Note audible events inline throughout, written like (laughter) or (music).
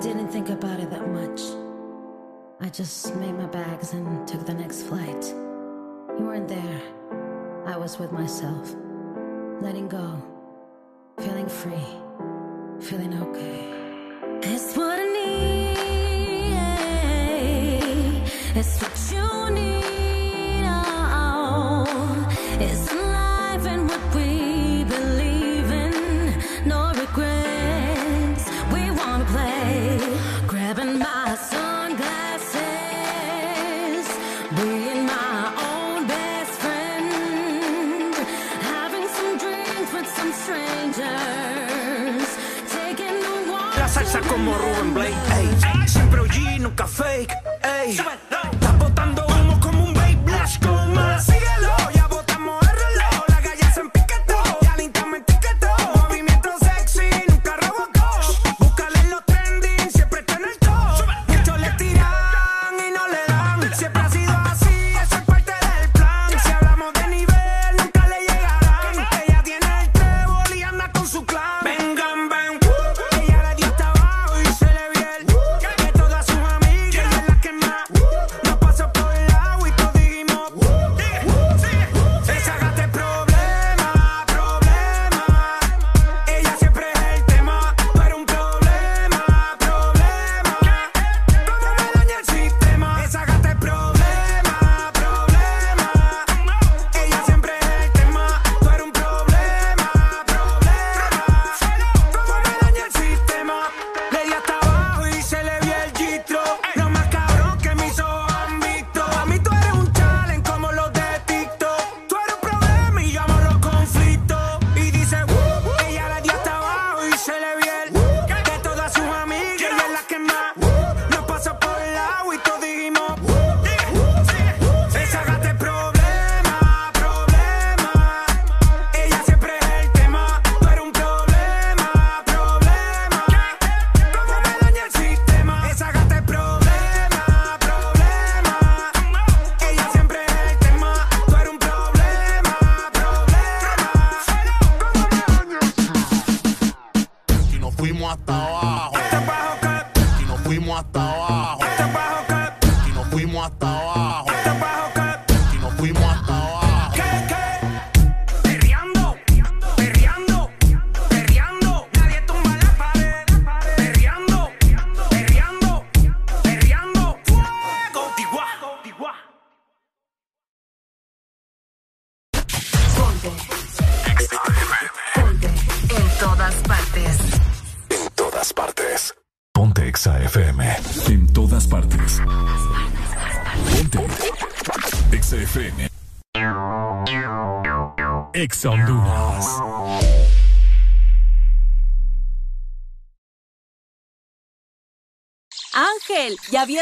didn't think about it that much. I just made my bags and took the next flight. You weren't there. I was with myself, letting go, feeling free, feeling okay. It's what I need. It's what you Siempre OG, nunca fake, ey.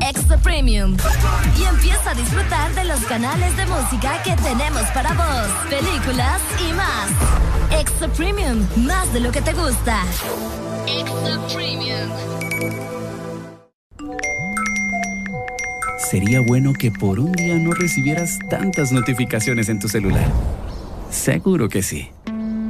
Extra Premium. Y empieza a disfrutar de los canales de música que tenemos para vos, películas y más. Extra Premium, más de lo que te gusta. Extra Premium. sería bueno que por un día no recibieras tantas notificaciones en tu celular. Seguro que sí.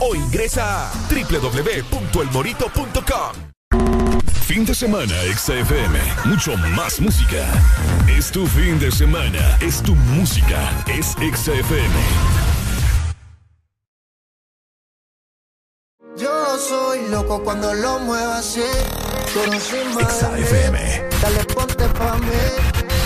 o ingresa a www.elmorito.com. Fin de semana, XFM. Mucho más música. Es tu fin de semana. Es tu música. Es XFM. Yo soy loco cuando lo muevo así. De XFM. mí. Dale, ponte pa' mí.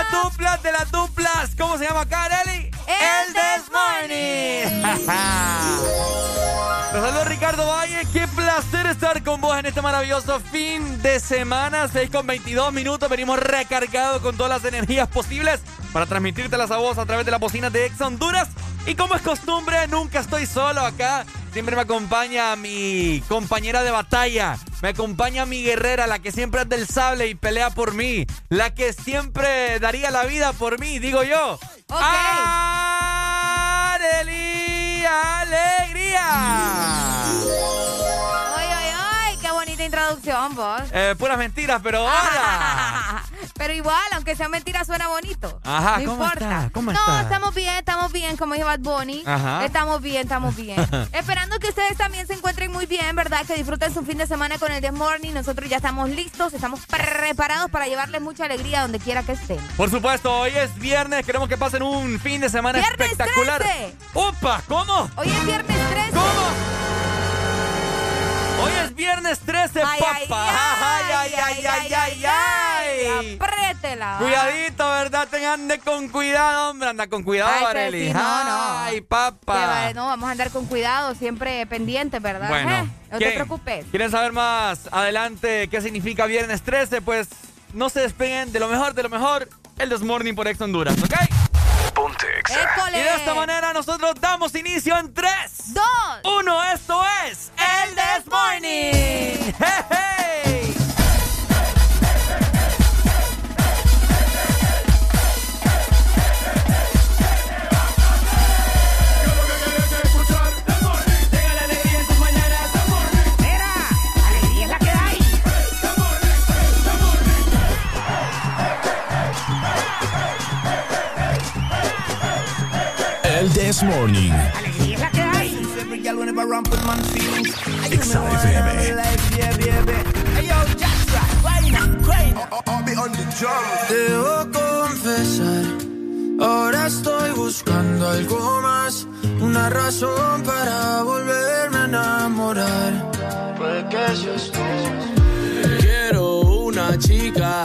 Las duplas de las duplas. ¿Cómo se llama acá, Areli? El This Morning. Te (laughs) saludo Ricardo Valle. Qué placer estar con vos en este maravilloso fin de semana. 6 con 22 minutos. Venimos recargados con todas las energías posibles para transmitírtelas a vos a través de las bocinas de Ex Honduras. Y como es costumbre, nunca estoy solo acá. Siempre me acompaña mi compañera de batalla. Me acompaña mi guerrera, la que siempre es del sable y pelea por mí. La que siempre daría la vida por mí, digo yo. ¡Areli Alegría! ¡Ay, ay, ay! ¡Qué bonita introducción, vos! Eh, puras mentiras, pero ahora. (laughs) Pero igual, aunque sea mentira, suena bonito. Ajá, no ¿cómo importa. está? ¿Cómo no, está? estamos bien, estamos bien, como dijo Bad Bunny. Ajá. Estamos bien, estamos bien. (laughs) Esperando que ustedes también se encuentren muy bien, ¿verdad? Que disfruten su fin de semana con el The Morning. Nosotros ya estamos listos, estamos preparados para llevarles mucha alegría donde quiera que estén. Por supuesto, hoy es viernes. Queremos que pasen un fin de semana ¡Viernes espectacular. 13! ¡Opa! ¿Cómo? Hoy es viernes 13. ¿Cómo? Hoy es viernes 13, Ay, ay, papá. ay, ay, ay, ay, ay, ay. Cuidadito, ¿verdad? Tengan ande con cuidado, hombre. Anda con cuidado, Ay, Areli. sí, no, no. Ay, papá. vale, no, vamos a andar con cuidado, siempre pendientes, ¿verdad? Bueno, Eh, no te ¿quieren- preocupes. ¿Quieren saber más adelante qué significa viernes 13? Pues no se despeguen de lo mejor, de lo mejor. El Desmorning por Ex Honduras, ¿ok? Ponte Y de esta manera nosotros damos inicio en 3, 2, 1. Esto es El Desmorning. ¡Hey, Morning. Debo confesar, ahora estoy buscando algo más, una razón para volverme a enamorar. Puede que seas tú. Quiero una chica,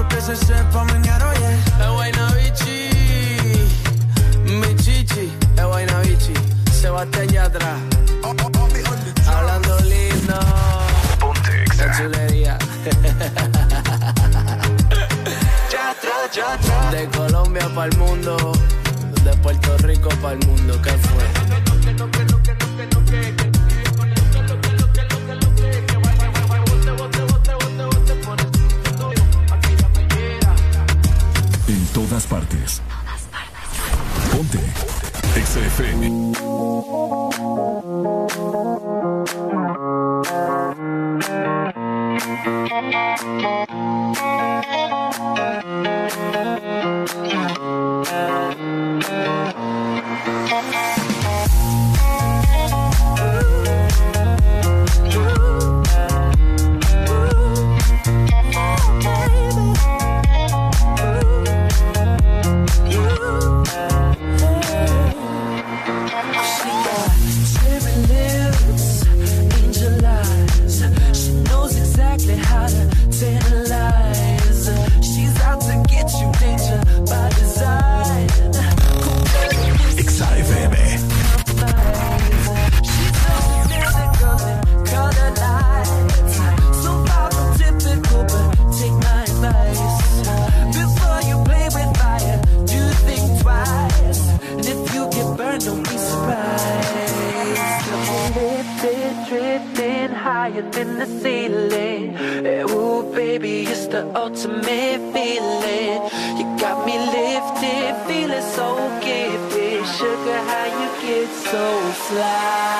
Supuesto que se sepa mañana, yeah. Es buena bichi, mi chichi, es buena bichi. Sebastián Yatra, hablando lindo. Qué chulería. (laughs) De Colombia para el mundo, de Puerto Rico para el mundo, ¿qué fue? Todas partes. Ponte. Exa ultimate feeling. You got me lifted, feeling so gifted. Sugar, how you get so fly?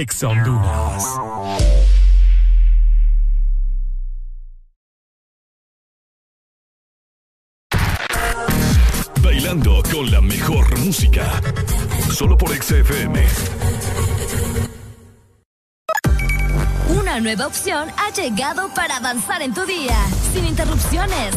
Exa Honduras. Bailando con la mejor música. Solo por XFM. Una nueva opción ha llegado para avanzar en tu día, sin interrupciones.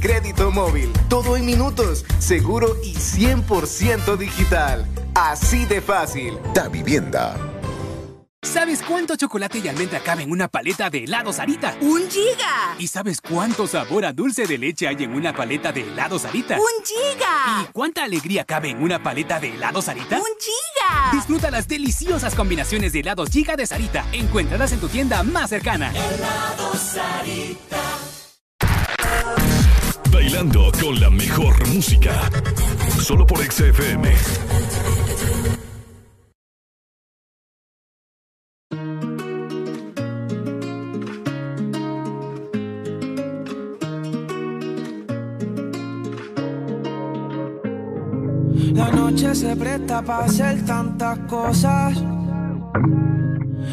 crédito móvil. Todo en minutos, seguro y 100% digital. Así de fácil. Da Vivienda. ¿Sabes cuánto chocolate y almendra cabe en una paleta de helado Sarita? ¡Un giga! ¿Y sabes cuánto sabor a dulce de leche hay en una paleta de helado Sarita? ¡Un giga! ¿Y cuánta alegría cabe en una paleta de helado Sarita? ¡Un giga! Disfruta las deliciosas combinaciones de helados Giga de Sarita. Encuéntralas en tu tienda más cercana. Helado Sarita. Bailando con la mejor música. Solo por XFM. La noche se presta para hacer tantas cosas.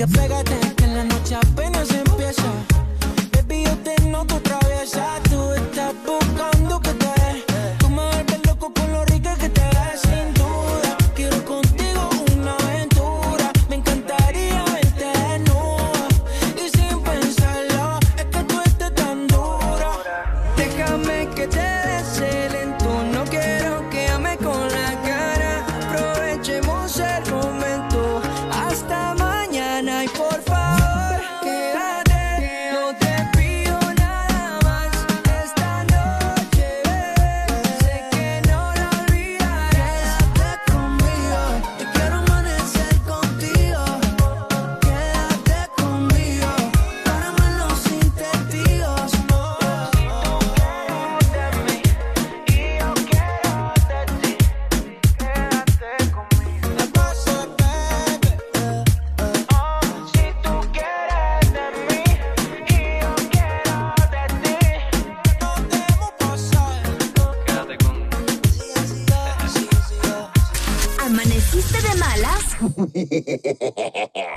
que pégate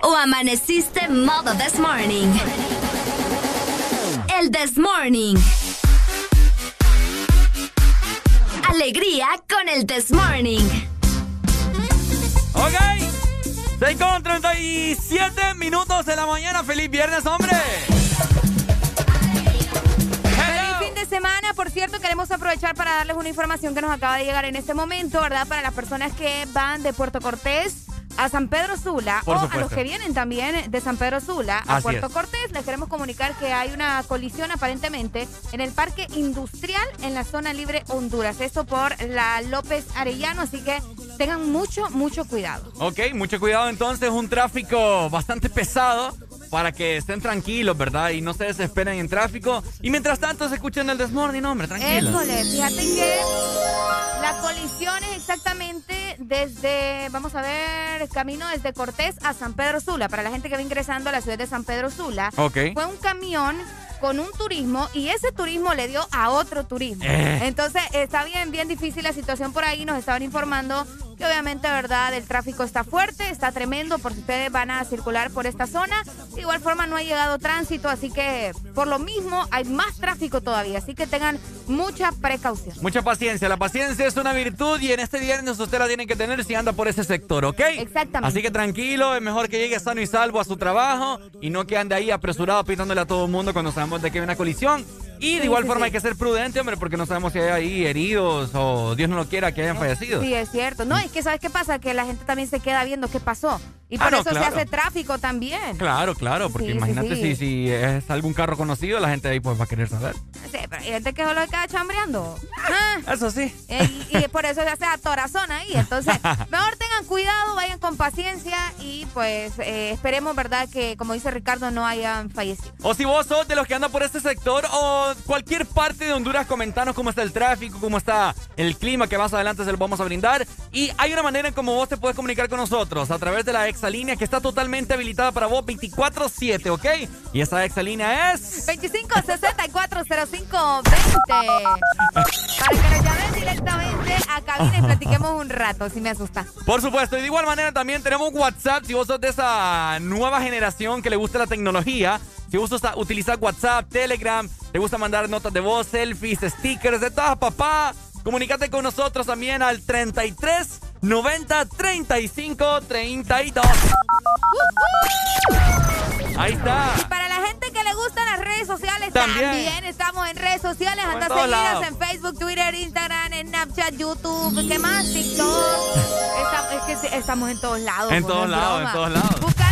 o amaneciste modo this morning. El this morning. Alegría con el this morning. Ok. 6 con 37 minutos de la mañana. Feliz viernes, hombre. Feliz fin de semana. Por cierto, queremos aprovechar para darles una información que nos acaba de llegar en este momento, ¿verdad? Para las personas que van de Puerto Cortés a San Pedro Sula Por o a los que vienen también de San Pedro Sula a Así Puerto es. Cortés, les queremos comunicar que hay una colisión aparentemente en el Parque Industrial en la zona libre Honduras. Esto por la López Arellano, así que tengan mucho, mucho cuidado. Ok, mucho cuidado entonces, un tráfico bastante pesado para que estén tranquilos, ¿verdad? Y no se desesperen en tráfico. Y mientras tanto se escuchen el Desmorning, hombre, tranquilos. École, fíjate que la colisión es exactamente desde, vamos a ver, camino desde Cortés a San Pedro Sula. Para la gente que va ingresando a la ciudad de San Pedro Sula, Ok. fue un camión con un turismo y ese turismo le dio a otro turismo. Eh. Entonces está bien, bien difícil la situación por ahí. Nos estaban informando que obviamente, verdad, el tráfico está fuerte, está tremendo por si ustedes van a circular por esta zona. De igual forma no ha llegado tránsito, así que por lo mismo hay más tráfico todavía. Así que tengan mucha precaución. Mucha paciencia. La paciencia es una virtud y en este viernes usted la tiene que tener si anda por ese sector, ¿ok? Exactamente. Así que tranquilo, es mejor que llegue sano y salvo a su trabajo y no que ande ahí apresurado pitándole a todo el mundo cuando sabemos de que hay una colisión. Y de igual sí, forma sí. hay que ser prudente, hombre, porque no sabemos si hay ahí heridos o Dios no lo quiera que hayan fallecido. Sí, es cierto. No, es que ¿sabes qué pasa? Que la gente también se queda viendo qué pasó. Y Ah, por no, eso claro. se hace tráfico también. Claro, claro, porque imagínate. Si, si es algún carro conocido, la gente ahí pues va a querer saber. Sí, pero hay gente que solo queda chambreando. Ah. Eso sí. Eh, y, y (laughs) por eso se hace atorazón ahí. Entonces, (laughs) mejor tengan cuidado, vayan con paciencia y pues eh, esperemos, ¿verdad? Que como dice Ricardo, no hayan fallecido. O si vos sos de los que andan por este sector o cualquier parte de Honduras, comentanos cómo está el tráfico, cómo está el clima, que más adelante se lo vamos a brindar. Y hay una manera en cómo vos te puedes comunicar con nosotros a través de la exalínea que está totalmente habilitada para vos 24-7, ¿ok? Y esa exalínea es... 25640520 Para que nos llamen directamente a cabina y platiquemos un rato, si me asustas. Por supuesto, y de igual manera también tenemos un WhatsApp si vos sos de esa nueva generación que le gusta la tecnología. Si usa- utilizar WhatsApp, Telegram, te gusta mandar notas de voz, selfies, stickers, de todas, papá. Comunícate con nosotros también al 33 90 35 32. Ahí está. Y para la gente que le gustan las redes sociales, También. también, estamos en redes sociales. Anda lados. en Facebook, Twitter, Instagram, en Snapchat, YouTube, ¿qué más? TikTok. (laughs) Es que estamos en todos lados. En todos lados, en todos lados.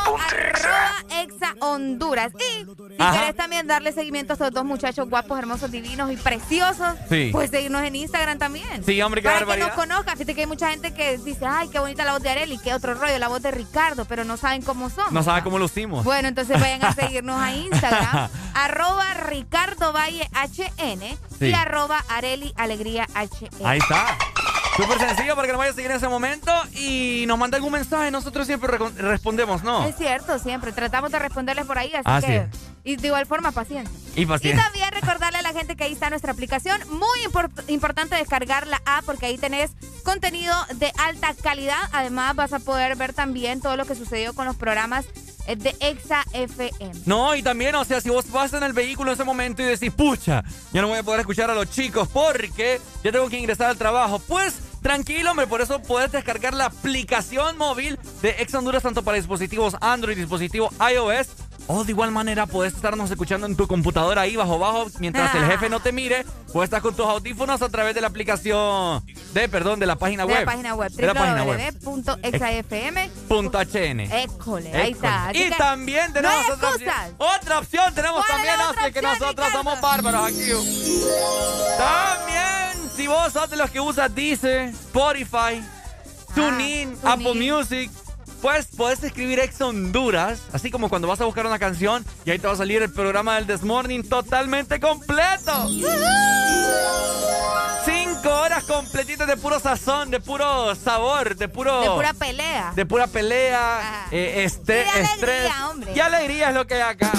Arroba exa Honduras. Y si Ajá. quieres también darle seguimiento a estos dos muchachos guapos, hermosos, divinos y preciosos, Sí. pues seguirnos en Instagram también. Sí, hombre, qué Para que barbaridad. nos conozcan. Fíjate que hay mucha gente que dice, ay, qué bonita la voz de Areli, qué otro rollo, la voz de Ricardo, pero no saben cómo somos. No sabes cómo lucimos. Bueno, entonces vayan a (laughs) seguirnos a Instagram, (laughs) arroba Ricardo Valle HN Sí. y arroba Areli Alegría HN. Ahí está. Súper sencillo para que nos vaya a seguir en ese momento y nos mande algún mensaje. Nosotros siempre respondemos, ¿no? Es cierto, siempre. Tratamos de responderles por ahí, así Ah, que. sí. Y de igual forma, paciencia. Y Y paciencia. también recordarle a la gente que ahí está nuestra aplicación. Muy import- importante descargar la app porque ahí tenés contenido de alta calidad. Además, vas a poder ver también todo lo que sucedió con los programas eh, de Exa FM. No, y también, o sea, si vos vas en el vehículo en ese momento y decís, pucha, ya no voy a poder escuchar a los chicos porque ya tengo que ingresar al trabajo, pues tranquilo, hombre, por eso puedes descargar la aplicación móvil de Ex Honduras tanto para dispositivos Android, dispositivo iOS. O de igual manera puedes estarnos escuchando en tu computadora ahí bajo bajo mientras el jefe no te mire. Puedes estar con tus audífonos a través de la aplicación de, perdón, de la página De web. la página web, De la página web. www.exafm. Punto HN. École, ahí está. Así Y que también tenemos no otra opción. excusas. Otra opción tenemos ¿Cuál es también, Oscar, que nosotros Ricardo? somos bárbaros aquí. También, si vos sos de los que usas Deezer, Spotify, TuneIn, Ah, Apple TuneIn. Music, pues puedes escribir Ex Honduras, así como cuando vas a buscar una canción y ahí te va a salir el programa del This Morning totalmente completo. Cinco horas completitas de puro sazón, de puro sabor, de puro... De pura pelea. De pura pelea, eh, este- Y alegría, estrés. hombre. Y alegría es lo que hay acá.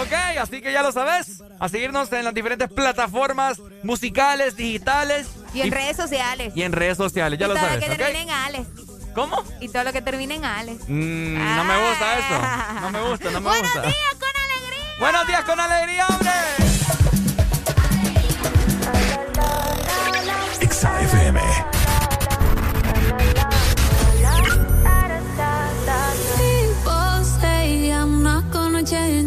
Ok, así que ya lo sabes. A seguirnos en las diferentes plataformas musicales, digitales. Y en redes sociales. Y en redes sociales, ya y lo todo sabes. lo que ¿ok? termine en Alex. ¿Cómo? Y todo lo que termine en Alex. Mm, No me gusta eso. No me gusta, no me Buenos gusta. días con alegría. Buenos días con alegría, hombre. Exa FM. I'm not gonna change,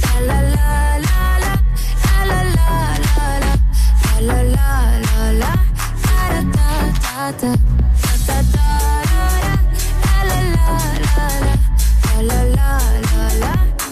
La la la da da da da da da da la la la la la la la la la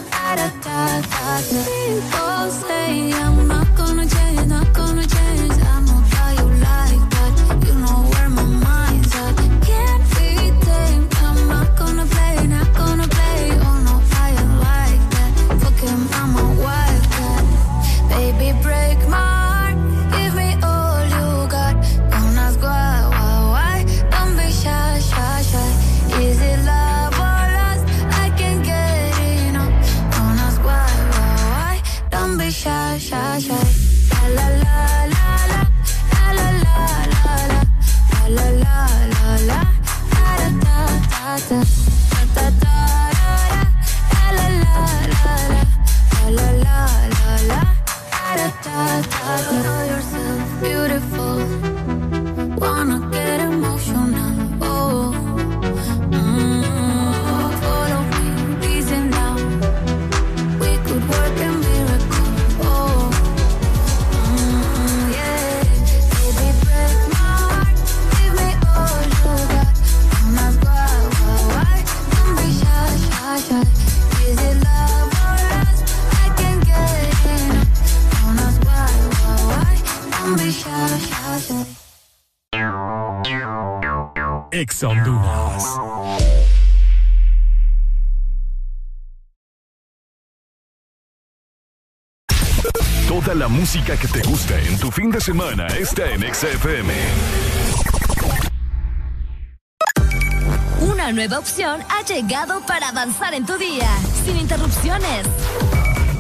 Exa Honduras. Toda la música que te gusta en tu fin de semana está en Exa FM. Una nueva opción ha llegado para avanzar en tu día, sin interrupciones.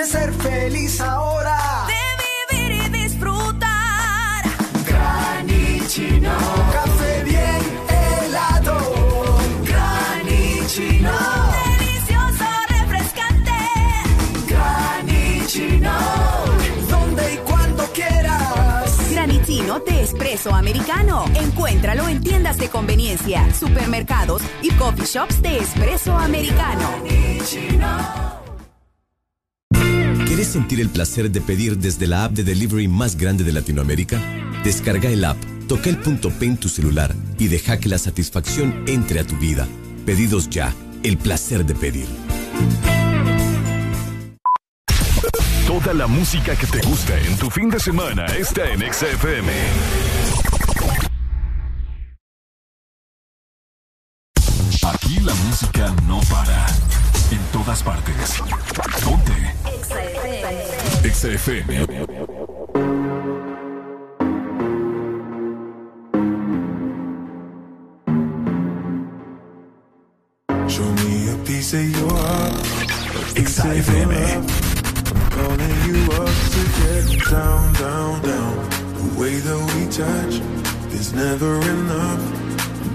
De ser feliz ahora. De vivir y disfrutar. Granichino. Café bien helado. Granichino. Delicioso, refrescante. Granichino. Donde y cuando quieras. Granitino de espresso americano. Encuéntralo en tiendas de conveniencia, supermercados y coffee shops de espresso americano. ¿Quieres sentir el placer de pedir desde la app de delivery más grande de Latinoamérica? Descarga el app, toca el punto P en tu celular y deja que la satisfacción entre a tu vida. Pedidos ya, el placer de pedir. Toda la música que te gusta en tu fin de semana está en Exa FM. Aquí la música no para. Todas partes. Ponte. Exa FM. Show me a piece of your heart. a piece Exa of your FM. love. I'm calling you up to get down, down, down. The way that we touch is never enough.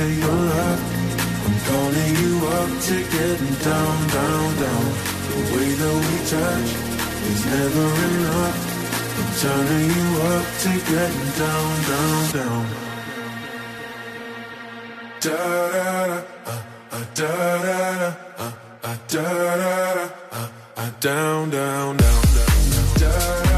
of your love. I'm calling you up to getting down, down, down. The way that we touch is never enough. I'm turning you up to getting down, down, down. Da da da, uh, uh, da da da, uh, uh, da da da, uh, uh, down, down, down, down. Da da da.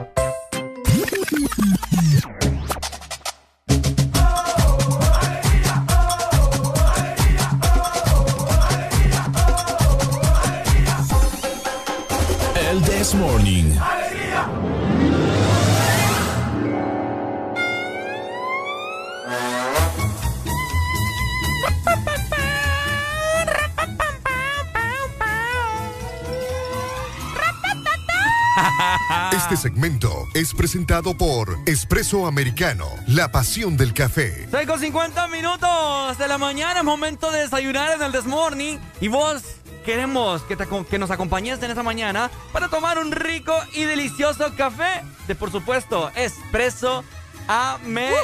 El This Morning. Este segmento es presentado por Espresso Americano, la pasión del café. 6 con 50 minutos de la mañana, es momento de desayunar en el Desmorning. Y vos queremos que, te acom- que nos acompañes en esta mañana para tomar un rico y delicioso café de, por supuesto, Espresso Americano.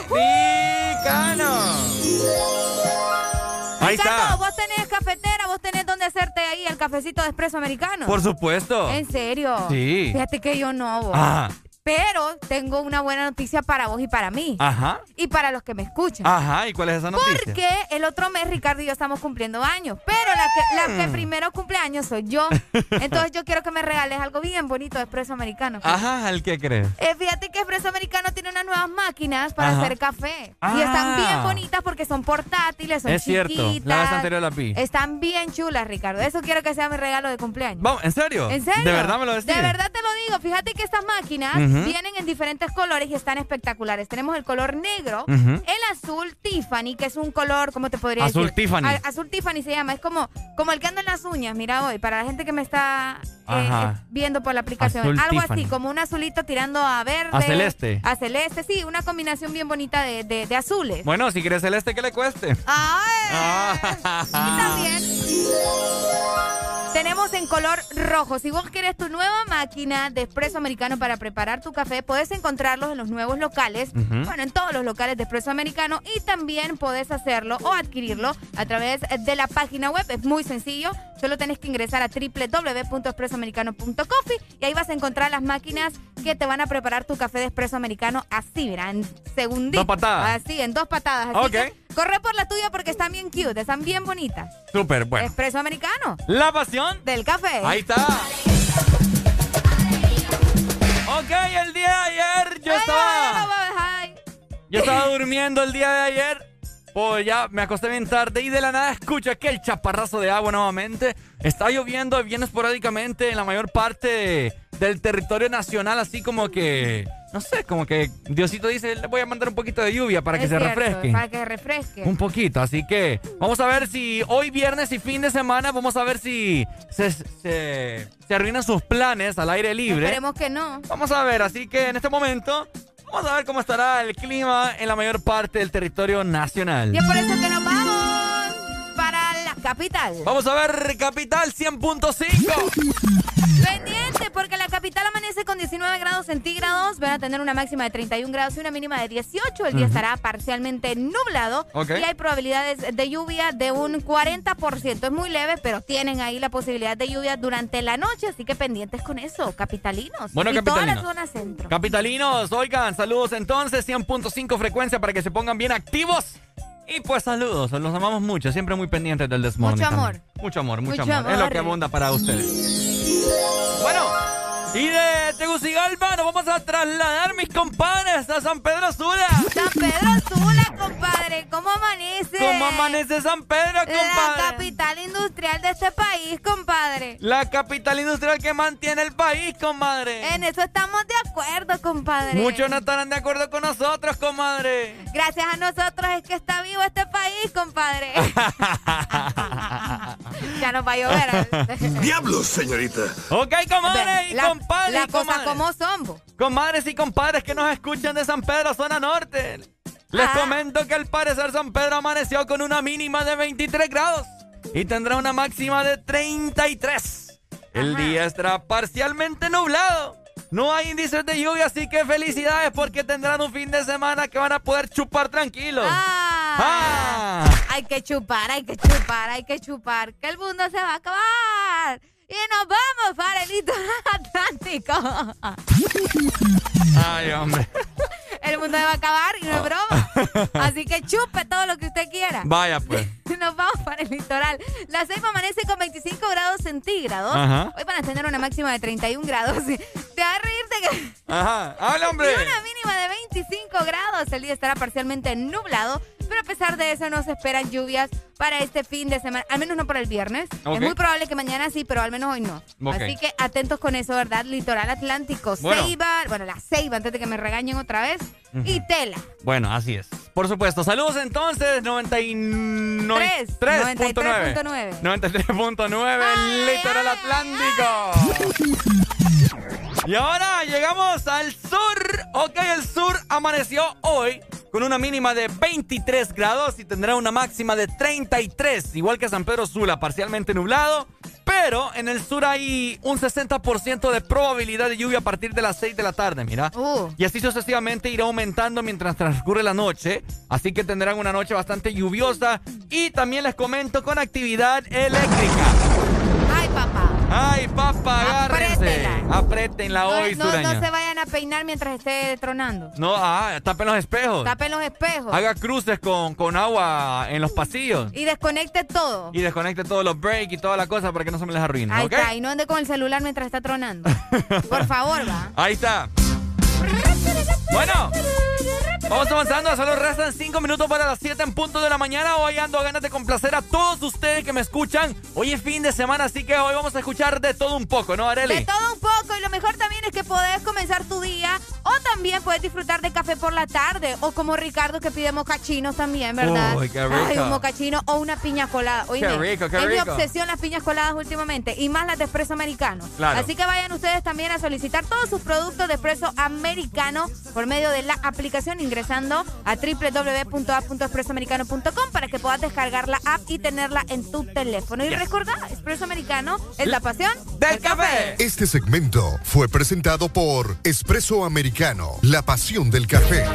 Ahí Ricardo, está. vos tenés cafetera, vos tenés donde hacerte ahí el cafecito de espresso americano. Por supuesto. ¿En serio? Sí. Fíjate que yo no, vos. Ajá. Pero tengo una buena noticia para vos y para mí. Ajá. Y para los que me escuchan. Ajá. ¿Y cuál es esa noticia? Porque el otro mes Ricardo y yo estamos cumpliendo años. Pero la que, la que primero cumple años soy yo. (laughs) Entonces yo quiero que me regales algo bien bonito de espresso americano. Ajá, ¿el qué crees? Eh, fíjate que Espresso Americano tiene unas nuevas máquinas para Ajá. hacer café. Ah. Y están bien bonitas porque son portátiles, son Es cierto. chiquitas. La vez anterior la vi. Están bien chulas, Ricardo. Eso quiero que sea mi regalo de cumpleaños. Vamos, ¿en serio? ¿En serio? ¿De verdad me lo decís? De verdad te lo digo. Fíjate que estas máquinas Vienen en diferentes colores y están espectaculares. Tenemos el color negro, el azul Tiffany, que es un color, ¿cómo te podría Azul decir? Tiffany. A- azul Tiffany se llama. Es como, como el que anda en las uñas, mira hoy, para la gente que me está eh, eh, viendo por la aplicación. Azul Algo Tiffany. así, como un azulito tirando a verde. A celeste. A celeste, sí, una combinación bien bonita de, de- de azules. Bueno, si quieres celeste, que le cueste? ¡Ay! Ah. Y también tenemos en color rojo. Si vos querés tu nueva máquina de espresso americano para preparar tu café, puedes encontrarlos en los nuevos locales. Bueno, en todos los locales de espresso americano. Y también podés hacerlo o adquirirlo a través de la página web. Es muy sencillo. Solo tenés que ingresar a www.espressoamericano.coffee y ahí vas a encontrar las máquinas que te van a preparar tu café de espresso americano así, mira, en segunditos. Dos patadas. Así, en dos patadas. Así Ok. que corre por la tuya porque están bien cute, están bien bonitas. Súper, bueno. Espresso americano. La pasión Del café. Ahí está. Ok, el día de ayer yo estaba. Yo estaba durmiendo el día de ayer pues ya me acosté bien tarde y de la nada escucho aquel chaparrazo de agua nuevamente. Está lloviendo bien esporádicamente en la mayor parte del territorio nacional, así como que, no sé, como que Diosito dice, le voy a mandar un poquito de lluvia para que se refresque. Para que se refresque. Un poquito, así que vamos a ver si hoy viernes y fin de semana, vamos a ver si se, se, se arruinan sus planes al aire libre. Esperemos que no. Vamos a ver, así que en este momento vamos a ver cómo estará el clima en la mayor parte del territorio nacional. Y por eso que nos vamos capital. Vamos a ver Capital 100.5. Pendiente, porque la capital amanece con 19 grados centígrados. Van a tener una máxima de 31 grados y una mínima de 18. El día estará parcialmente nublado. Y hay probabilidades de lluvia de un 40%. Es muy leve, pero tienen ahí la posibilidad de lluvia durante la noche. Así que pendientes con eso, capitalinos. Bueno, y toda la capitalinos. zona centro. Capitalinos, oigan, saludos entonces, 100.5 frecuencia para que se pongan bien activos. Y pues saludos, los amamos mucho, siempre muy pendientes del desmorning. Mucho también. amor. Mucho amor, mucho, Mucho amor. Es lo que abunda para ustedes. Bueno, y de Tegucigalpa nos vamos a trasladar, mis compadres, a San Pedro Sula. San Pedro Sula, compadre. ¿Cómo amanece? ¿Cómo amanece San Pedro, La compadre? capital industrial de este país, compadre. La capital industrial que mantiene el país, comadre. En eso estamos de acuerdo, compadre. Muchos no estarán de acuerdo con nosotros, comadre. Gracias a nosotros es que está vivo este país, compadre. (laughs) ya nos va a llover. Diablos, señorita. Ok, comadre y La- compadre. La y cosa comadre. como son. Comadres y compadres que nos escuchan de San Pedro, zona norte. Les comento que al parecer San Pedro amaneció con una mínima de 23 grados y tendrá una máxima de 33. El día estará parcialmente nublado. No hay índices de lluvia, así que felicidades porque tendrán un fin de semana que van a poder chupar tranquilos. Ah. Hay que chupar, hay que chupar, hay que chupar. Que el mundo se va a acabar. Y nos vamos para el litoral (laughs) atlántico. Ay, hombre. El mundo se va a acabar y no es broma. (laughs) Así que chupe todo lo que usted quiera. Vaya pues. (laughs) Nos vamos para el litoral. La Ceiba amanece con 25 grados centígrados. Ajá. Hoy van a tener una máxima de 31 grados. Te va a reírte que... Ajá. Habla, hombre. Y una mínima de 25 grados. El día estará parcialmente nublado. Pero a pesar de eso no se esperan lluvias para este fin de semana. Al menos no para el viernes. Ok. Es muy probable que mañana sí, pero al menos hoy no. Así que atentos con eso, ¿verdad? Litoral Atlántico, Bueno. Ceiba. Bueno, la Ceiba, antes de que me regañen otra vez. Y Tela. Bueno, así es. Por supuesto. Saludos entonces, 93.9. 93.9. 93.9, litoral atlántico. Y ahora llegamos al sur. Ok, el sur amaneció hoy con una mínima de 23 grados y tendrá una máxima de 33, igual que San Pedro Sula, parcialmente nublado. Pero en el sur hay un 60% de probabilidad de lluvia a partir de las 6 de la tarde, mira. Y así sucesivamente irá aumentando mientras transcurre la noche. Así que tendrán una noche bastante lluviosa. Y también les comento con actividad eléctrica. Ay, papá. Ay, papá, agárrense. Apretenla hoy, no, no sureña. se vayan a peinar mientras esté tronando. No, ah, tapen los espejos. Tapen los espejos. Haga cruces con, con agua en los pasillos. Y desconecte todo. Y desconecte todos los breaks y toda la cosa para que no se me les arruine, Ahí ¿ok? está. Y no ande con el celular mientras está tronando. (laughs) Por favor, va. Ahí está. (laughs) Bueno, vamos avanzando. Solo restan 5 minutos para las 7 en punto de la mañana. Hoy ando a ganas de complacer a todos ustedes que me escuchan. Hoy es fin de semana, así que hoy vamos a escuchar de todo un poco, ¿no, Areli? De todo un poco. Y lo mejor también es que podés comenzar tu día. O también puedes disfrutar de café por la tarde. O como Ricardo que pide mocachinos también, ¿verdad? Uy, qué rico. Ay, un mocachino o una piña colada. Oíme, Qué rico, qué es mi rico. obsesión las piñas coladas últimamente. Y más las de espresso americano. Claro. Así que vayan ustedes también a solicitar todos sus productos de espresso americano por medio de la aplicación ingresando a www.app.expresoamericano.com para que puedas descargar la app y tenerla en tu teléfono. Y recordá, espresso americano es la pasión del café. Este segmento fue presentado por Espresso Americano, la pasión del café.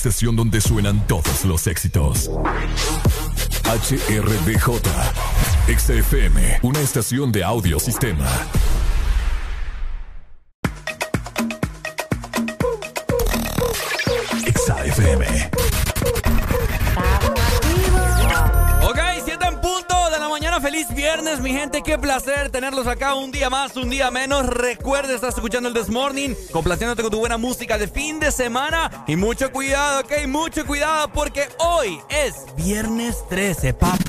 estación donde suenan todos los éxitos. HRDJ, XFM, una estación de audio sistema. XFM. Ok, 7 en punto de la mañana. Feliz viernes, mi gente. Qué placer tenerlos acá un día más, un día menos. Recuerda, estás escuchando el This Morning, complaciéndote con tu buena música de fin de semana. Y mucho cuidado, ok, mucho cuidado porque hoy es viernes 13, papá.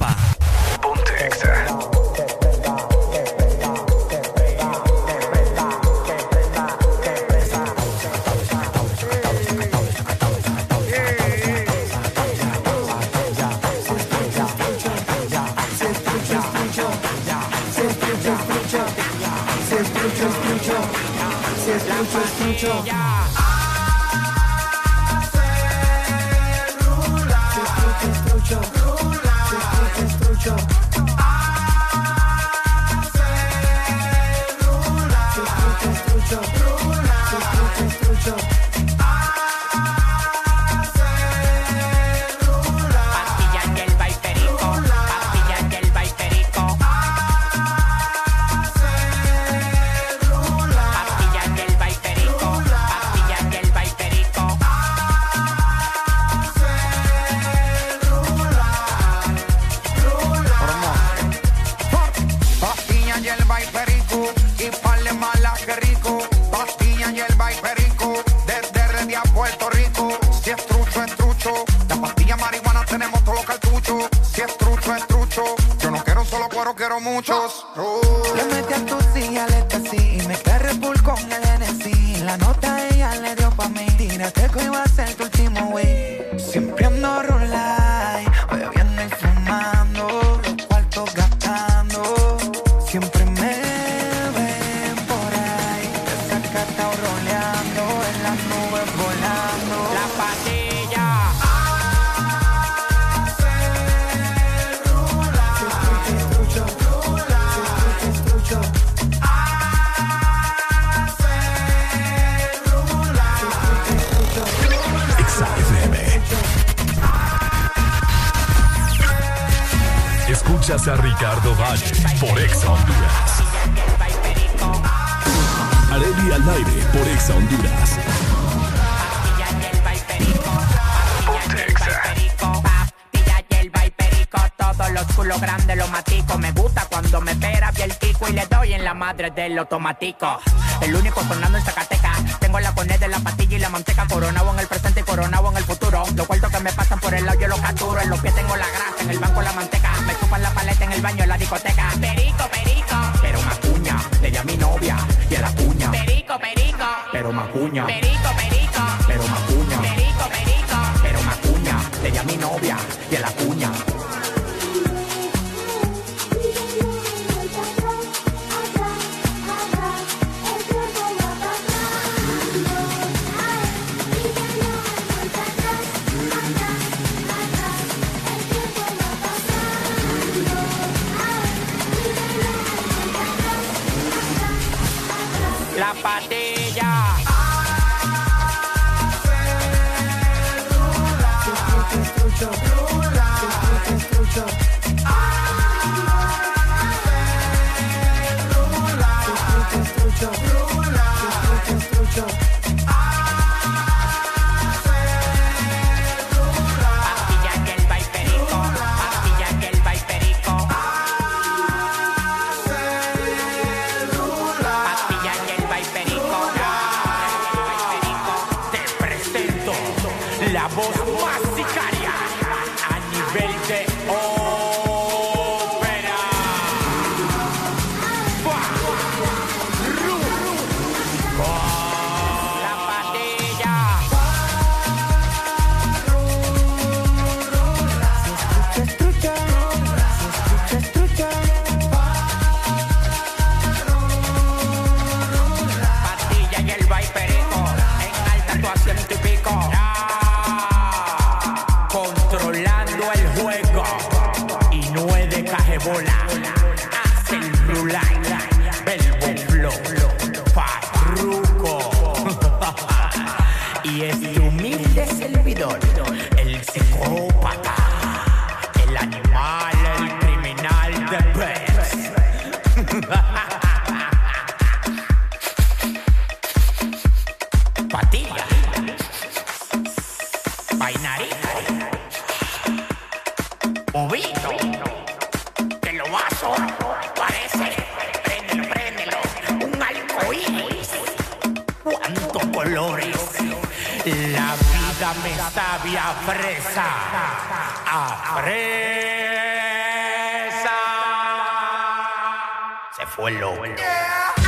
Se fue loco.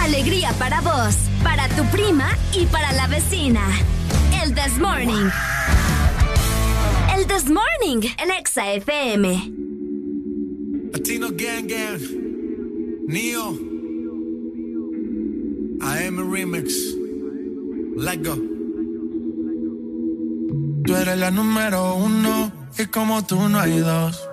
Alegría para vos, para tu prima y para la vecina. El This Morning. El This Morning en Exa FM. Latino Gang Gang, Neo, AM Remix, Let Go. Tú eres la número uno y como tú no hay dos.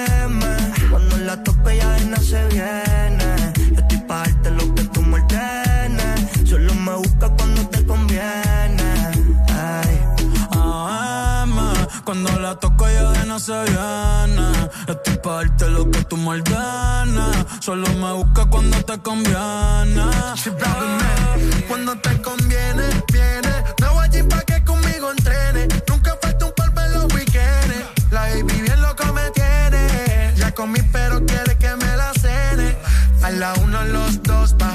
se viene. Estoy pa' darte lo que tú me ordenes. Solo me busca cuando te conviene. Cuando te conviene, viene. Me voy allí pa' que conmigo entrene. Nunca falta un polvo en los weekends. La baby bien loco me tiene. Ya comí, pero quiere que me la cene. A la uno, los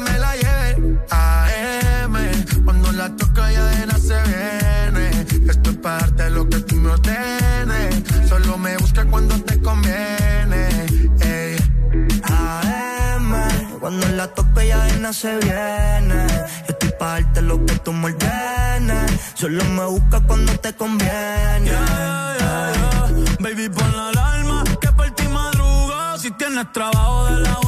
Me la lleve. AM, cuando la toca ya de nada se viene. Esto es parte de lo que tú me ordenes. Solo me busca cuando te conviene. Ey. AM, cuando la tope ya de nada se viene. Estoy pa' darte lo que tú me ordenes. Solo me busca cuando te conviene. Baby, pon la alarma que por ti madruga. Si tienes trabajo de la uni,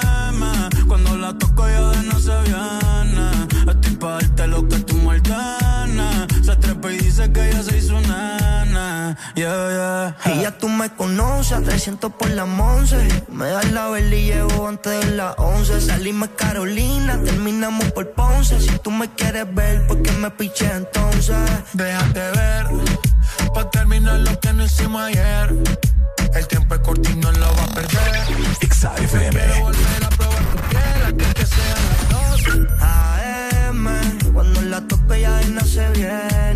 La toco ya de no se viene. Estoy pa' darte lo que tú me ordenes. Se trepa y dice que ella se hizo nana. Yeah, yeah. Y ya tú me conoces, a 300 por la 11. Me das la vela y llevo antes de las 11. Salimos Carolina, terminamos por Ponce. Si tú me quieres ver, ¿por qué me piché entonces? Déjate ver, pa' terminar lo que no hicimos ayer. El tiempo es corto y no lo va a perder. XAFM. Que sean las 12. AM, cuando la tope ya no se viene.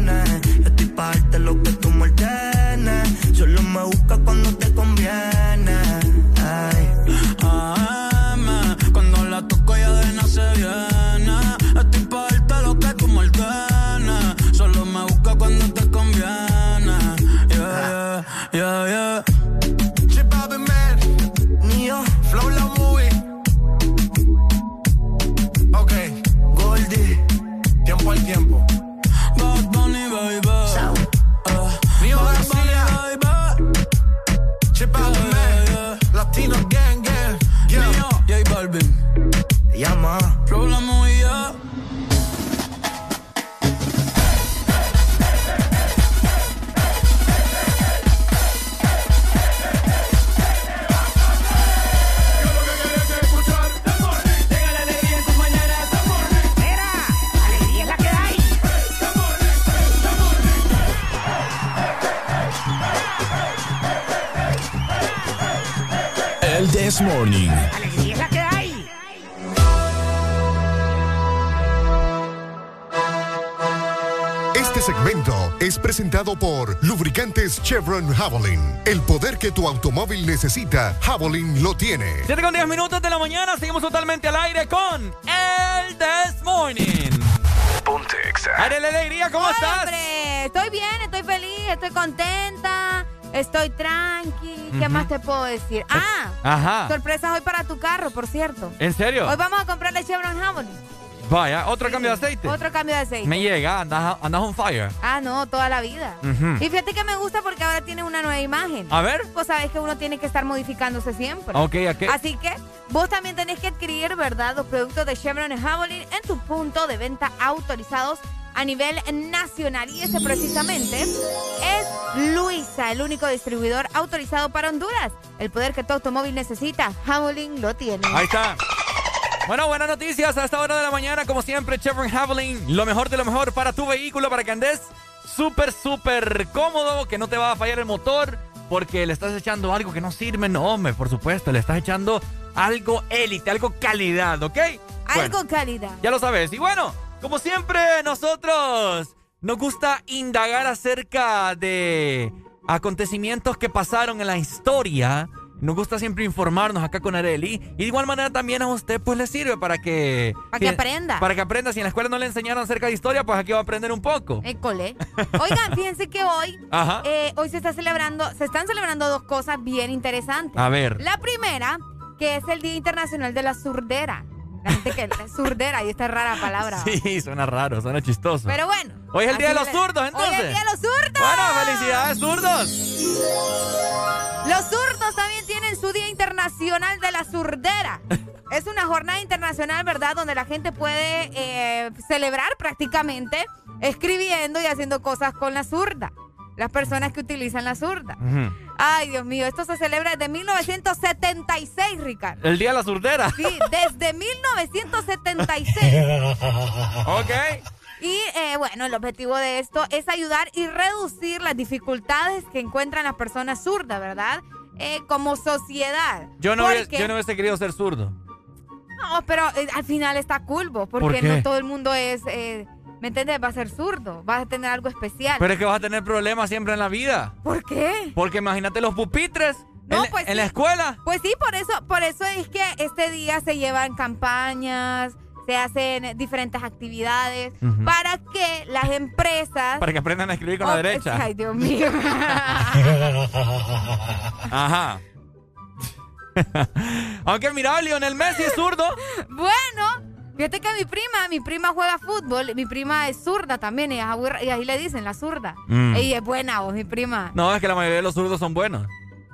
This Morning. Alegría es la que hay. Este segmento es presentado por Lubricantes Chevron Javelin. El poder que tu automóvil necesita, Javelin lo tiene. 7 con 10 minutos de la mañana, seguimos totalmente al aire con El This Morning. Ponte Arely Alegría, ¿cómo estás? Hombre, estoy bien, estoy feliz, estoy contenta, estoy tranqui. ¿Qué más te puedo decir? Ah, Ajá. sorpresas hoy para tu carro, por cierto. ¿En serio? Hoy vamos a comprarle Chevron Javelin. Vaya, otro cambio de aceite. Otro cambio de aceite. Me llega, andas, andas on fire. Ah, no, toda la vida. Ujú. Y fíjate que me gusta porque ahora tiene una nueva imagen. A ver. Vos sabés que uno tiene que estar modificándose siempre. Ok, ok. Así que vos también tenés que adquirir, ¿verdad?, los productos de Chevron y Javelin en tu punto de venta autorizados a nivel nacional. Y ese precisamente es Luisa, el único distribuidor autorizado para Honduras. El poder que tu automóvil necesita, Javelin lo tiene. Ahí está. Bueno, buenas noticias a esta hora de la mañana. Como siempre, Chevron Javelin, lo mejor de lo mejor para tu vehículo, para que andes súper, súper cómodo, que no te va a fallar el motor, porque le estás echando algo que no sirve. No, hombre, por supuesto, le estás echando algo élite, algo calidad, ¿ok? Algo Bueno, calidad. ya lo sabes. Y bueno, como siempre, nosotros nos gusta indagar acerca de acontecimientos que pasaron en la historia. Nos gusta siempre informarnos acá con Areli. Y de igual manera también a usted pues le sirve para que... Para que aprenda. Para que aprenda. Si en la escuela no le enseñaron acerca de historia, pues aquí va a aprender un poco. École. Oigan, (laughs) fíjense que hoy, Ajá. eh, hoy se está celebrando, se están celebrando dos cosas bien interesantes. A ver. La primera, que es el Día Internacional de la Surdera. La gente que la surdera, y esta rara palabra. Sí, suena raro, suena chistoso. Pero bueno. Hoy es el Día de los zurdos, entonces. Hoy es el Día de los zurdos. Bueno, felicidades, zurdos. Los zurdos también tienen su Día Internacional de la Surdera. (laughs) Es una jornada internacional, ¿verdad? Donde la gente puede eh, celebrar prácticamente escribiendo y haciendo cosas con la zurda. Las personas que utilizan la zurda. Ay, Dios mío, esto se celebra desde 1976, Ricardo. El Día de la Surdera. Sí, (laughs) desde 1976. ok. Y eh, bueno, el objetivo de esto es ayudar y reducir las dificultades que encuentran las personas zurdas, ¿verdad? Eh, como sociedad. Yo no, hubiese, Porque- yo no hubiese querido ser zurdo. No, pero eh, al final está cool, vos, porque no todo el mundo es, eh, ¿me entiendes? Va a ser zurdo, vas a tener algo especial. Pero es que vas a tener problemas siempre en la vida. ¿Por qué? Porque imagínate los pupitres en, la- pues en la escuela. Pues sí, por eso, por eso es que este día se llevan campañas, se hacen diferentes actividades para que las empresas Para que aprendan a escribir con Oh, la derecha. Ay, Dios mío. (laughs) Ajá. (laughs) (laughs) Aunque mira, Lionel Messi es zurdo. Bueno, fíjate que mi prima, mi prima juega fútbol, mi prima es zurda también, y, es aburra- y ahí le dicen la zurda. Mm. Ella es buena, vos, mi prima. No, es que la mayoría de los zurdos son buenos.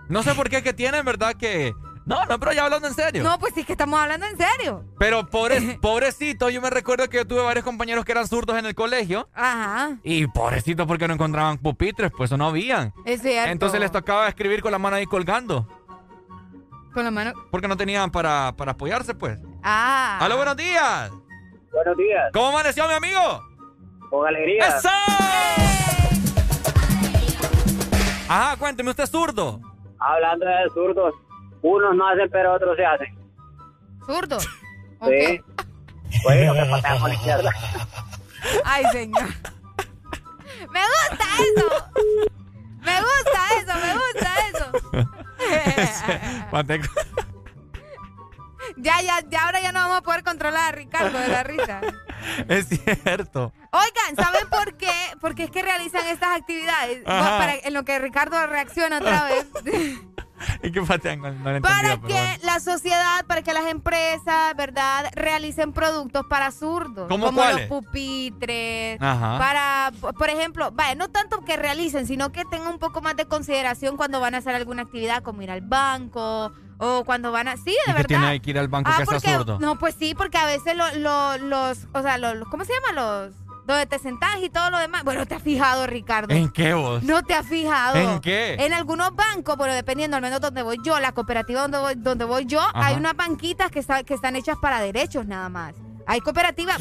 No sé por qué es que tienen, ¿verdad? Que. No, no, pero ya hablando en serio. No, pues sí que estamos hablando en serio. Pero pobre, (laughs) pobrecito, yo me recuerdo que yo tuve varios compañeros que eran zurdos en el colegio. Ajá, Y pobrecito porque no encontraban pupitres, pues no habían. es cierto. Entonces les tocaba escribir con la mano ahí colgando. Con la mano. Porque no tenían para, para apoyarse, pues. Ah. ¡Aló, buenos días! Buenos días. ¿Cómo amaneció, mi amigo? Con alegría. ¡Eso! Ajá, cuénteme, ¿usted es zurdo? Hablando de zurdos, unos no hacen, pero otros se hacen. ¿Zurdo? Sí. Pues lo que pasa con la izquierda. Ay, señor. Me gusta eso. Me gusta eso, me gusta eso. (laughs) Ya, ya, ya, ahora ya no vamos a poder controlar a Ricardo de la risa. (laughs) es cierto. Oigan, ¿saben por qué? Porque es que realizan estas actividades. Para, en lo que Ricardo reacciona otra vez. (laughs) ¿Y qué patean? No, no lo Para que bueno. la sociedad, para que las empresas, ¿verdad?, realicen productos para zurdos. ¿Cómo como cuáles? los pupitres. Ajá. Para, por ejemplo, vaya, no tanto que realicen, sino que tengan un poco más de consideración cuando van a hacer alguna actividad, como ir al banco o cuando van a. Sí, de ¿Y que verdad. tiene que ir al banco Ah, que porque, zurdo? No, pues sí, porque a veces lo- lo- los, o sea, los, los- ¿cómo se llama? Los, donde te sentás y todo lo demás. Bueno, te has fijado, Ricardo. ¿En qué vos? No te has fijado. ¿En qué? En algunos bancos, bueno, dependiendo al menos donde voy yo, la cooperativa donde voy, donde voy yo, Ajá. hay unas banquitas que, está- que están hechas para derechos nada más. Hay cooperativas,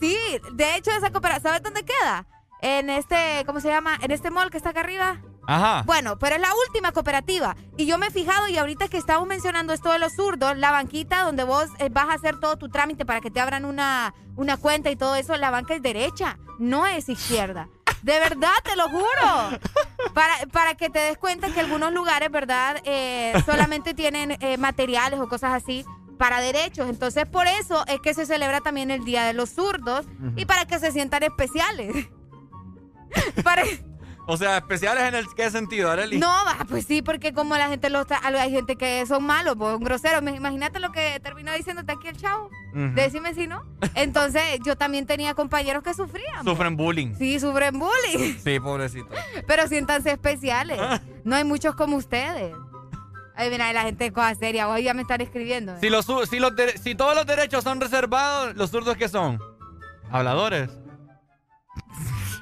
sí, de hecho esa cooperativa, ¿sabes dónde queda? En este, ¿cómo se llama? En este mall que está acá arriba. Ajá. Bueno, pero es la última cooperativa. Y yo me he fijado, y ahorita que estamos mencionando esto de los zurdos, la banquita donde vos eh, vas a hacer todo tu trámite para que te abran una, una cuenta y todo eso, la banca es derecha, no es izquierda. De verdad, te lo juro. Para, para que te des cuenta que algunos lugares, ¿verdad? Eh, solamente tienen eh, materiales o cosas así para derechos. Entonces, por eso es que se celebra también el Día de los Zurdos y para que se sientan especiales. (laughs) para, O sea, especiales en el qué sentido, Arely? no, pues sí, porque como la gente lo está, hay gente que son malos, pues, groseros. Imagínate lo que terminó diciéndote aquí el chavo. Ujú. Decime si no. Entonces, yo también tenía compañeros que sufrían. Sufren bullying. Sí, sufren bullying. Sí, pobrecito. Pero siéntanse especiales. No hay muchos como ustedes. Ay, mira, la gente de cosas serias. Hoy ya me están escribiendo. ¿eh? Si, los, si, los si todos los derechos son reservados, ¿los zurdos qué son? Habladores.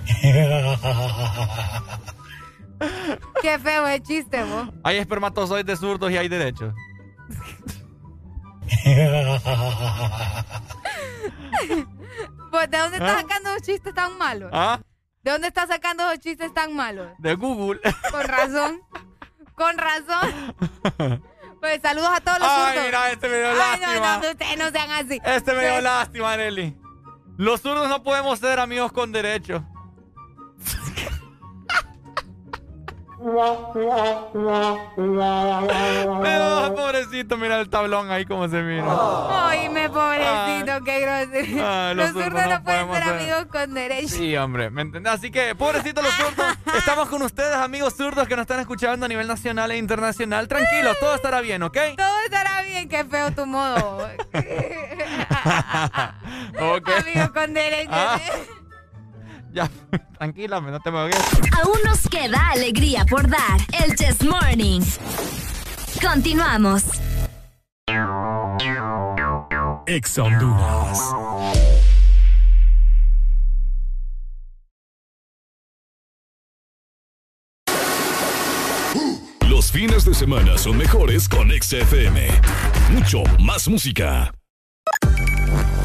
(laughs) Qué feo el chiste, vos. Hay espermatozoides zurdos y hay derechos. (laughs) Pues, ¿De dónde ¿Ah? estás sacando esos chistes tan malos? ¿Ah? ¿De dónde estás sacando esos chistes tan malos? De Google. (laughs) Con razón. Con razón. Pues saludos a todos los Ay, zurdos. mira, este me dio Ay, lástima. no, no, ustedes no sean así. Este me dio Sí. lástima, Arely. Los zurdos no podemos ser amigos con derechos. (laughs) Pero, pobrecito, mira el tablón ahí como se mira. Oíme, pobrecito, qué grosero. Ah, los los zurdos no no pueden ser ser. amigos con derechos. Sí, hombre, ¿me entendés? Así que, pobrecito los zurdos, (laughs) estamos con ustedes, amigos zurdos que nos están escuchando a nivel nacional e internacional. Tranquilos, todo estará bien, ¿ok? Todo estará bien, qué feo tu modo. (laughs) Amigos con derechos. Ah. Ya, (laughs) tranquila, no te ahogues. Aún nos queda alegría por dar. El Chess Morning. Continuamos. Ex Honduras. Los fines de semana son mejores con XFM. Mucho más música.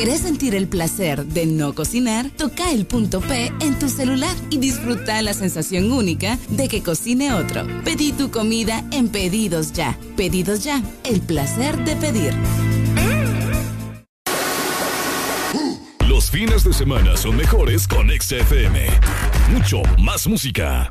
¿Querés sentir el placer de no cocinar? Toca el punto P en tu celular y disfruta la sensación única de que cocine otro. Pedí tu comida en Pedidos Ya. Pedidos Ya, el placer de pedir. Los fines de semana son mejores con XFM. Mucho más música.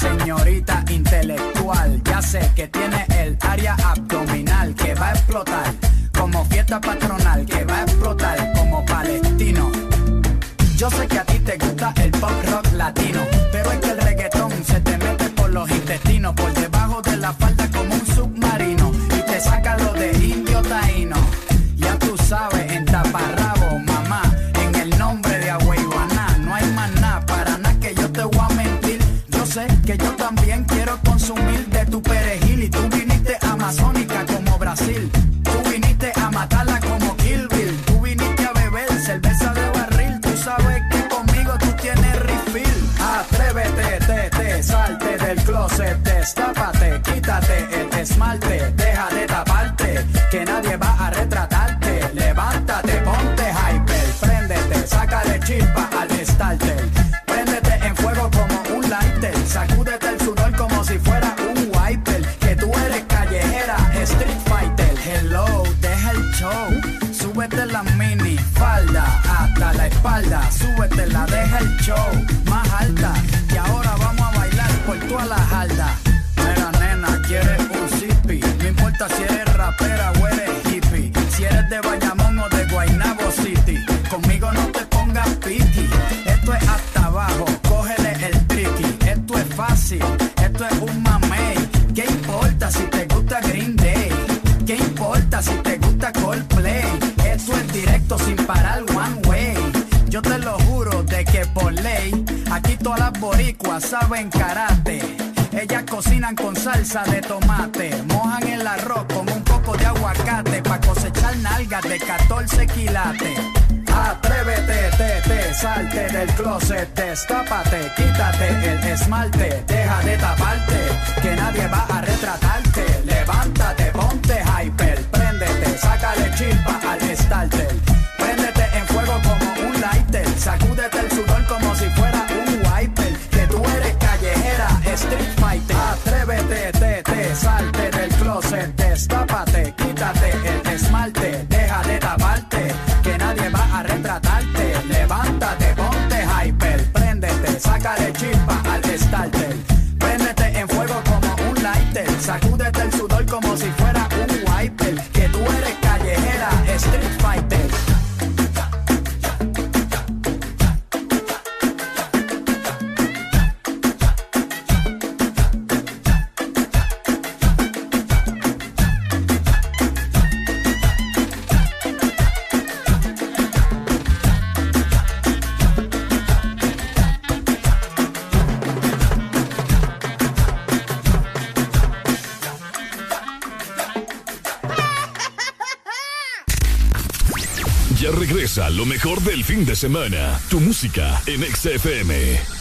Señorita intelectual, ya sé que tiene el área abdominal que va a explotar como fiesta patronal que va a explotar como palestino. Yo sé que a ti te gusta el pop rock latino, pero es que el reggaetón se te mete por los intestinos, por debajo de la falda como un esmalte, deja de taparte, que nadie va a retratarte. Levántate, ponte hyper, préndete, sácale chispa al starter. Préndete en fuego como un lighter, sacúdete el sudor como si fuera un wiper. Que tú eres callejera, street fighter. Hello, deja el show, súbete la mini falda hasta la espalda, súbete la deja el show más alta. Todas las boricuas saben karate. Ellas cocinan con salsa de tomate, mojan el arroz con un poco de aguacate para cosechar nalgas de 14 quilates. Atrévete, te, te, salte del closet, destápate, quítate el esmalte, deja de taparte, que nadie va a retratarte. Levántate, ponte hyper, préndete, sácale chispa al starter. Préndete en fuego como un lighter, sacúdete el sudor fin de semana. Tu música en XFM.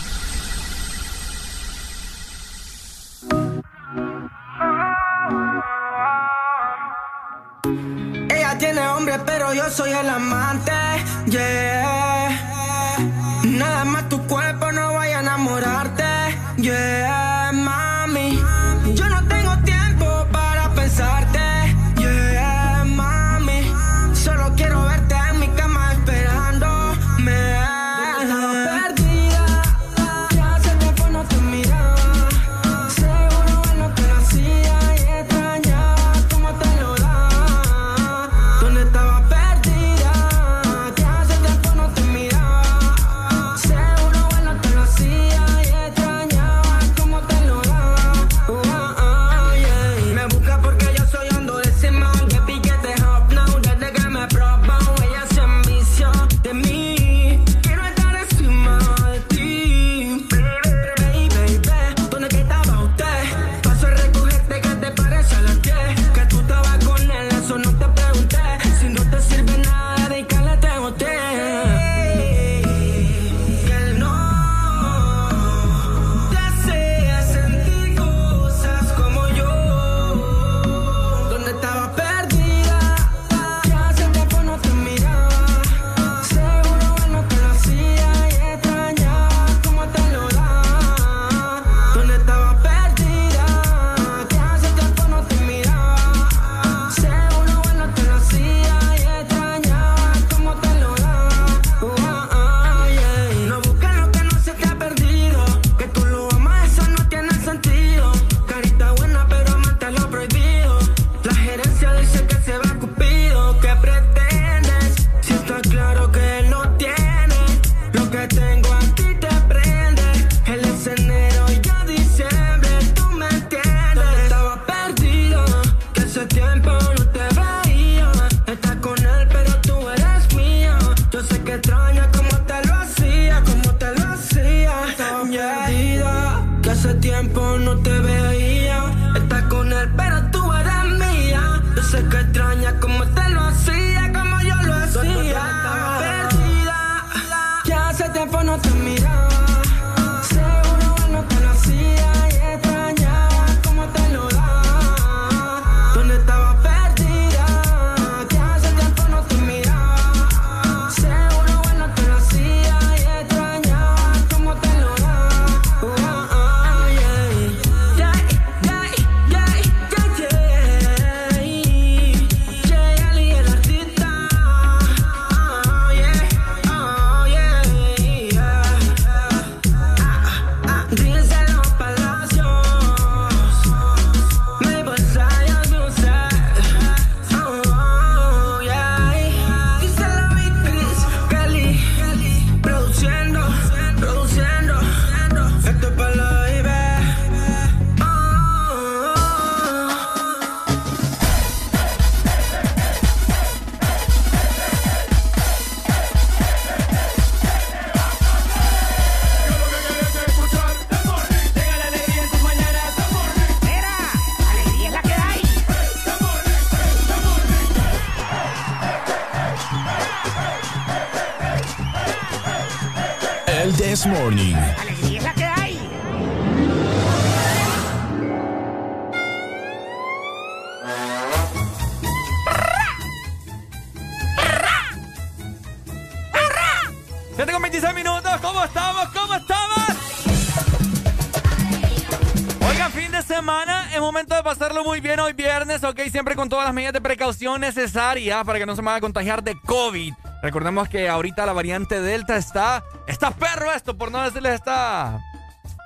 Ok, siempre con todas las medidas de precaución necesarias para que no se me vaya a contagiar de COVID. Recordemos que ahorita la variante Delta está, está perro esto, por no decirles está,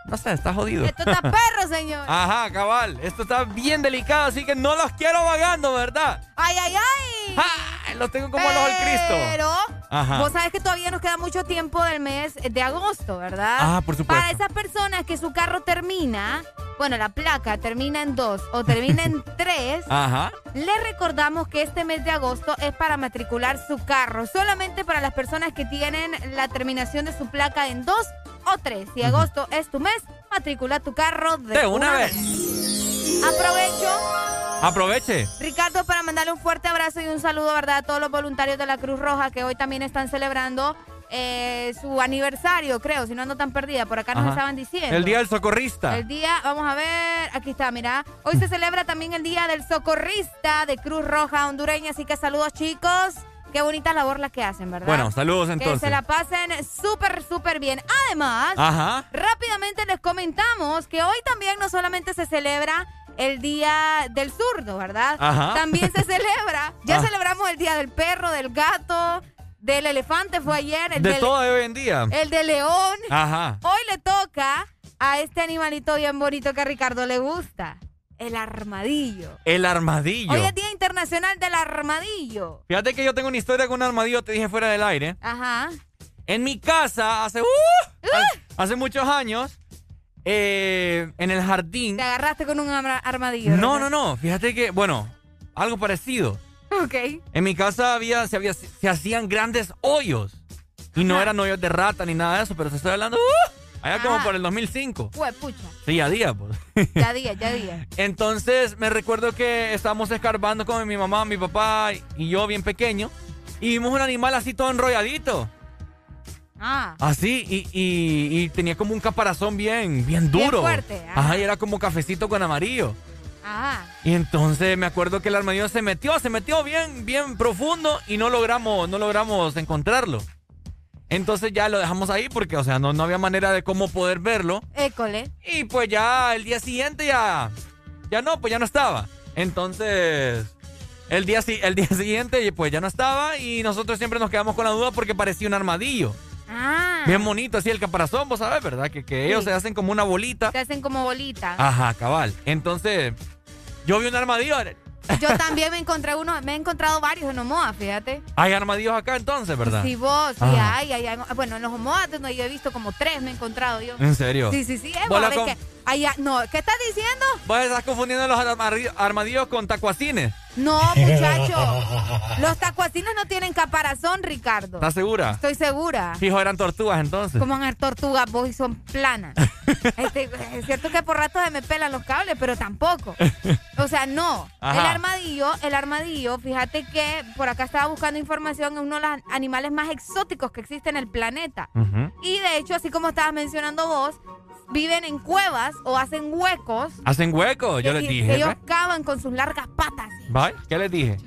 no sé, está jodido. Esto está perro, (laughs) señor. Ajá, cabal, esto está bien delicado, así que no los quiero vagando, ¿verdad? Ay, ay, ay. ¡Ja! Los tengo como los del Cristo. Pero Ajá. vos sabés que todavía nos queda mucho tiempo del mes de agosto, ¿verdad? Ah, por supuesto. Para esas personas que su carro termina, bueno, la placa termina en dos o termina en (laughs) tres, Ajá. les recordamos que este mes de agosto es para matricular su carro. Solamente para las personas que tienen la terminación de su placa en dos o tres. Si agosto es tu mes, matricula tu carro de, De una vez. Aprovecho Aproveche. Ricardo, para mandarle un fuerte abrazo y un saludo, ¿verdad? A todos los voluntarios de la Cruz Roja que hoy también están celebrando eh, su aniversario, creo, si no ando tan perdida. Por acá nos Ajá. estaban diciendo. El día del socorrista. El día, vamos a ver, aquí está, mira. Hoy se celebra también el Día del Socorrista de Cruz Roja Hondureña, así que saludos chicos. Qué bonita labor la que hacen, ¿verdad? Bueno, saludos Que entonces. se la pasen súper, súper bien. Además, Ajá. rápidamente les comentamos que hoy también no solamente se celebra el Día del Zurdo, ¿verdad? Ajá. También se celebra, ya (laughs) Ah. celebramos el Día del Perro, del Gato, del elefante fue ayer, el De del, todo de hoy en día. el de león. Ajá. Hoy le toca a este animalito bien bonito que a Ricardo le gusta, el armadillo. El armadillo. Hoy es Día Internacional del Armadillo. Fíjate que yo tengo una historia con un armadillo, te dije fuera del aire. Ajá. En mi casa, hace, ¡uh! hace muchos años, eh, en el jardín. Te agarraste con un arma- armadillo. No, no, no. Fíjate que, bueno, algo parecido. Ok. En mi casa había, se, había, se hacían grandes hoyos. Y no eran hoyos de rata ni nada de eso, pero te estoy hablando, ¡uh! allá como Ajá. por el 2005. Pues pucha. Sí, a día, pues. Ya día, ya día. (laughs) Entonces me recuerdo que estábamos escarbando con mi mamá, mi papá y yo bien pequeño. Y vimos un animal así todo enrolladito. Ah. Así, y, y- y tenía como un caparazón bien, bien Bien duro. fuerte, ajá. Ajá, y era como cafecito con amarillo. Ah. Y entonces me acuerdo que el armadillo se metió, se metió bien, bien profundo y no logramos, no logramos encontrarlo. Entonces ya lo dejamos ahí porque, o sea, no, no había manera de cómo poder verlo. École. Y pues ya el día siguiente ya, ya no, pues ya no estaba. Entonces, el día, el día (laughs) siguiente pues ya no estaba y nosotros siempre nos quedamos con la duda porque parecía un armadillo. Ah. Bien bonito, así el caparazón, vos sabés, ¿verdad? Que, que ellos Sí. se hacen como una bolita. Se hacen como bolita. Ajá, cabal. Entonces, yo vi un armadillo. Yo también me encontré uno, me he encontrado varios en Omoa, fíjate. Hay armadillos acá entonces, ¿verdad? Sí, vos, sí, Ah. hay, hay, hay. Bueno, en los Omoa donde yo he visto como tres me he encontrado yo. ¿En serio? Sí, sí, sí. Eh, Vos la que no, ¿qué estás diciendo? Vos estás confundiendo los armadillos, con tacuacines. No, (laughs) muchacho. Los tacuacines no tienen caparazón, Ricardo. ¿Estás segura? Estoy segura. Fijo, eran tortugas entonces. Como en tortugas, vos y son planas. (laughs) Este, es cierto que por rato se me pelan los cables, pero tampoco. O sea, no. Ajá. El armadillo, el armadillo, fíjate que por acá estaba buscando información, es uno de los animales más exóticos que existe en el planeta. Y de hecho, así como estabas mencionando vos, viven en cuevas o hacen huecos. Hacen huecos, yo les dije. Ellos cavan con sus largas patas. ¿Vai? ¿Qué les dije?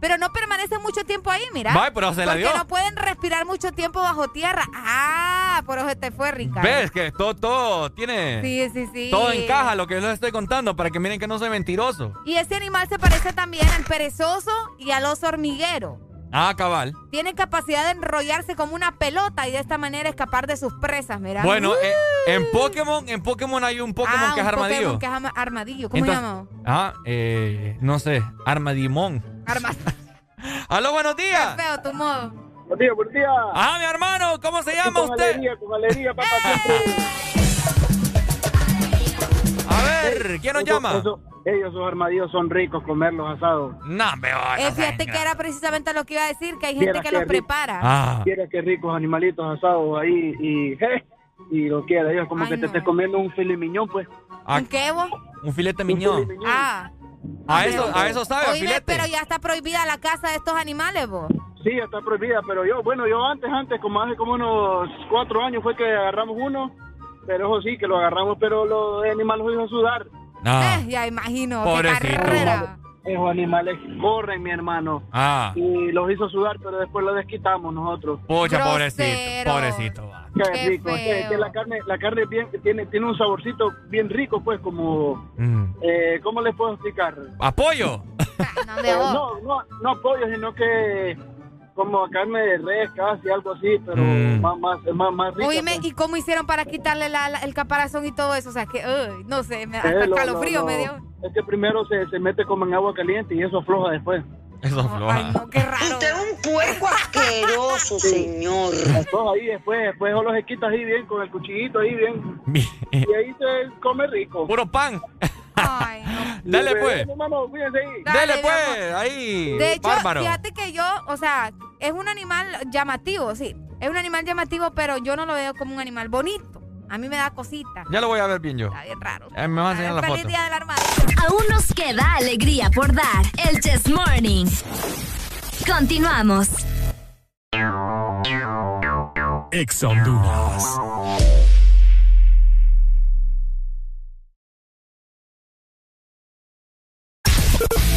Pero no permanecen mucho tiempo ahí, mira. Vai, pero se la Porque dio. no pueden respirar mucho tiempo bajo tierra. Ah, por eso te fue, Ricardo. ¿Ves que todo, todo tiene... Sí, sí, sí. Todo encaja lo que yo les estoy contando para que miren que no soy mentiroso. Y este animal se parece también al perezoso y al oso hormiguero. Ah, cabal. Tiene capacidad de enrollarse como una pelota y de esta manera escapar de sus presas, mira. Bueno, Uh. eh, en Pokémon, en Pokémon hay un Pokémon Ah, que es un armadillo. Pokémon que es armadillo. ¿Cómo se llama? Ah, eh, no sé, armadimón. Arma (laughs) Aló, buenos días. feo tu modo. Buenos días, buenos días. Ah, mi hermano, ¿cómo se llama con usted? alegría, con alegría, papá, siempre. A ver, ¿quién nos Eso- llama? eso- ellos, esos armadillos son ricos comerlos asados. No, me Eh, fíjate que era precisamente lo que iba a decir, que hay gente que los prepara. Ah. Quiera que ricos animalitos asados ahí y, je, y lo quiera. Ellos como Ay, que te estés comiendo un filet miñón, pues. ¿Un qué vos? Un filete miñón. Ah. A eso, a eso sabe, Oíme, filete. pero ya está prohibida la caza de estos animales, vos. Sí, Sí, está prohibida, pero yo, bueno, yo antes, antes, como hace como unos cuatro años fue que agarramos uno, pero eso sí, que lo agarramos, pero los animales los hizo sudar. Eh, ya imagino. qué Pobrecito. carrera. Esos animales corren, mi hermano. Ah. Y los hizo sudar, pero después los desquitamos nosotros. Pucha, pobrecito, Grosero. pobrecito. Qué, Qué rico. Es que, la carne, la carne bien, tiene, tiene un saborcito bien rico, pues, como, Mm. eh, ¿cómo les puedo explicar? ¿Apoyo? No, de Eh, vos. no, no, no pollo, sino que como carne de res, casi algo así, pero Mm. más, más, más, más rica. Oíme, pues. ¿y cómo hicieron para quitarle la- la- el caparazón y todo eso? O sea, que, uy, no sé, me, hasta lo- escalofrío lo- me dio. Es que primero se, se mete como en agua caliente y eso afloja después. Eso Ay, floja. no, qué raro. Usted es un puerco asqueroso, señor. Afloja ahí después, después solo se quita ahí bien con el cuchillito ahí bien. Bien. Y ahí se come rico. Puro pan. Ay, no. (laughs) Dale, pues. Dale, pues. Ahí. De hecho, Bárbaro. fíjate que yo, o sea, es un animal llamativo, sí. Es un animal llamativo, pero yo no lo veo como un animal bonito. A mí me da cosita. Ya lo voy a ver bien yo. Está bien raro. Eh, me vas a enseñar la Feliz foto. día del armario. Aún nos queda alegría por dar. El Chess Morning. Continuamos. Ex Honduras.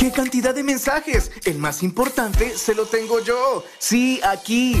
¿Qué cantidad de mensajes? El más importante se lo tengo yo. Sí, aquí.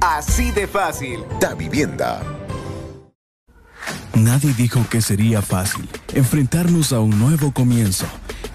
Así de fácil. Da Vivienda. Nadie dijo que sería fácil enfrentarnos a un nuevo comienzo,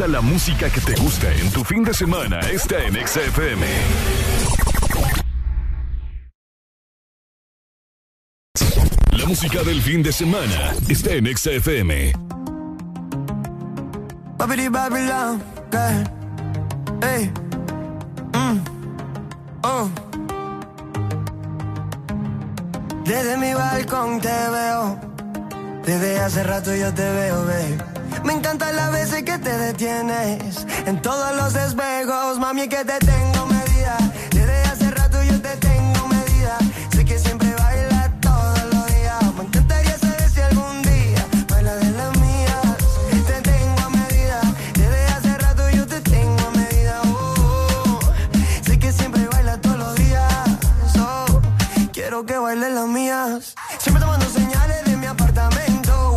La música que te gusta en tu fin de semana está en Exa FM. La música del fin de semana está en Exa FM. Babidi Babylon, girl. Hey. Mm. Oh. Desde mi balcón te veo. Desde hace rato yo te veo, babe. Me encantan las veces que te detienes. En todos los espejos, mami, que te tengo medida. Desde hace rato yo te tengo medida. Sé que siempre bailas todos los días. Me encantaría saber si algún día baila de las mías. Te tengo a medida. Desde hace rato yo te tengo a medida. Oh, sé que siempre baila todos los días. Oh, quiero que bailes las mías. Siempre tomando señales de mi apartamento.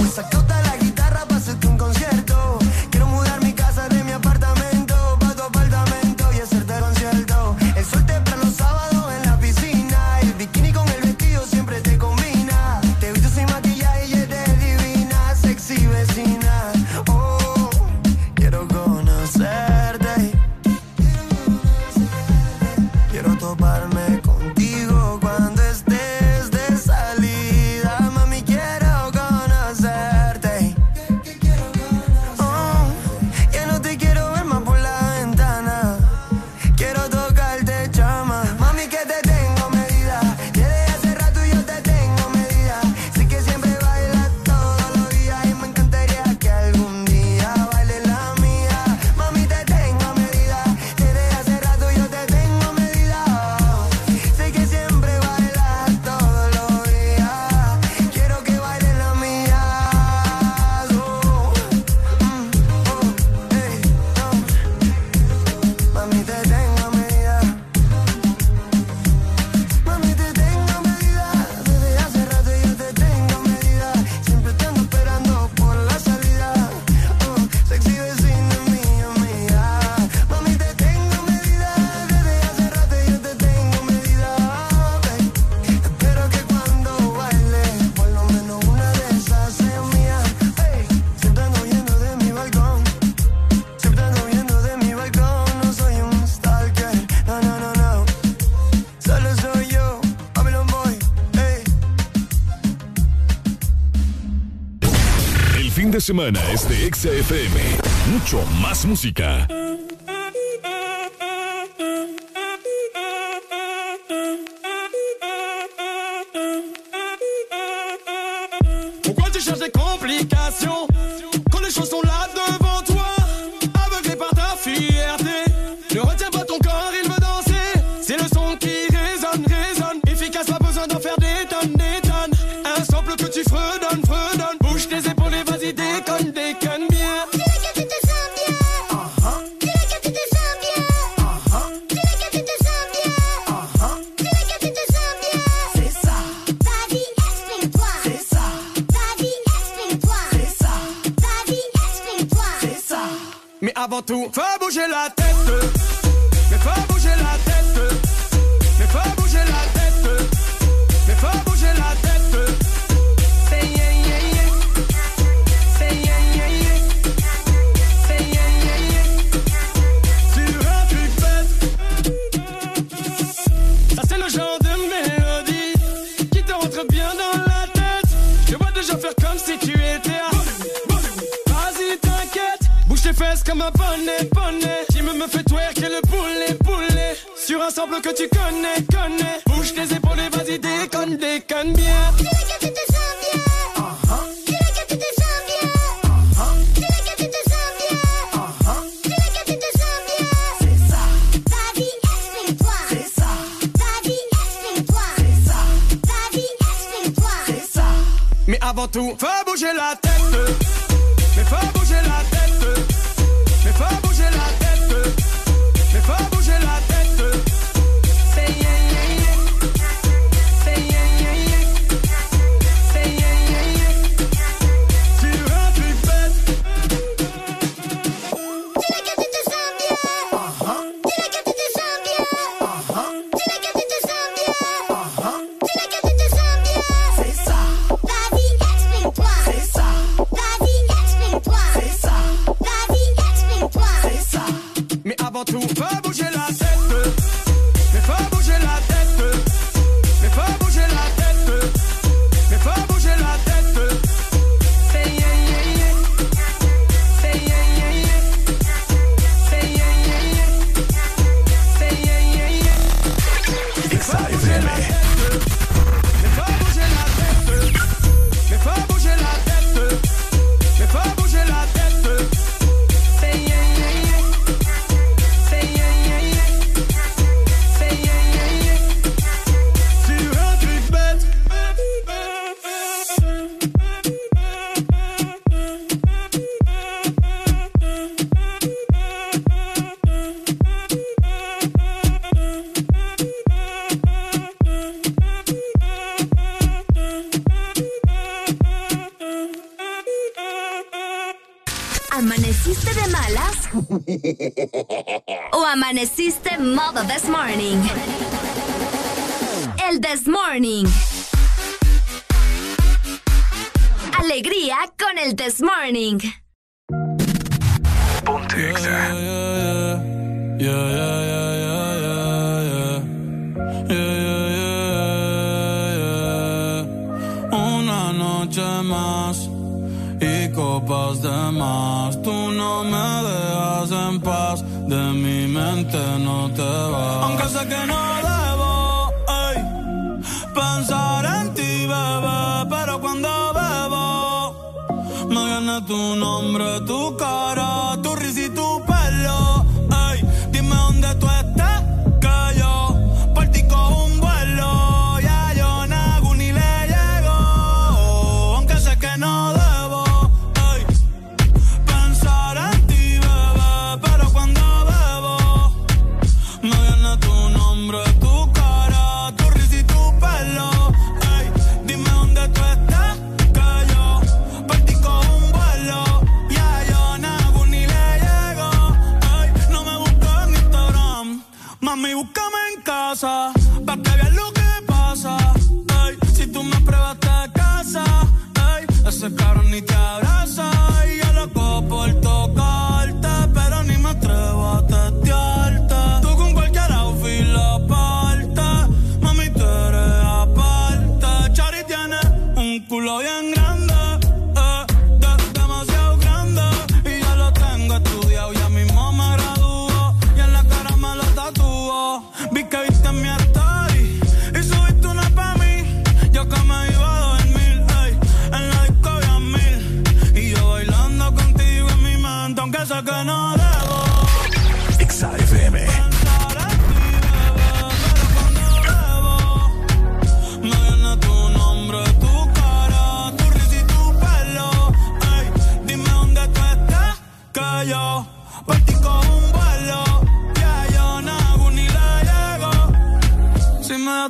Semana es de Exa FM. Mucho más música.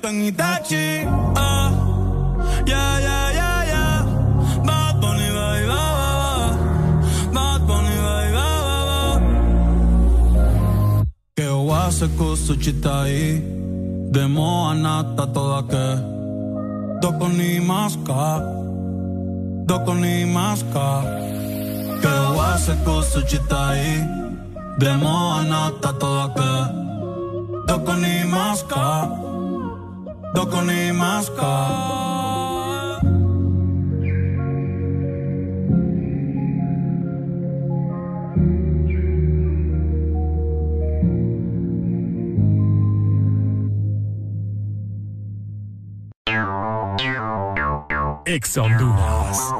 Convierto en Itachi ah. Yeah, yeah, yeah, yeah. Bad Bunny, bye, bye, bye, bye. Bad Bunny, bye, bye, bye, bye. Che ho a se questo città Demo a nata toda che Doko ni maska Doko ni maska Che ho a se questo città Demo a nata toda che Doko ni maska Doko ni maska Ex Honduras.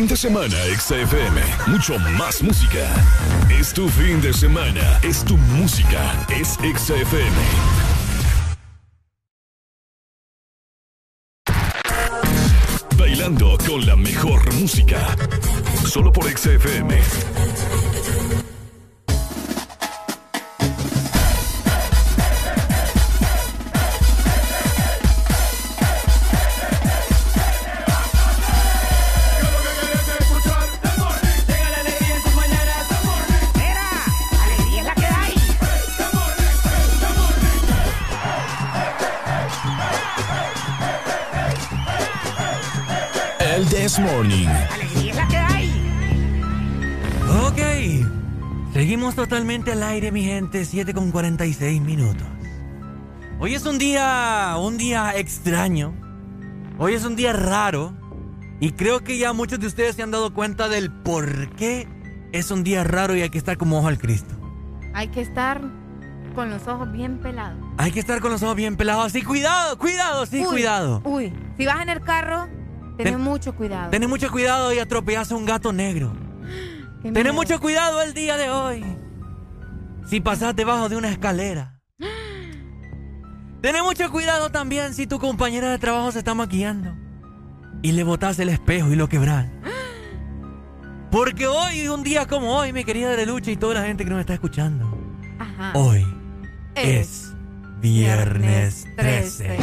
Fin de semana, XFM. Mucho más música. Es tu fin de semana. Es tu música. Es XFM. Bailando con la mejor música. Solo por XFM. This Morning. Alegría es la que hay. Ok. Seguimos totalmente al aire, mi gente. 7 con 46 minutos. Hoy es un día. Un día extraño. Hoy es un día raro. Y creo que ya muchos de ustedes se han dado cuenta del por qué es un día raro y hay que estar como ojo al Cristo. Hay que estar con los ojos bien pelados. Hay que estar con los ojos bien pelados. Así, cuidado, cuidado, sí, Uy, cuidado. Uy, si vas en el carro, ten, Ten- mucho cuidado. Tened mucho cuidado y atropellas a un gato negro. Miedo. mucho cuidado el día de hoy. Si pasas debajo de una escalera. Tened mucho cuidado también si tu compañera de trabajo se está maquillando. y le botas el espejo y lo quebras. Porque hoy, un día como hoy, mi querida de lucha y toda la gente que nos está escuchando, Ajá. hoy es viernes 13.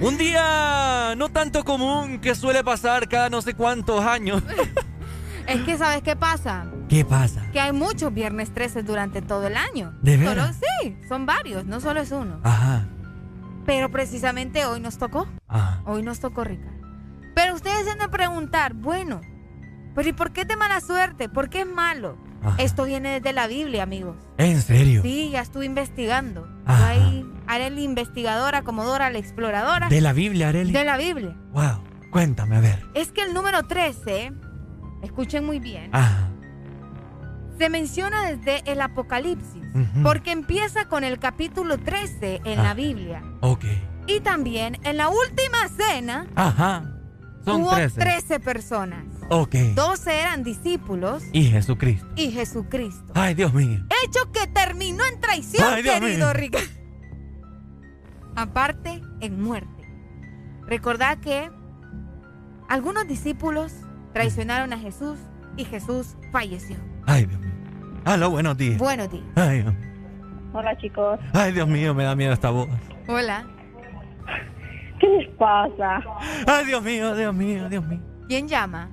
Un día no tanto común que suele pasar cada no sé cuántos años. (laughs) Es que, ¿sabes qué pasa? ¿Qué pasa? Que hay muchos viernes 13 durante todo el año. ¿De veras? sí, son varios, no solo es uno. Ajá. Pero precisamente hoy nos tocó. Ajá. Hoy nos tocó, Ricardo. Pero ustedes se han de preguntar, bueno, pero ¿y por qué es de mala suerte? ¿Por qué es malo? Ajá. Esto viene desde la Biblia, amigos. ¿En serio? Sí, ya estuve investigando. Yo Ajá. ahí, haré la investigadora, como Dora la exploradora. ¿De la Biblia, Areli? De la Biblia. Wow. Cuéntame, a ver. Es que el número 13, escuchen muy bien, Ajá. se menciona desde el Apocalipsis, porque empieza con el capítulo 13 en Ah. la Biblia. Ok. Y también en la última cena Ajá. Son hubo 13. 13 personas. Ok. 12 eran discípulos Y Jesucristo. y Jesucristo. Ay, Dios mío. Hecho que terminó en traición, Ay, Dios querido. Ricardo. Aparte, en muerte. Recordad que algunos discípulos traicionaron a Jesús y Jesús falleció. Ay, Dios mío. Aló, buenos días. Buenos días. Ay, Dios- Hola chicos, ay, Dios mío, me da miedo esta voz. Hola. ¿qué les pasa? Ay, Dios mío, Dios mío, Dios mío. ¿Quién llama?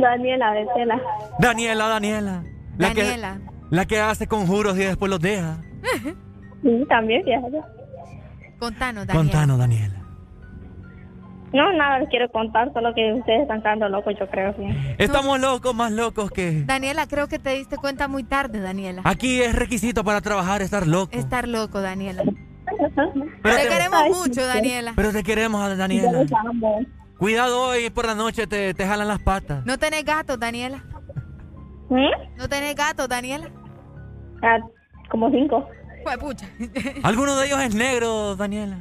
Daniela. Daniela, Daniela. La Daniela. Que, la que hace conjuros y después los deja. (laughs) Sí, también, fíjate. Contanos, Daniela. Contanos, Daniela. No, nada les quiero contar, solo que ustedes están quedando locos, yo creo. Sí. Estamos locos, más locos que... Daniela, creo que te diste cuenta muy tarde, Daniela. Aquí es requisito para trabajar estar loco. Estar loco, Daniela. Pero te te- queremos mucho, Daniela. Pero te queremos, Daniela. Cuidado hoy, por la noche te, te jalan las patas. No tenés gatos, Daniela. No tenés gatos, Daniela. Ah, como cinco. Fue pucha. (laughs) ¿Alguno de ellos es negro, Daniela?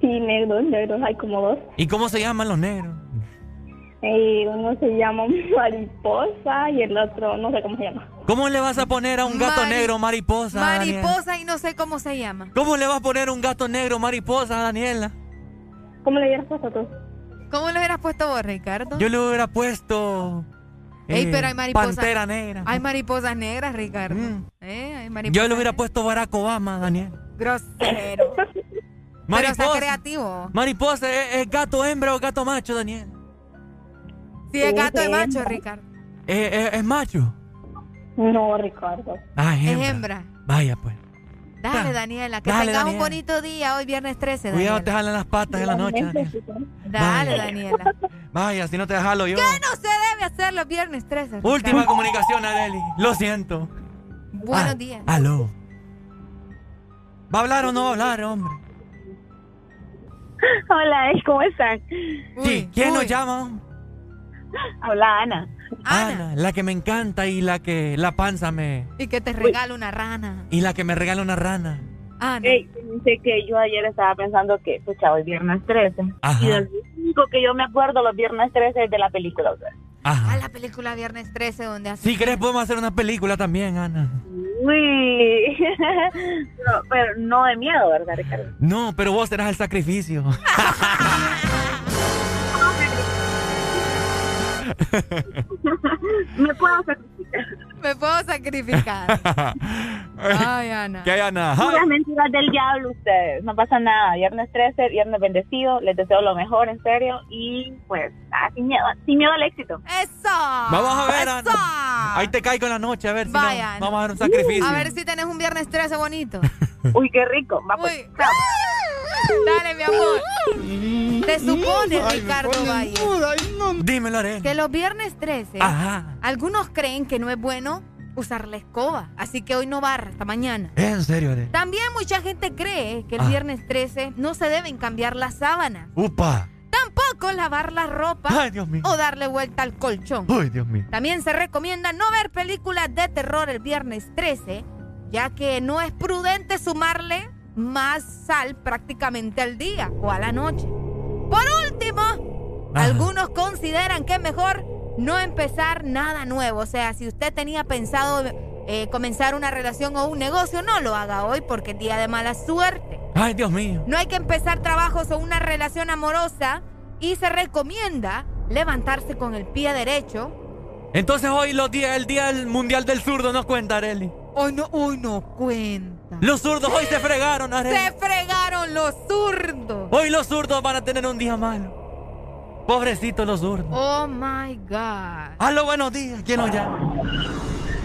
Sí, negros, negros, hay como dos. ¿Y cómo se llaman los negros? Y uno se llama mariposa y el otro no sé cómo se llama. ¿Cómo le vas a poner a un gato Mari- negro mariposa? Daniela? Mariposa y no sé cómo se llama. ¿Cómo le vas a poner un gato negro mariposa, Daniela? ¿Cómo le hubieras puesto tú? ¿Cómo le hubieras puesto vos, Ricardo? Yo le hubiera puesto. Ey, eh, pero hay mariposas. Pantera negra. Hay mariposas negras, Ricardo. Eh, hay mariposas Yo le hubiera puesto Barack Obama, Daniel. Grosero. (laughs) Pero está creativo. Mariposa, ¿es, es gato hembra o gato macho, Daniel? Si es gato de macho, Ricardo. ¿Es, es- es macho? No, Ricardo. Ah, es Es hembra. Vaya, pues. Dale, Daniela, que Dale, tengas un Daniela. bonito día hoy, viernes 13, Cuidado, Daniela. te jalan las patas en la noche, Daniel. Dale, Vaya. Daniela. Vaya, si no te jalo yo. ¿Qué no se debe hacer los viernes 13? Ricardo? Última comunicación, Areli. Lo siento. Buenos Ah, días. Aló. ¿Va a hablar o no va a hablar, hombre? Hola. ¿cómo están? Sí, ¿quién nos llama? Hola, Ana. Ana, la que me encanta y la que la panza me... Y que te regala una rana. Y la que me regala una rana. Ana. Ey, dice que yo ayer estaba pensando que, pucha, hoy viernes 13. Ajá. Y del único que yo me acuerdo los viernes 13 es de la película. o sea. A la película Viernes 13 donde hace... Si querés podemos hacer una película también, Ana. Uy. (laughs) pero, pero no de miedo, ¿verdad, Ricardo? No, pero vos serás el sacrificio. (laughs) (laughs) me puedo sacrificar. Me puedo sacrificar. (laughs) Ay, Ana. ¿Qué hay, Ana? Puras mentiras del diablo ustedes. No pasa nada. Viernes 13, viernes bendecido. Les deseo lo mejor, en serio. Y pues, nada, sin miedo, sin miedo al éxito. ¡Eso! Vamos a ver, ¡Eso! Ana. Ahí te caigo en la noche, a ver si no- vamos a ver un sacrificio. A ver si tenés un viernes 13 bonito. (laughs) Uy, qué rico. Va, pues. Uy. Dale, mi amor. Te supone, Ay, me Ricardo Valle, Dímelo, que los viernes 13, Ajá. algunos creen que no es bueno usar la escoba. Así que hoy no barra, hasta mañana. En serio. También mucha gente cree que el Ah. viernes 13 no se deben cambiar las sábanas. Upa. Tampoco lavar la ropa Ay, Dios mío. o darle vuelta al colchón. Ay, Dios mío. También se recomienda no ver películas de terror el viernes 13, ya que no es prudente sumarle más sal prácticamente al día o a la noche. Por último, algunos consideran que es mejor no empezar nada nuevo. O sea, si usted tenía pensado eh, comenzar una relación o un negocio, no lo haga hoy porque es día de mala suerte. Ay, Dios mío. No hay que empezar trabajos o una relación amorosa y se recomienda levantarse con el pie derecho. Entonces hoy los días, el día del mundial del zurdo no cuenta, Areli. Hoy no, hoy no cuenta. Los zurdos hoy se fregaron, Areli. Se fregaron los zurdos. Hoy los zurdos van a tener un día malo. Pobrecitos los zurdos. Oh my God. Aló, buenos días. ¿Quién nos llama?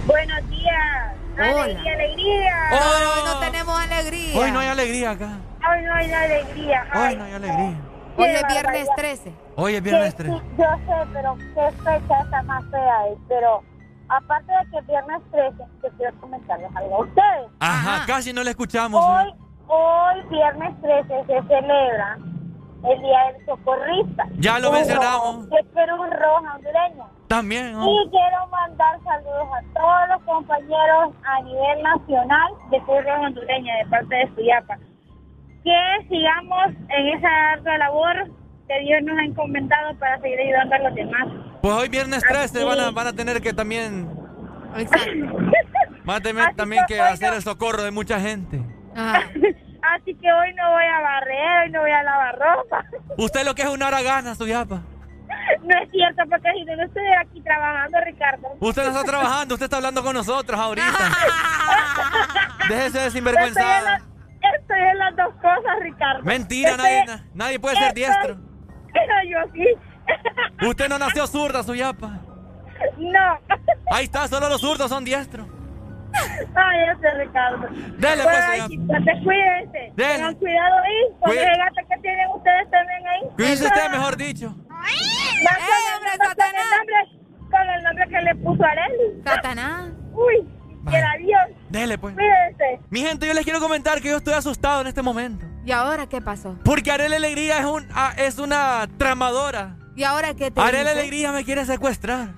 Buenos días. Alegría, alegría. Hoy no tenemos alegría. Hoy no hay alegría acá. Hoy no hay alegría. Hoy no hay alegría. Hoy es viernes 13. Hoy es viernes Sí, 13. sí, yo sé, pero qué fecha está más fea. Pero aparte de que es viernes 13, yo quiero comentarles algo a ustedes. Ajá, casi no le escuchamos. Hoy, hoy, viernes 13, se celebra el Día del Socorrista. Ya lo mencionamos. Roja, De Cruz Roja hondureña. También. ¿no? Y quiero mandar saludos a todos los compañeros a nivel nacional de Roja hondureña de parte de Suyapa. Que sigamos en esa ardua labor que Dios nos ha encomendado para seguir ayudando a los demás. Pues hoy viernes 13 Así. van a, van a tener que también. Van a tener también que hacer no- el socorro de mucha gente. Así que hoy no voy a barrer, hoy no voy a lavar ropa. Usted lo que es una haragana, su yapa. No es cierto, porque si no, no estoy aquí trabajando, Ricardo. Usted no está trabajando, usted está hablando con nosotros ahorita. (laughs) Déjese de Estoy en, sinvergüenzada. la- estoy en las dos cosas, Ricardo. Mentira, Estoy- nadie, na- nadie puede ser diestro. Pero yo sí. Usted no nació zurda, su yapa. No. Ahí está, solo los zurdos son diestros. Ay, sé, Ricardo. Dele, pues, ay, chicos, cuídense. Dele. Tengan cuidado ahí con Cuide- ese gato que tienen ustedes también ahí. Cuídese usted, mejor dicho. No, con, el, no, con el nombre, con el nombre que le puso Areli. Satanás. Uy, quiera Dios. Dele, pues. Cuídense. Mi gente, yo les quiero comentar que yo estoy asustado en este momento. ¿Y ahora qué pasó? Porque Arela Alegría es, un, ah, es una tramadora. ¿Y ahora qué te Arela hizo? Alegría me quiere secuestrar.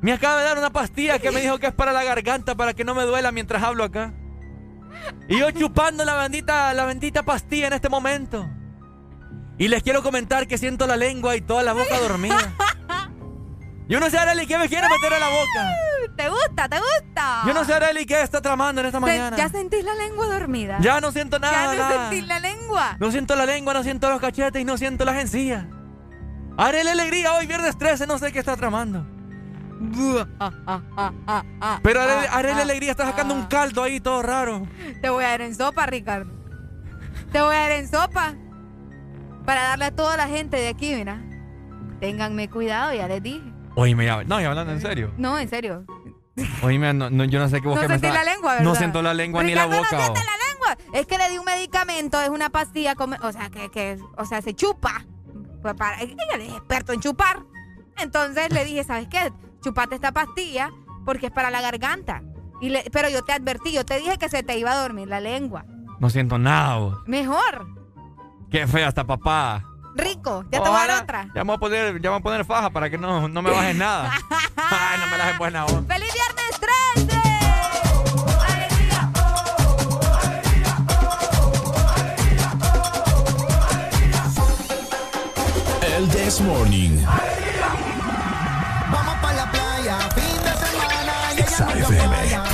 Me acaba de dar una pastilla que me dijo que es para la garganta, para que no me duela mientras hablo acá. Y yo chupando la bendita, la bendita pastilla en este momento. Y les quiero comentar que siento la lengua y toda la boca dormida. Yo no sé, Areli, qué me quiere meter a la boca. ¿Te gusta? ¿Te gusta? Yo no sé, Areli, qué está tramando en esta mañana. ¿Ya sentís la lengua dormida? Ya no siento nada. ¿Ya no nada. sentís la lengua? No siento la lengua, no siento los cachetes y no siento las encías. Haré la alegría hoy, viernes 13, no sé qué está tramando. Pero haré, haré la alegría, está sacando un caldo ahí todo raro. Te voy a dar en sopa, Ricardo. Te voy a dar en sopa. Para darle a toda la gente de aquí, mira. Ténganme cuidado, ya les dije. Oíme, ya, no, ya hablando en serio. No, en serio. Oíme, no, no, yo no sé qué vos No sentí la lengua, ¿verdad? No siento la lengua ni la boca. no siente la lengua. Es que le di un medicamento, es una pastilla, come- o sea, que, que, o sea, se chupa. Pues para, ella es experto en chupar. Entonces le dije, ¿sabes qué? Chupate esta pastilla porque es para la garganta. Y le- pero yo te advertí, yo te dije que se te iba a dormir la lengua. No siento nada, vos. Mejor. Qué fea esta papá. Rico. Ya te voy a dar otra. Ya me voy a poner, ya me voy a poner faja para que no, no me bajes nada. (laughs) Ay, no me la buena vos. ¡Feliz viernes 13! This Morning. Vamos pa' la playa, fin de semana,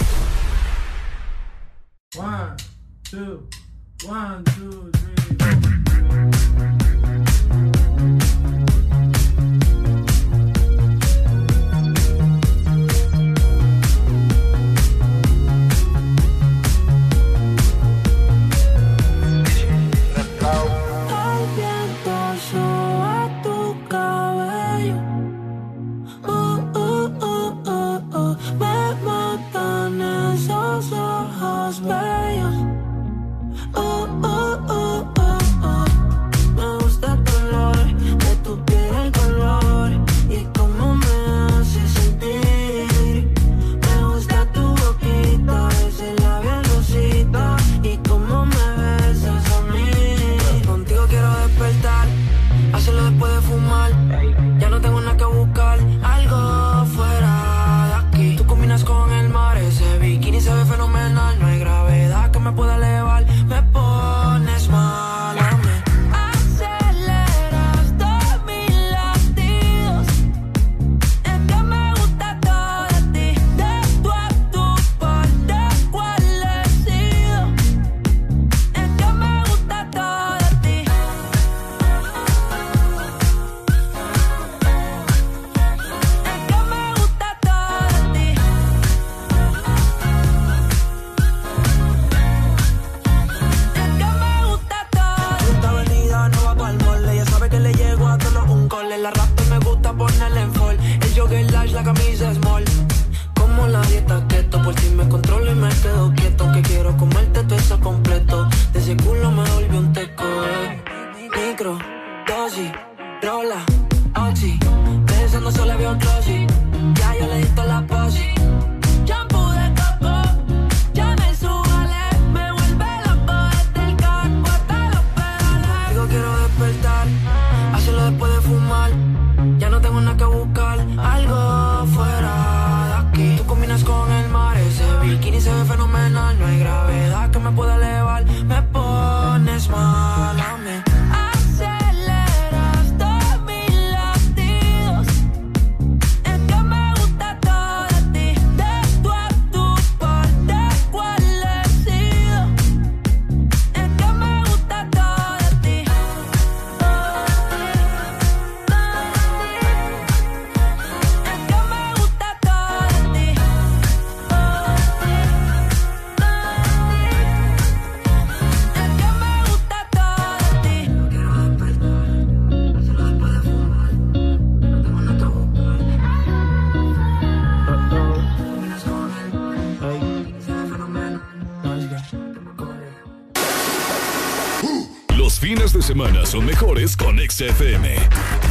son mejores con XFM.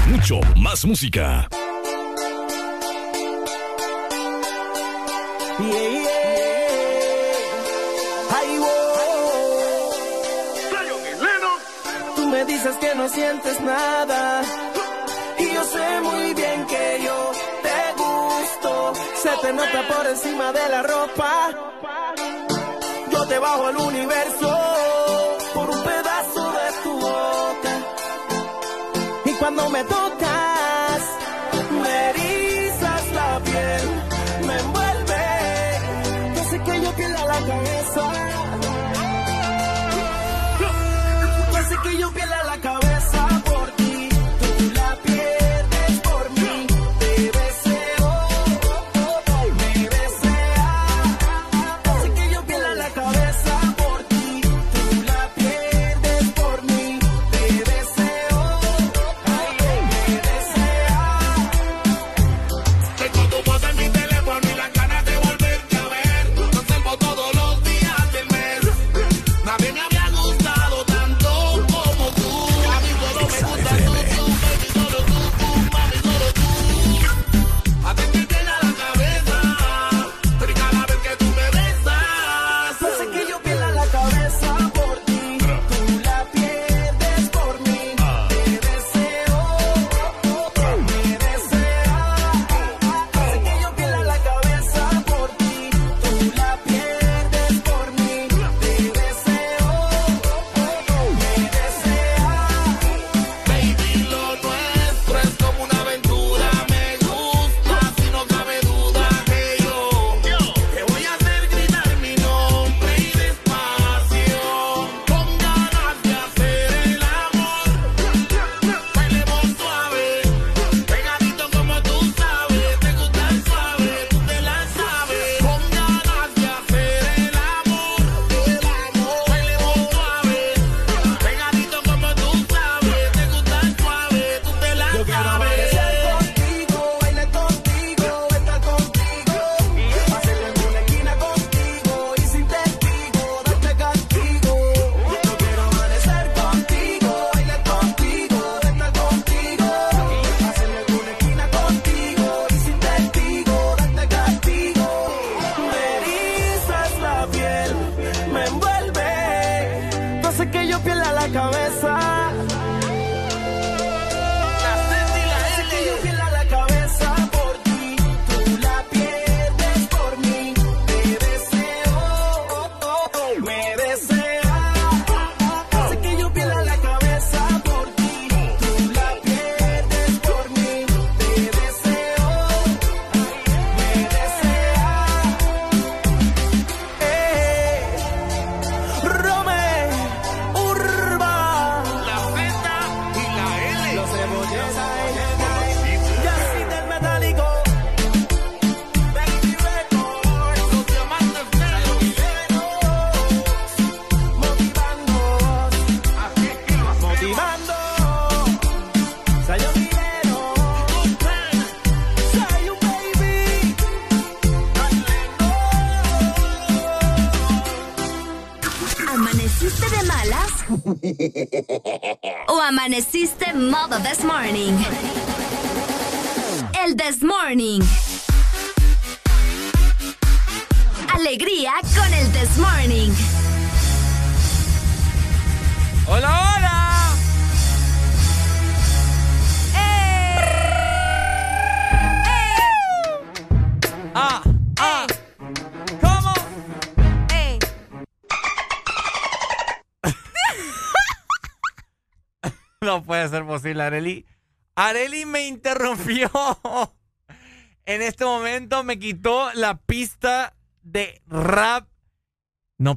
Mucho más música. Yeah, yeah. Tú me dices que no sientes nada. Y yo sé muy bien que yo te gusto. Se te nota por encima de la ropa. Yo te bajo el universo. Cuando me tocas, me erizas la piel, me envuelve, yo sé que yo pierda la cabeza. Yo sé que yo pierda la cabeza.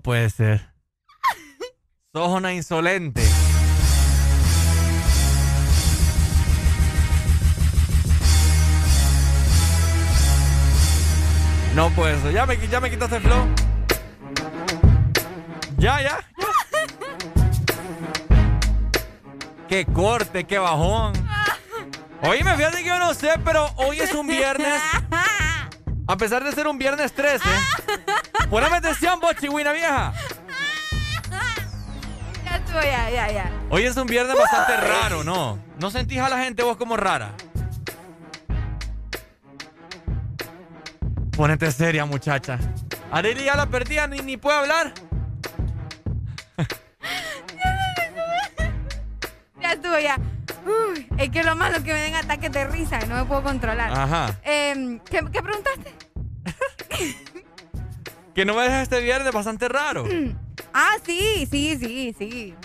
Puede ser. Sos una insolente. No puede ser. Ya me, ya me quitaste el flow. Ya, ya. Qué corte, qué bajón. Oye, me fíjate que yo no sé, pero hoy es un viernes. A pesar de ser un viernes 13. Poneme atención, vos, chigüina vieja. Ya estuvo, ya, ya, ya. Hoy es un viernes bastante raro, ¿no? ¿No sentís a la gente vos como rara? Ponete seria, muchacha. Areli ya la perdía, ni, ni puede hablar. Ya estuvo, ya. Uy, es que lo malo es que me den ataques de risa y no me puedo controlar. Ajá. Em, ¿qué, qué preguntaste? (laughs) Que no me dejes este viernes bastante raro. Ah, sí, sí, sí, sí.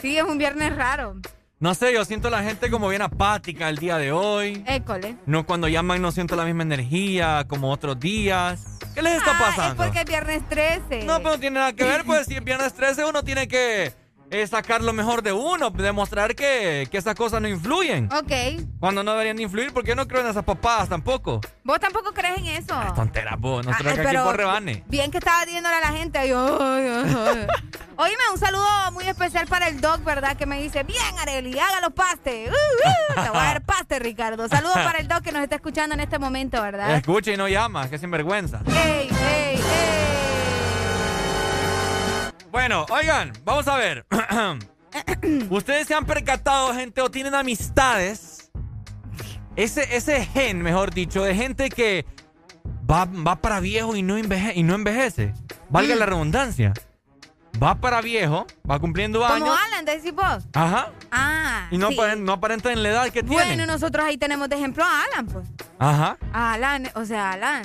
Sí, es un viernes raro. No sé, yo siento la gente como bien apática el día de hoy. École. No, cuando llaman no siento la misma energía como otros días. ¿Qué les está Ah, pasando? Es porque es viernes 13. No, pero no tiene nada que ver, pues si es viernes 13 uno tiene que eh, sacar lo mejor de uno, demostrar que, que esas cosas no influyen. Ok. Cuando no deberían de influir, porque yo no creo en esas papadas tampoco. ¿Vos tampoco crees en eso? Tonteras, vos, nosotros Ah, que aquí por rebane. Bien que estaba diciéndole a la gente. Yo. (laughs) Oíme, un saludo muy especial para el Doc, ¿verdad? Que me dice, bien, Areli, haga los pastes. Uh, uh, te voy a dar paste, Ricardo. Saludos para el Doc que nos está escuchando en este momento, ¿verdad? Escucha y no llama, que sinvergüenza. ¡Ey, ey, ey! Bueno, oigan, vamos a ver. (clears throat) Ustedes se han percatado, gente, o tienen amistades. Ese, ese gen, mejor dicho, de gente que va, va para viejo y no, enveje- y no envejece. Valga la redundancia. Va para viejo, va cumpliendo Como años. Alan, decís vos. Ajá. Ah, Y no, sí. aparenta, no aparenta en la edad que Bueno, tiene. nosotros ahí tenemos de ejemplo a Alan, pues. Ajá. A Alan, o sea, Alan.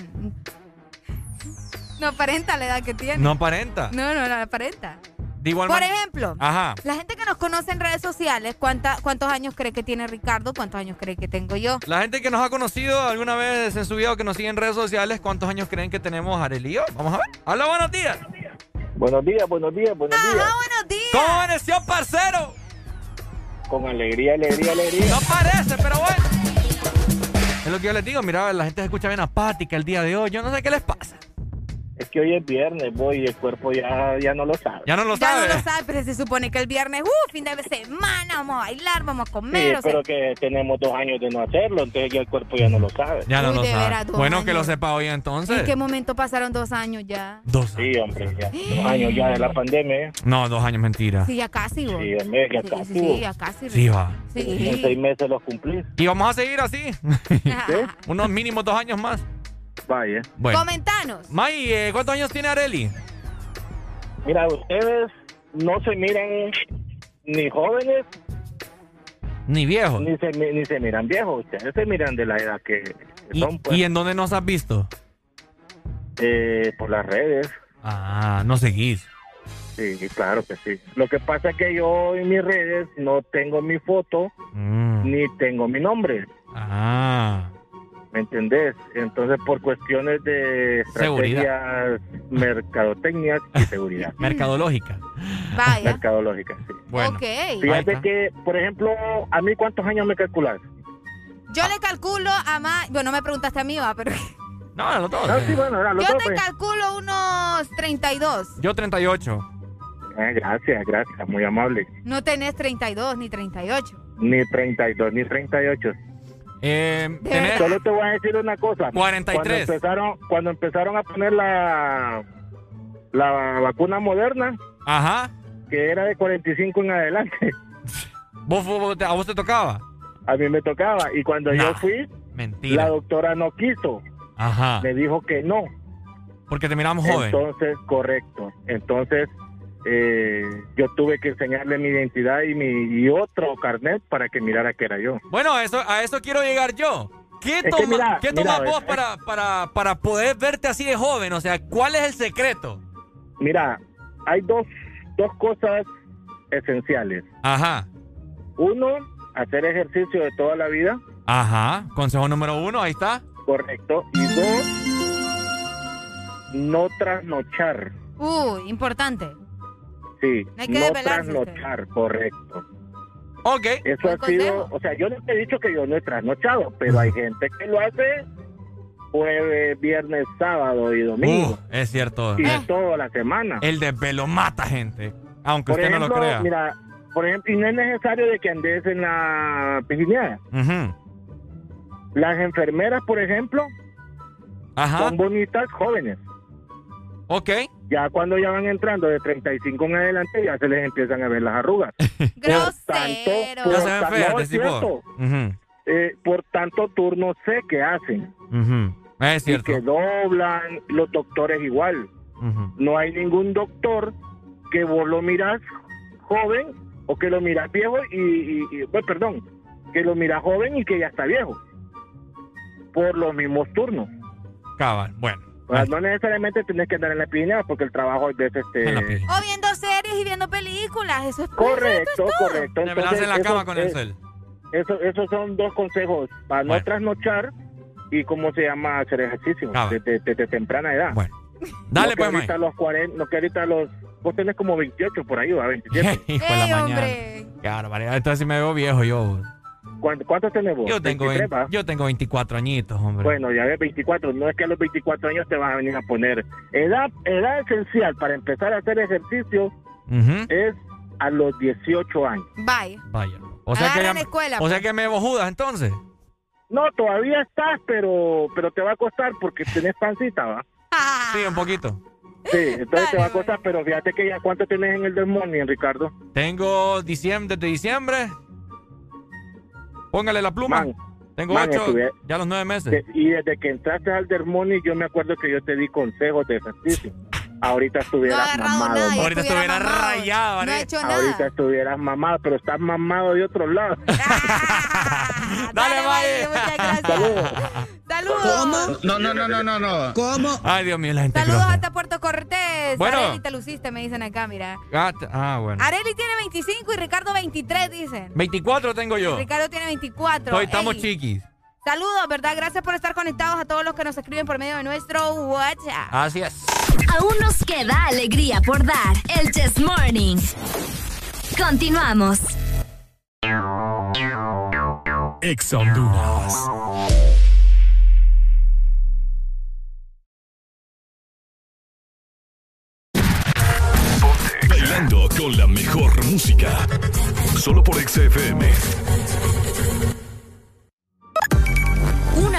No aparenta la edad que tiene. No aparenta. No, no, no aparenta. De igual Por ejemplo, Ajá. la gente que nos conoce en redes sociales, ¿cuánta, ¿cuántos años cree que tiene Ricardo? ¿Cuántos años cree que tengo yo? La gente que nos ha conocido alguna vez en su vida o que nos sigue en redes sociales, ¿cuántos años creen que tenemos yo? Vamos a ver. Hola, buenos días. Buenos días, buenos días, buenos días. buenos días. ¿Cómo amaneció, parcero? Con alegría, alegría, alegría. No parece, pero bueno. Es lo que yo les digo, mira, la gente se escucha bien apática el día de hoy. Yo no sé qué les pasa. Es que hoy es viernes, voy, y el cuerpo ya, ya no lo sabe. Ya no lo Ya sabe. no lo sabe, pero se supone que el viernes, uh, fin de semana, vamos a bailar, vamos a Sí, comer. sea, pero que tenemos dos años de no hacerlo, entonces ya el cuerpo ya no lo sabe. Ya no Uy, lo sabe. veras, bueno, que lo sepa hoy entonces. ¿En qué momento pasaron dos años ya? Dos Sí, hombre, ya. Dos años ya de la pandemia. No, dos años, mentira. Sí, ya casi, vos. Sí, hombre, ya Sí, casi. sí, sí, ya casi. Sí, va. En Sí. seis meses los cumplís. Y vamos a seguir así. (laughs) Unos mínimos dos años más. Vaya. Bueno. Comentanos. May, eh, ¿cuántos años tiene Areli? Mira, ustedes no se miran ni jóvenes Ni viejo. ni se, mi- ni se miran viejos. Ustedes se miran de la edad que que ¿Y, son, pues, y en dónde nos has visto? eh, por las redes. Ah, no seguís. Sí, claro que sí. Lo que pasa es que yo en mis redes no tengo mi foto Mm. ni tengo mi nombre. Ah. ¿Me entendés? Entonces, por cuestiones de Seguridad. estrategias, mercadotecnias y seguridad. (laughs) Mercadológica. Vaya. Mercadológicas, sí. Bueno. Ok. Fíjate que, por ejemplo, a mí cuántos años me calculas. Yo le calculo a más. Bueno, me preguntaste a mí, va, pero. No, a los dos. No, sí, bueno, Yo dos, te pues. calculo unos 32. Yo 38. Eh, gracias, gracias, muy amable. No tenés 32 ni 38. Ni 32, ni 38. Eh, Solo te voy a decir una cosa. 43. Cuando empezaron, cuando empezaron a poner la, la vacuna moderna, Ajá. que era de 45 en adelante. (laughs) ¿Vos, vos- a vos te tocaba? A mí me tocaba. Y cuando yo fui, Mentira. la doctora no quiso. Ajá. Me dijo que no. Porque te miramos joven. Entonces, correcto. Entonces, eh, yo tuve que enseñarle mi identidad y mi y otro carnet para que mirara que era yo. Bueno, a eso, a eso quiero llegar yo. ¿Qué, que toma- mira, ¿qué mira, tomas vos para, para, para poder verte así de joven? O sea, ¿cuál es el secreto? Mira, hay dos, dos cosas esenciales. Ajá. Uno, hacer ejercicio de toda la vida. Ajá. Consejo número uno, ahí está. Correcto. Y dos, no trasnochar. Uy, importante. Sí, No hay que no desvelarse, trasnochar, correcto. Ok. Eso ha sido, o sea, yo no te he dicho que yo no he trasnochado, pero hay gente que lo hace jueves, viernes, sábado y domingo. Uh, es cierto. y Eh, toda la semana. El desvelo mata gente. Aunque Por usted no lo crea. mira, por ejemplo, y no es necesario de que andes en la piscineada. Las enfermeras, por ejemplo, Ajá. son bonitas jóvenes. Ok. Ya cuando ya van entrando de 35 en adelante, ya se les empiezan a ver las arrugas. (laughs) por tanto, por cierto. Eh, por tanto turno sé que hacen. ujú. Es Y cierto. que doblan, los doctores igual. No hay ningún doctor que vos lo miras joven o que lo miras viejo y, y- y- pues, perdón, que lo miras joven y que ya está viejo. Por los mismos turnos. Cabal. Bueno. O sea, no necesariamente tienes que andar en la piscina porque el trabajo es veces este O viendo series y viendo películas, eso es correcto, correcto. Desvelarse en la eso- cama con el cel. Eso, esos son dos consejos para no trasnochar y cómo se llama hacer ejercicio desde, desde temprana edad. Dale, no que pues, ahorita a los 40, no que ahorita a los vos tenés como 28 por ahí, va 27. (laughs) Hijo de la mañana. Qué barbaridad. Entonces sí me veo viejo yo. ¿Cuánto- ¿Cuántos tenés vos? Yo tengo, 23, 20 va? yo tengo 24 añitos, hombre. Bueno, ya ves 24, no es que a los 24 años te vas a venir a poner edad edad esencial para empezar a hacer ejercicio es a los 18 años. Bye. Vaya. O sea, que ya- la escuela, o sea pues. que me bojudas entonces. No, todavía estás, pero pero te va a costar porque (laughs) tenés pancita, ¿va? Sí, un poquito. Sí, entonces te va a costar, pero fíjate que ya cuánto tenés en el demonio, Ricardo. Tengo diciembre, desde diciembre. Póngale la pluma. Man, Tengo man, ocho, estuve- ya los nueve meses. De- y desde que entraste al Dermoni, yo me acuerdo que yo te di consejos de ejercicio. (laughs) Ahorita estuvieras mamado. Ahorita estuviera rayado, No ¿eh? hecho Ahorita estuvieras mamado, pero estás mamado de otro lado. (laughs) (laughs) Dale, Valle, muchas (laughs) gracias. Saludos. No, no, no, no, no, no. ¿Cómo? Ay, Dios mío, la gente Saludos hasta Puerto Cortés. Bueno. Areli, te luciste, me dicen acá, mira. Ah, ah, bueno. Areli tiene 25 y Ricardo 23, dicen. 24 tengo yo. Ricardo tiene 24. Hoy estamos Ey, chiquis. Saludos, ¿verdad? Gracias por estar conectados a todos los que nos escriben por medio de nuestro WhatsApp. Así es. Aún nos queda alegría por dar. El Chess Morning. Continuamos. Ex Honduras. Bailando con la mejor música. Solo por XFM.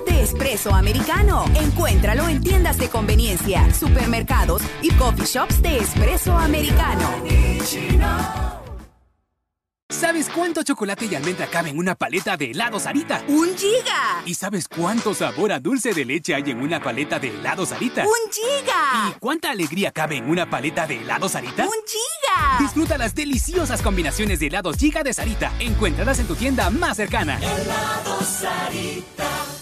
De espresso americano. Encuéntralo en tiendas de conveniencia, supermercados y coffee shops de espresso americano. ¿Sabes cuánto chocolate y almendra cabe en una paleta de helado Sarita? ¡Un giga! ¿Y sabes cuánto sabor a dulce de leche hay en una paleta de helado Sarita? ¡Un giga! ¿Y cuánta alegría cabe en una paleta de helado Sarita? ¡Un giga! Giga. Disfruta las deliciosas combinaciones de helados Giga de Sarita. Encuéntralas en tu tienda más cercana. Helado Sarita.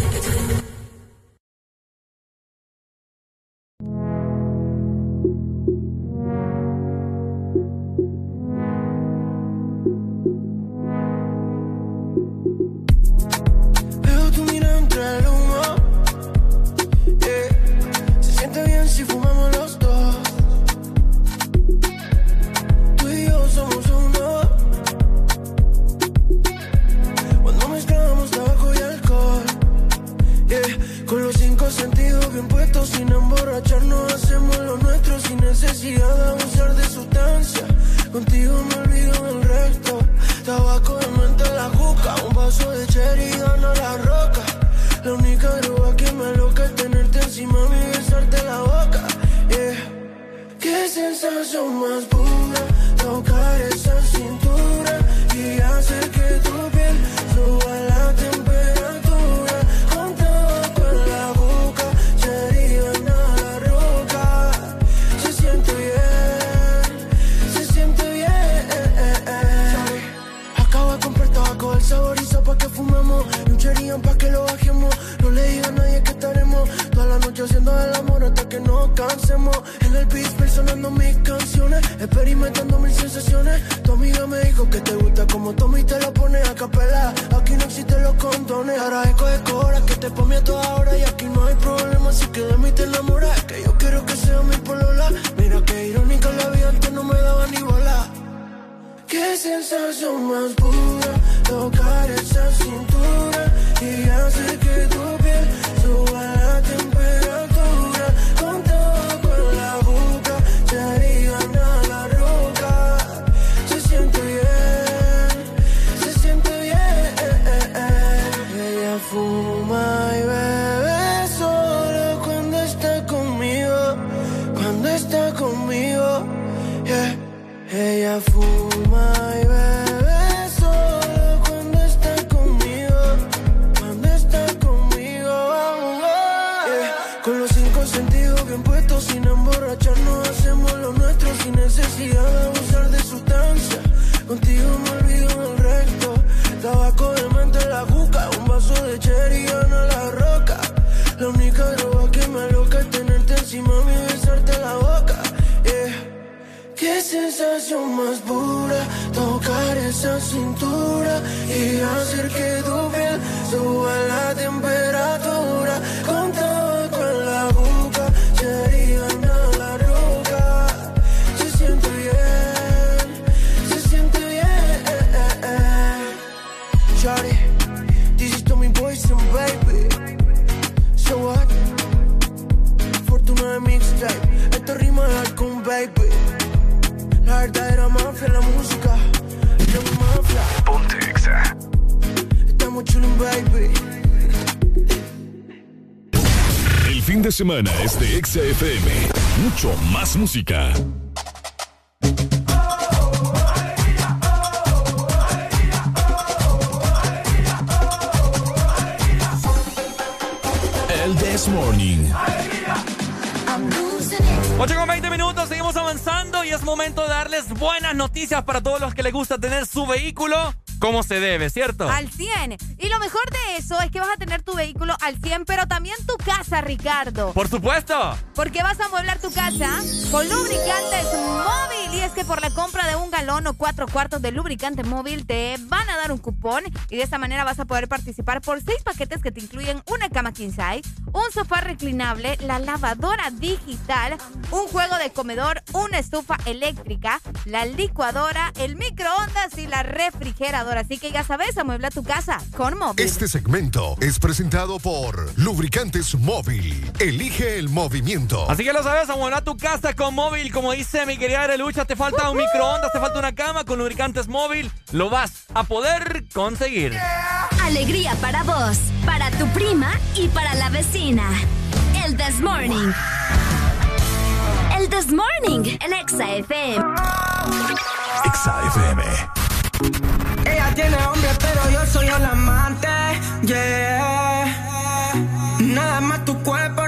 Con sentidos bien puestos, sin emborracharnos, hacemos lo nuestro sin necesidad de abusar de sustancia. Contigo me olvido del resto. Tabaco de mente la juca, un vaso de cherry gana la roca. La única droga que me loca es tenerte encima y besarte la boca. Yeah. Qué sensación más pura tocar esa cintura y hacer que fumemos Y un cherían pa' que lo bajemos. No le diga a nadie que estaremos Toda la noche haciendo el amor hasta que nos cansemos. En el beat sonando mis canciones Experimentando mil sensaciones. Tu amiga me dijo que te gusta como tomo y te lo pones a capela. Aquí no existen los condones Ahora eco de cobra que te pone a toda hora Y aquí no hay problema así que de mí te enamoras. Que yo quiero que sea mi polola. Mira que irónica la vida antes no me daba ni bola. Qué sensación más pura tocar esa cintura y hacer que tu más pura tocar esa cintura y hacer que tu piel suba la temperatura. Verdadera mafia, la música, mafia. Ponte Exa. Estamos chillin', baby. El fin de semana es de Exa FM. Mucho más música. El This Morning. 8 con es momento de darles buenas noticias para todos los que les gusta tener su vehículo como se debe, ¿cierto? Al 100. Y lo mejor de eso es que vas a tener tu vehículo al 100, pero también tu casa, Ricardo. Por supuesto. Porque vas a amueblar tu casa con lubricantes móvil. Y es que por la compra de un galón o cuatro cuartos de lubricante móvil te van a dar un cupón. Y de esta manera vas a poder participar por seis paquetes que te incluyen una cama king size, un sofá reclinable, la lavadora digital, un juego de comedor, una estufa eléctrica, la licuadora, el microondas y la refrigeradora. Así que ya sabes, amuebla tu casa con móvil. Este segmento es presentado por Lubricantes Móvil. Elige el movimiento. Así que lo sabes, amuebla tu casa con móvil. Como dice mi querida Arelucha, te falta un microondas, te falta una cama con lubricantes móvil. Lo vas a poder conseguir. Alegría para vos, para tu prima y para la vecina. El This Morning. El This Morning, el Exa FM. Exa FM. Tiene hombre, pero yo soy el amante. Yeah. Nada más tu cuerpo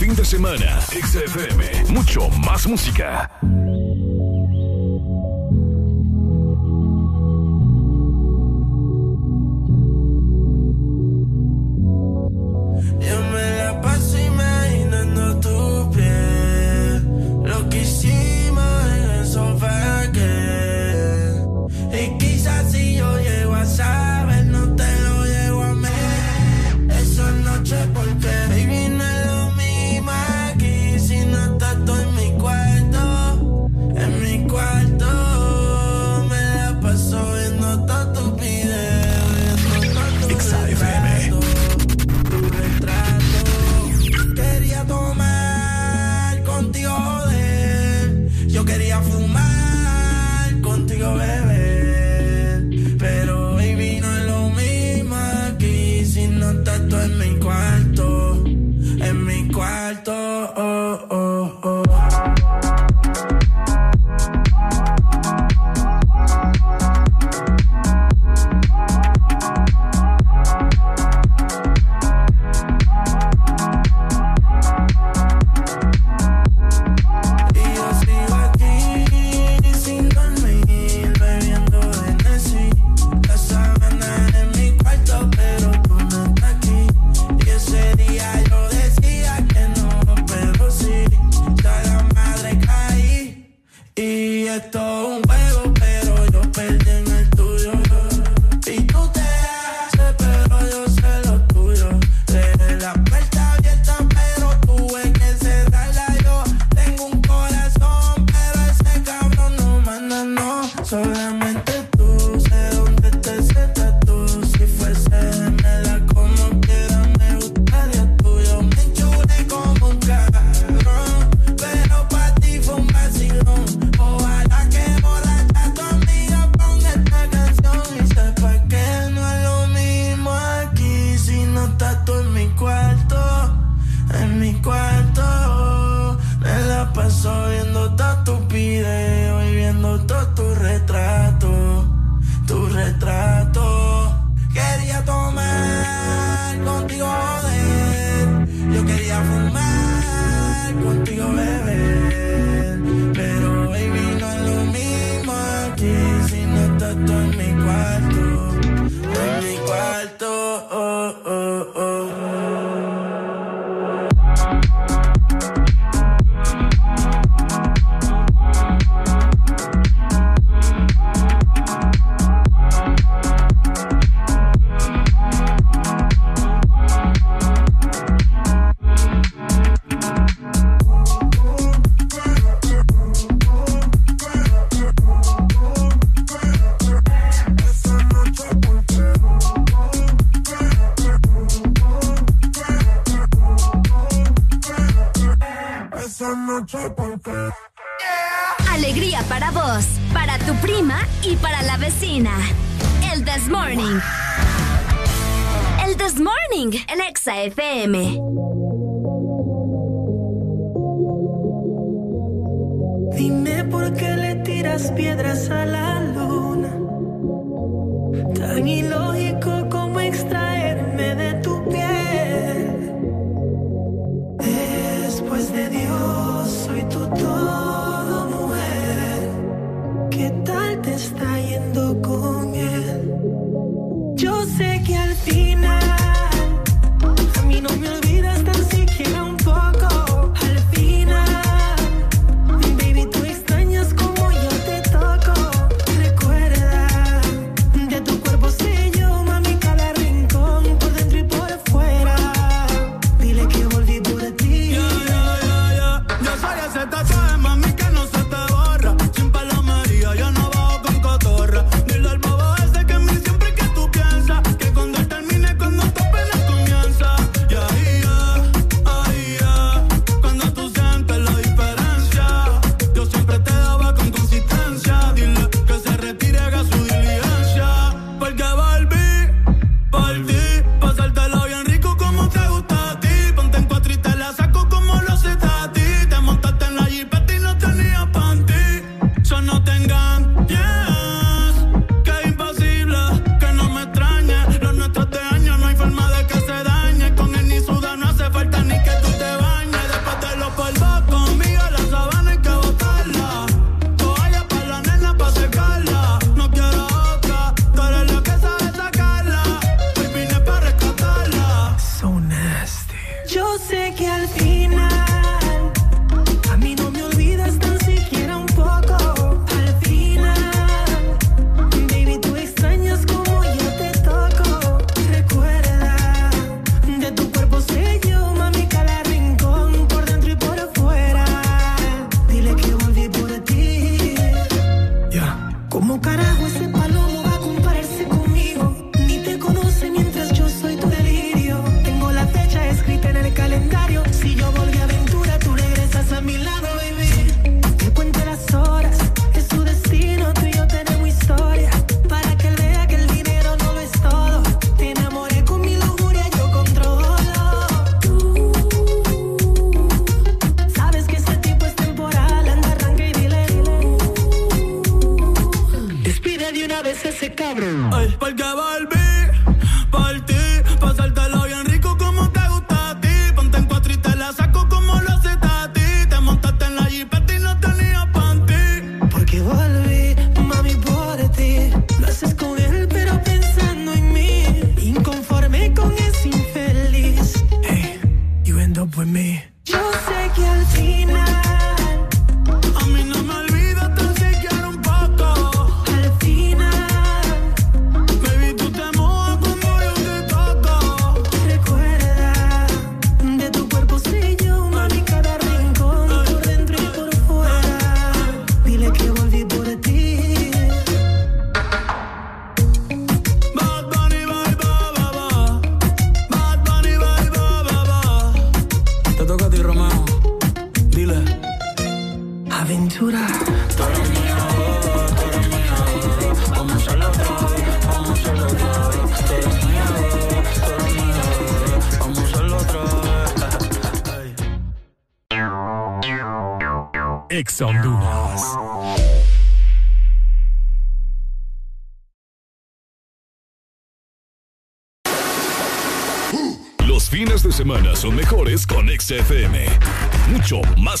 fin de semana. XFM, mucho más música.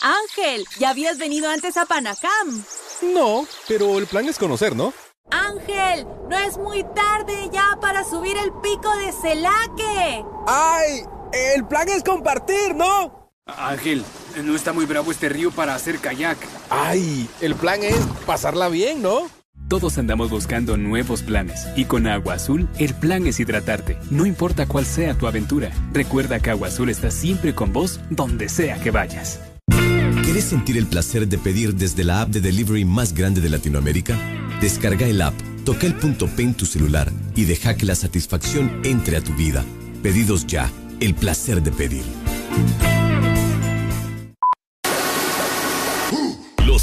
Ángel, ¿ya habías venido antes a Panacam? No, pero el plan es conocer, ¿no? Ángel, no es muy tarde ya para subir el pico de Celaque. ¡Ay! El plan es compartir, ¿no? Ángel, no está muy bravo este río para hacer kayak. ¡Ay! El plan es pasarla bien, ¿no? Todos andamos buscando nuevos planes y con Agua Azul el plan es hidratarte, no importa cuál sea tu aventura. Recuerda que Agua Azul está siempre con vos donde sea que vayas. ¿Quieres sentir el placer de pedir desde la app de delivery más grande de Latinoamérica? Descarga el app, toca el punto P en tu celular y deja que la satisfacción entre a tu vida. Pedidos ya, el placer de pedir.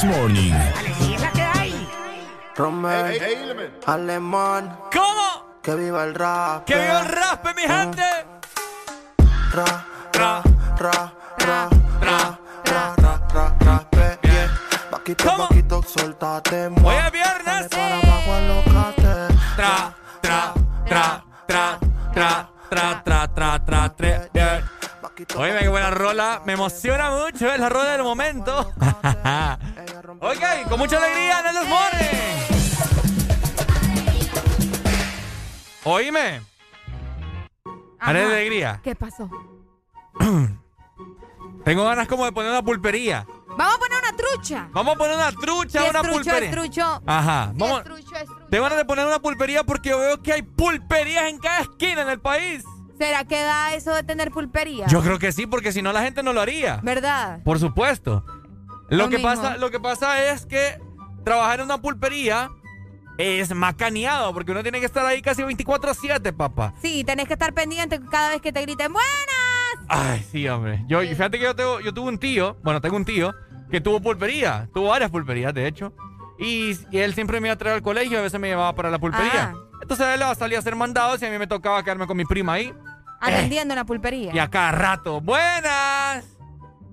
This Morning. Alemán. ¿Cómo? Que viva el rap. ¡Que viva el rap, mi gente! Ra, ra, ra, ra, ra, ra, ra, ra. Vaquito, vaquito, suéltate, Hoy es viernes. Para abajo, alócate. Tra, tra, tra, tra, tra, tra, tra, tra, tra, tra. Oye, qué buena rola. Me emociona mucho, es la rola del momento. (laughs) ok, con mucha alegría en This Morning. Oíme. Haré alegría. ¿Qué pasó? (clears throat) Tengo ganas como de poner una pulpería. Vamos a poner una trucha. Vamos a poner una trucha, una trucho, pulpería. es trucho. Ajá. Vamos. es trucho, es trucho. Tengo ganas de poner una pulpería porque yo veo que hay pulperías en cada esquina en el país. ¿Será que da eso de tener pulpería? Yo creo que sí, porque si no la gente no lo haría. ¿Verdad? Por supuesto. Lo, Lo que mismo. pasa, lo que pasa es que trabajar en una pulpería es macaneado, porque uno tiene que estar ahí casi 24/7, papá. Sí, tenés que estar pendiente cada vez que te griten ¡Buenas! Ay, sí, hombre. Yo, fíjate que yo, tengo, yo tuve un tío, bueno, tengo un tío que tuvo pulpería, tuvo varias pulperías, de hecho. Y, y él siempre me iba a traer al colegio, a veces me llevaba para la pulpería. Ah. Entonces él salía a hacer mandados y a mí me tocaba quedarme con mi prima ahí. Atendiendo una pulpería. Y a cada rato, ¡buenas!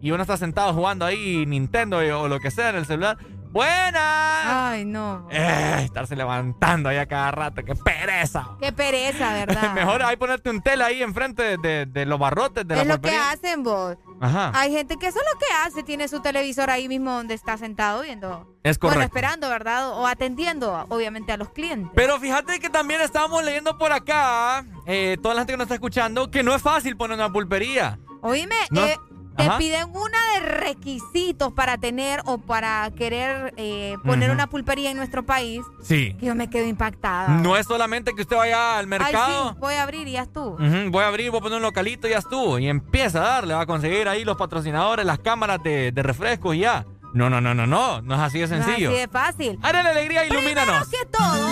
Y uno está sentado jugando ahí Nintendo o lo que sea en el celular. ¡Buenas! Ay, no. Eh, estarse levantando ahí a cada rato, ¡qué pereza! Qué pereza, (laughs) ¿verdad? Mejor ahí ponerte un tel ahí enfrente de, de- de los barrotes de la es lo que hacen vos. Ajá. Hay gente que eso es lo que hace, tiene su televisor ahí mismo donde está sentado viendo. Es Bueno, correcto. esperando, ¿verdad? O atendiendo, obviamente, a los clientes. Pero fíjate que también estábamos leyendo por acá, eh, toda la gente que nos está escuchando, que no es fácil poner una pulpería. Oíme, No. eh, te Ajá. piden una de requisitos para tener o para querer eh, poner una pulpería en nuestro país. Sí. Que yo me quedo impactada. No es solamente que usted vaya al Ay, mercado. sí, voy a abrir y ya tú. Ujú, voy a abrir, voy a poner un localito y ya estuvo. Y empieza a darle, va a conseguir ahí los patrocinadores, las cámaras de, de refrescos y ya. No, no, no, no, no. No es así de No es sencillo. así de fácil. Haré la alegría, ilumínanos. Primero que todo,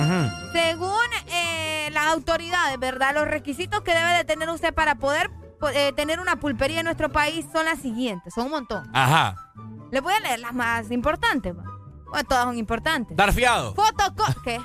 Ujú. según eh, las autoridades, ¿verdad? Los requisitos que debe de tener usted para poder po- eh, tener una pulpería en nuestro país son las siguientes, son un montón. Ajá. Les voy a leer las más importantes. Bueno, todas son importantes. Dar fiado. Fotoco... ¿Qué?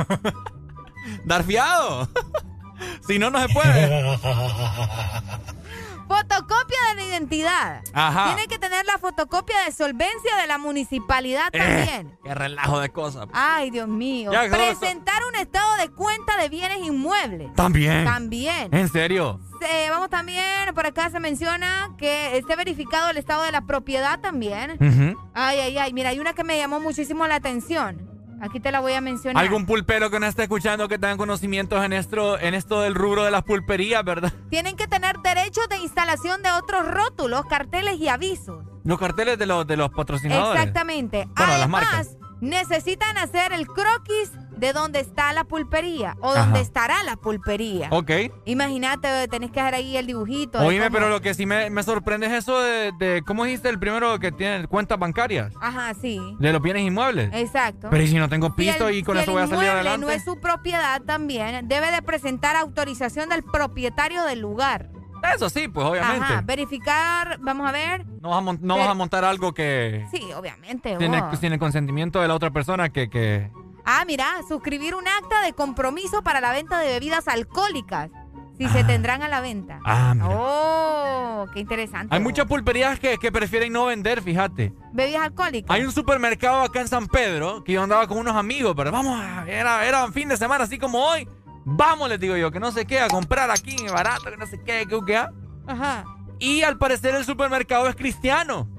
(laughs) Dar fiado. (laughs) si no, no se puede. (laughs) Fotocopia de la identidad. Ajá. Tiene que tener la fotocopia de solvencia de la municipalidad Eh, también. qué relajo de cosas. Ay, Dios mío. Ya, Presentar un estado de cuenta de bienes inmuebles. También. También. ¿En serio? Eh, vamos también, por acá se menciona que esté verificado el estado de la propiedad también. Ujú. Ay, ay, ay. Mira, hay una que me llamó muchísimo la atención. Aquí te la voy a mencionar. Algún pulpero que nos esté escuchando que tenga conocimientos en esto, en esto del rubro de las pulperías, ¿verdad? Tienen que tener derechos de instalación de otros rótulos, carteles y avisos. Los carteles de los, de los patrocinadores. Exactamente. Bueno, las Además, marcas. Necesitan hacer el croquis de donde está la pulpería o Ajá. donde estará la pulpería. Ok. Imagínate, tenés que hacer ahí el dibujito. Oíme, pero lo que sí me, me sorprende es eso de, de- ¿cómo dijiste? El primero que tiene cuentas bancarias. Ajá, sí. De los bienes inmuebles. Exacto. Pero ¿y si no tengo Si piso el- y con si eso voy a salir inmueble adelante? no es su propiedad también, debe de presentar autorización del propietario del lugar. Eso sí, pues obviamente. Ajá, verificar, vamos a ver. No, vas a, mon- no Pero- vas a montar algo que Sí, obviamente. sin el, vos. sin el consentimiento de la otra persona que... que... Ah, mira, suscribir un acta de compromiso para la venta de bebidas alcohólicas, si se tendrán a la venta. Ah, mira. Oh, qué interesante. Hay vos. muchas pulperías que, que prefieren no vender, fíjate. Bebidas alcohólicas. Hay un supermercado acá en San Pedro que yo andaba con unos amigos, pero vamos, era, era fin de semana así como hoy. Vamos, les digo yo, que no sé qué, a comprar aquí barato, que no sé qué, que qué. Ajá. Y al parecer el supermercado es cristiano.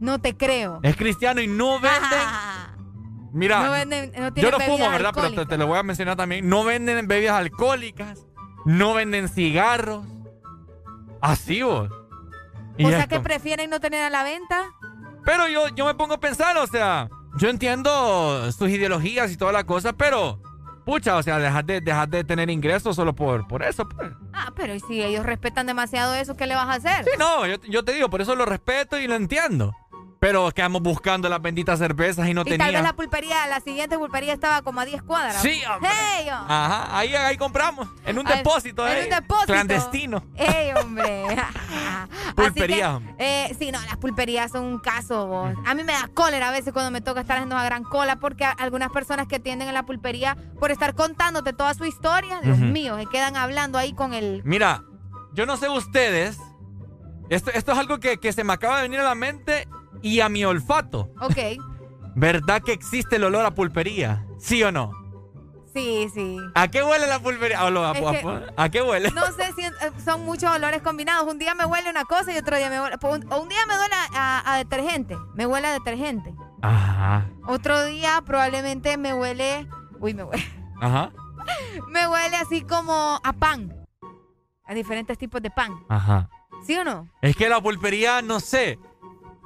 No te creo. Es cristiano y no venden. Mira, No venden- no yo no fumo, ¿verdad? Pero te, te lo voy a mencionar también. No venden bebidas alcohólicas, no venden cigarros. Así vos. Y o sea que prefieren no tener a la venta. Pero yo, yo me pongo a pensar, o sea, yo entiendo sus ideologías y toda la cosa, pero, pucha, o sea, dejar de, dejar de tener ingresos solo por, por eso, pues. Ah, pero ¿y si ellos respetan demasiado eso, ¿qué le vas a hacer? Sí, no, yo, yo te digo, por eso lo respeto y lo entiendo. Pero quedamos buscando las benditas cervezas y no y tal tenía. vez la pulpería, la siguiente pulpería estaba como a 10 cuadras. Sí, hombre. ¡Hey, oh! Ajá, ahí, ahí compramos, en un Ay, depósito, en eh, un depósito. clandestino. ¡Ey, (laughs) hombre! (laughs) Pulpería, que, eh, sí, no, las pulperías son un caso, vos. A mí me da cólera a veces cuando me toca estar haciendo una gran cola porque algunas personas que atienden en la pulpería por estar contándote toda su historia, Dios mío, se quedan hablando ahí con el... Mira, yo no sé ustedes, esto, esto es algo que, que se me acaba de venir a la mente y a mi olfato. Ok, ¿Verdad que existe el olor a pulpería? ¿Sí o no? sí, sí. ¿A qué huele la pulpería? ¿A, lo- a- Es a- que- ¿a qué huele? No sé si eh, son muchos olores combinados. Un día me huele una cosa y otro día me huele... O un día me huele a detergente, me huele a detergente. Ajá. Otro día probablemente me huele... Uy, me huele... Ajá. (laughs) Me huele así como a pan. A diferentes tipos de pan. Ajá. ¿Sí o no? Es que la pulpería, no sé.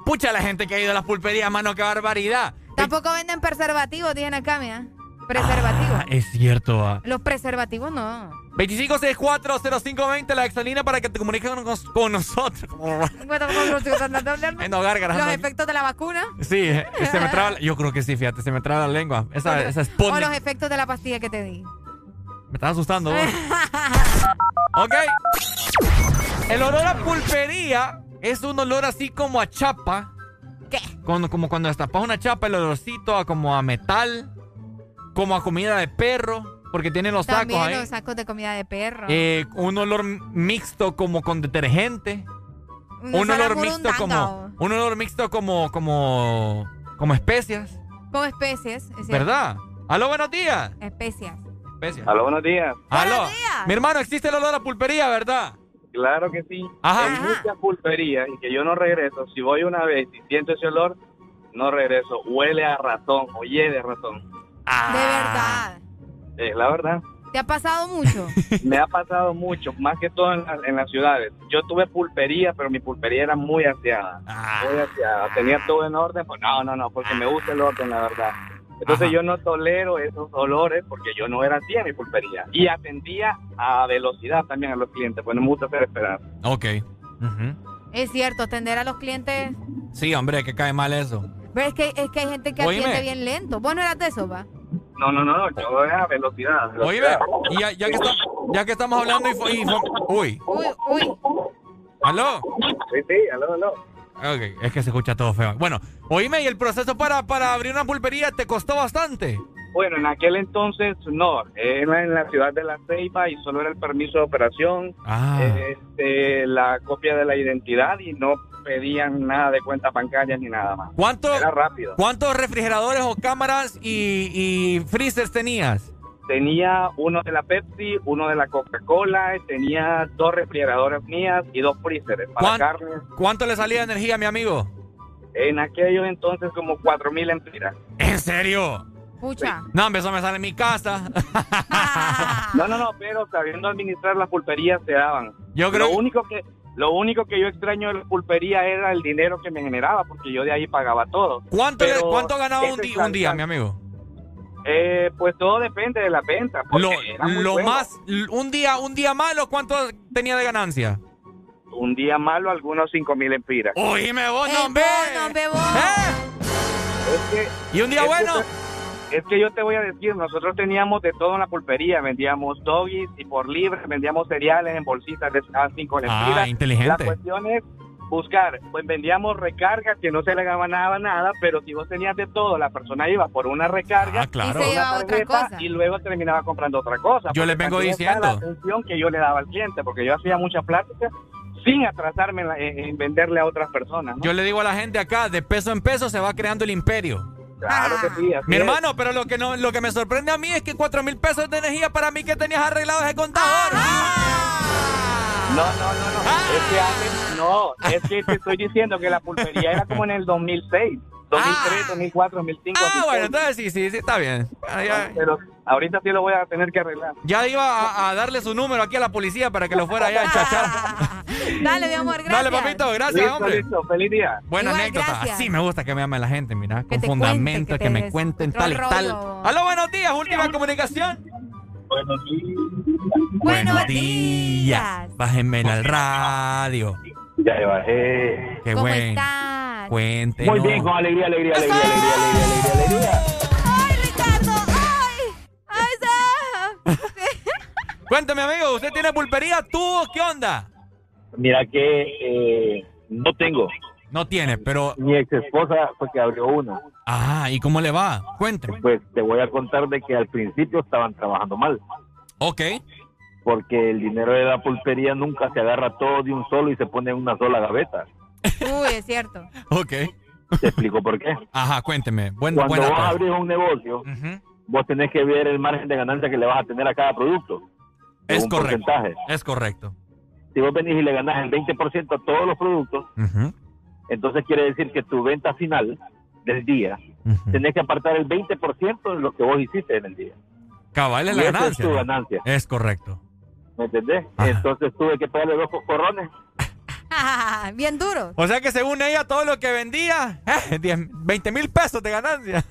Pucha la gente que ha ido a las pulperías, mano, qué barbaridad. Tampoco venden preservativos, dicen acá, mira. Preservativos. Ah, es cierto. ah. Los preservativos no. 25640520, la exalina para que te comuniques con, nos- con nosotros. (laughs) no, gárgaras. (laughs) Los efectos de la vacuna. Sí, eh, se me traba. Yo creo que sí, fíjate, se me traba la lengua. Esa, esa O los efectos de la pastilla que te di. Me estás asustando, (laughs) ok. El olor a pulpería es un olor así como a chapa. ¿Qué? Cuando, como cuando destapas una chapa, el olorcito a como a metal, como a comida de perro, porque tiene los tacos También ahí. los sacos de comida de perro. Eh, un olor mixto como con detergente. Un olor mixto como. Un olor mixto como. como. como especias. Con especies. es. ¿Verdad? Aló, buenos días. Especias. Especias. Aló, buenos días. Aló. Mi hermano, existe el olor a pulpería, ¿verdad? Claro que sí. Ajá. En muchas pulperías y que yo no regreso. Si voy una vez y siento ese olor, no regreso. Huele a ratón, oye de ratón. De verdad. Es la verdad. ¿Te ha pasado mucho? (laughs) Me ha pasado mucho, más que todo en, la- en las ciudades. Yo tuve pulpería, pero mi pulpería era muy aseada. Muy aseada. Tenía todo en orden. Pues no, no, no, porque me gusta el orden, la verdad. Entonces Ajá. yo no tolero esos olores porque yo no era así en mi pulpería. Y atendía a velocidad también a los clientes, pues no me gusta hacer esperar. Ok. Ujú. es cierto, atender a los clientes. Sí, hombre, que cae mal eso. Pero es que, es que hay gente que Oíme. atiende bien lento. Vos no eras de eso, va. No, no, no, no, yo era a velocidad. Oye, velocidad. y ya, ya que está- ya que estamos hablando y, uy, Uy, uy. Sí, aló. sí, aló, aló. Es que se escucha todo feo. Bueno, oíme, y el proceso para, para abrir una pulpería te costó bastante. Bueno, en aquel entonces no, era en la ciudad de La Ceiba y solo era el permiso de operación, Ah. este, la copia de la identidad y no pedían nada de cuenta bancaria ni nada más. ¿Cuánto- Era rápido. ¿Cuántos refrigeradores o cámaras y, y freezers tenías? Tenía uno de la Pepsi, uno de la Coca-Cola, tenía dos refrigeradores mías y dos freezers para ¿Cuán- carne. ¿Cuánto le salía de energía, mi amigo? En aquellos entonces como 4.000 empiras. ¿En serio? Pucha. No, hombre, eso me sale en mi casa. (laughs) No, no, no, pero sabiendo administrar las pulperías se daban. Yo creo- Lo único que lo único que yo extraño de la pulpería era el dinero que me generaba, porque yo de ahí pagaba todo. ¿Cuánto, le- cuánto ganaba un, un día, mi amigo? Eh, pues todo depende de la venta. Lo, bueno. más, un día, un día malo, ¿cuánto tenía de ganancia? Un día malo, algunos 5 mil empiras. Oíme vos, no, hombre. Es que, ¿Y un día es bueno? es que yo te voy a decir, nosotros teníamos de todo en la pulpería, vendíamos doggies y por libre, vendíamos cereales en bolsitas de a 5 lempiras. Ah, inteligente. La cuestión es buscar, pues vendíamos recargas que no se le ganaba nada, pero si vos tenías de todo, la persona iba por una recarga Ah, claro. por Y se una llevaba otra tarjeta, cosa. y luego terminaba comprando otra cosa. Yo les vengo diciendo. La atención que yo le daba al cliente, porque yo hacía mucha plática sin atrasarme en, la- en- en venderle a otras personas. ¿no? Yo le digo a la gente acá, de peso en peso se va creando el imperio. Claro que sí. así Mi es. hermano, pero lo que no, lo que me sorprende a mí es que cuatro mil pesos de energía para mí que tenías arreglado ese contador. No, no, no, no. Es que antes, no, es que te estoy diciendo que la pulpería era como en el 2006, 2003, 2004, 2005. Ah, así bueno, que- entonces sí, sí, sí, está bien. Ah, Pero ahorita sí lo voy a tener que arreglar. ya iba a, a darle su número aquí a la policía para que lo fuera allá a (laughs) enchachar. Dale, mi amor, gracias. Dale, papito, gracias, Listo, hombre. listo, feliz día. Buena Igual, anécdota. gracias. Así me gusta que me ame la gente, mira, con te fundamento, cuente, que, que me te cuenten tal y tal. Aló, buenos días, última comunicación. Buenos días. Bájenme al radio. Ya le bajé. Qué ¿Cómo estás? Cuéntenos. Muy bien, con alegría, alegría, alegría, alegría, alegría, alegría, alegría. ¡Ay, Ricardo! ¡Ay! ¡Ay, Sam! (laughs) Cuéntame, amigo, ¿usted tiene pulpería? ¿Tú qué onda? Mira que eh, no tengo. No tiene, pero... Mi ex esposa fue que abrió una. Ah, ¿y cómo le va? Cuénteme. Pues te voy a contar de que al principio estaban trabajando mal. Ok. Porque el dinero de la pulpería nunca se agarra todo de un solo y se pone en una sola gaveta. Uy, es cierto. Ok. Te explico por qué. Ajá, cuénteme. Buen, Cuando buena vos tarde. abrís un negocio, vos tenés que ver el margen de ganancia que le vas a tener a cada producto. Es correcto. porcentaje. Es correcto. Si vos venís y le ganás el 20% a todos los productos, entonces quiere decir que tu venta final del día, tenés que apartar el 20% de lo que vos hiciste en el día. Cabal es la ganancia. es tu ¿no? ganancia. Es correcto. ¿Me entendés? Entonces tuve que pagarle dos corrones. (laughs) Bien duro. O sea que según ella, todo lo que vendía, eh, 10, 20 mil pesos de ganancia.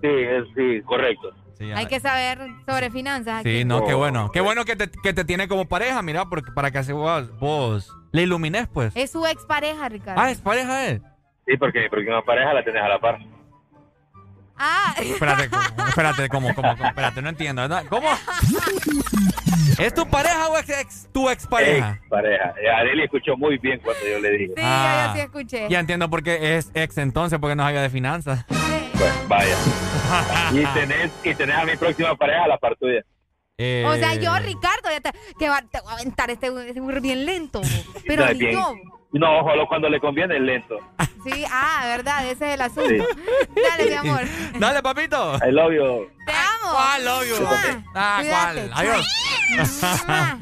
Sí, es- sí, correcto. Hay que saber sobre finanzas. aquí. Sí, no, qué bueno. Qué bueno que te, que te tiene como pareja, mira, porque para que así vos, vos le ilumines, pues. Es su expareja, Ricardo. Ah, es pareja él. Sí, porque, porque una pareja la tenés a la par. Ah. (laughs) Espérate, ¿cómo? espérate, ¿cómo, cómo, cómo? Espérate, no entiendo. ¿no? ¿Cómo? ¿Es tu pareja o ex, ex- tu expareja? Ex pareja. Eh, Arely escuchó muy bien cuando yo le dije. Sí, Ah. yo sí escuché. Ya entiendo por qué es ex entonces, porque no sabía de finanzas. Pues vaya. (laughs) y, tenés, y tenés a mi próxima pareja a la par tuya. Eh, O sea, yo, Ricardo, ya te, que va- te voy a aventar este, este burro bien lento. Pero ni bien. yo. No, ojalá cuando le conviene es lento. Sí, ah, verdad, ese es el asunto. Dale, mi amor. (laughs) Dale, papito. I love you. Te amo. ¿Cuál obvio? Ah, Cuídate. ¿cuál? Adiós. (laughs)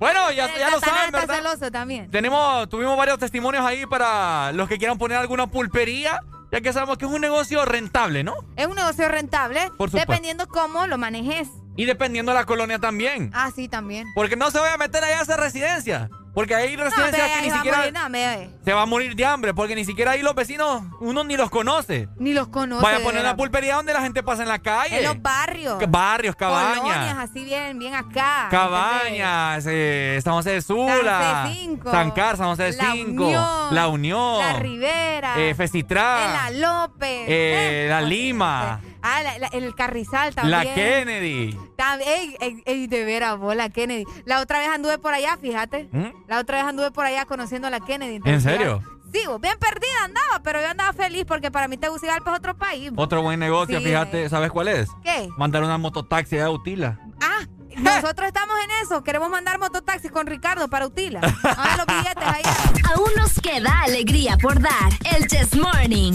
bueno, ya, ya lo saben, está ¿verdad? celoso también. Tenemos, tuvimos varios testimonios ahí para los que quieran poner alguna pulpería, ya que sabemos que es un negocio rentable, ¿no? Es un negocio rentable, Por dependiendo cómo lo manejes. Y dependiendo de la colonia también. Ah, sí, también. Porque no se vaya a meter allá a esa residencia. Porque hay residencias que ni siquiera morir, no, se va a morir de hambre, porque ni siquiera ahí los vecinos, uno ni los conoce. Ni los conoce. Vaya a poner la pulpería donde la gente pasa en la calle. En los barrios. Barrios, Colonias, cabañas. así bien, bien acá. Cabañas, eh, San José de Sula, San José cinco, San Carlos, San José de La 5, Unión, La Unión, La Rivera. eh, Festitrá, La López. eh, La Lima, Ah, la- la- el Carrizal también. La Kennedy. Tam- ey, ey, ey, de veras, vos, la Kennedy. La otra vez anduve por allá, fíjate. ¿Mm? La otra vez anduve por allá conociendo a la Kennedy. ¿En serio? Sí, vos, bien perdida andaba, pero yo andaba feliz porque para mí Tegucigalpa es otro país. vos. Otro buen negocio, Sí, fíjate, eh. ¿sabes cuál es? ¿Qué? Mandar una mototaxi a Utila. Ah, nosotros estamos en eso. Queremos mandar mototaxi con Ricardo para Utila. Ahora los billetes allá. (laughs) Aún nos queda alegría por dar. El Chess Morning.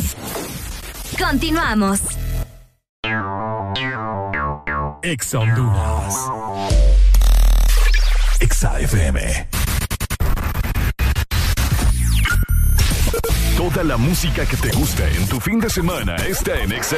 Continuamos. Exa Honduras. Toda la música que te gusta en tu fin de semana está en Exa.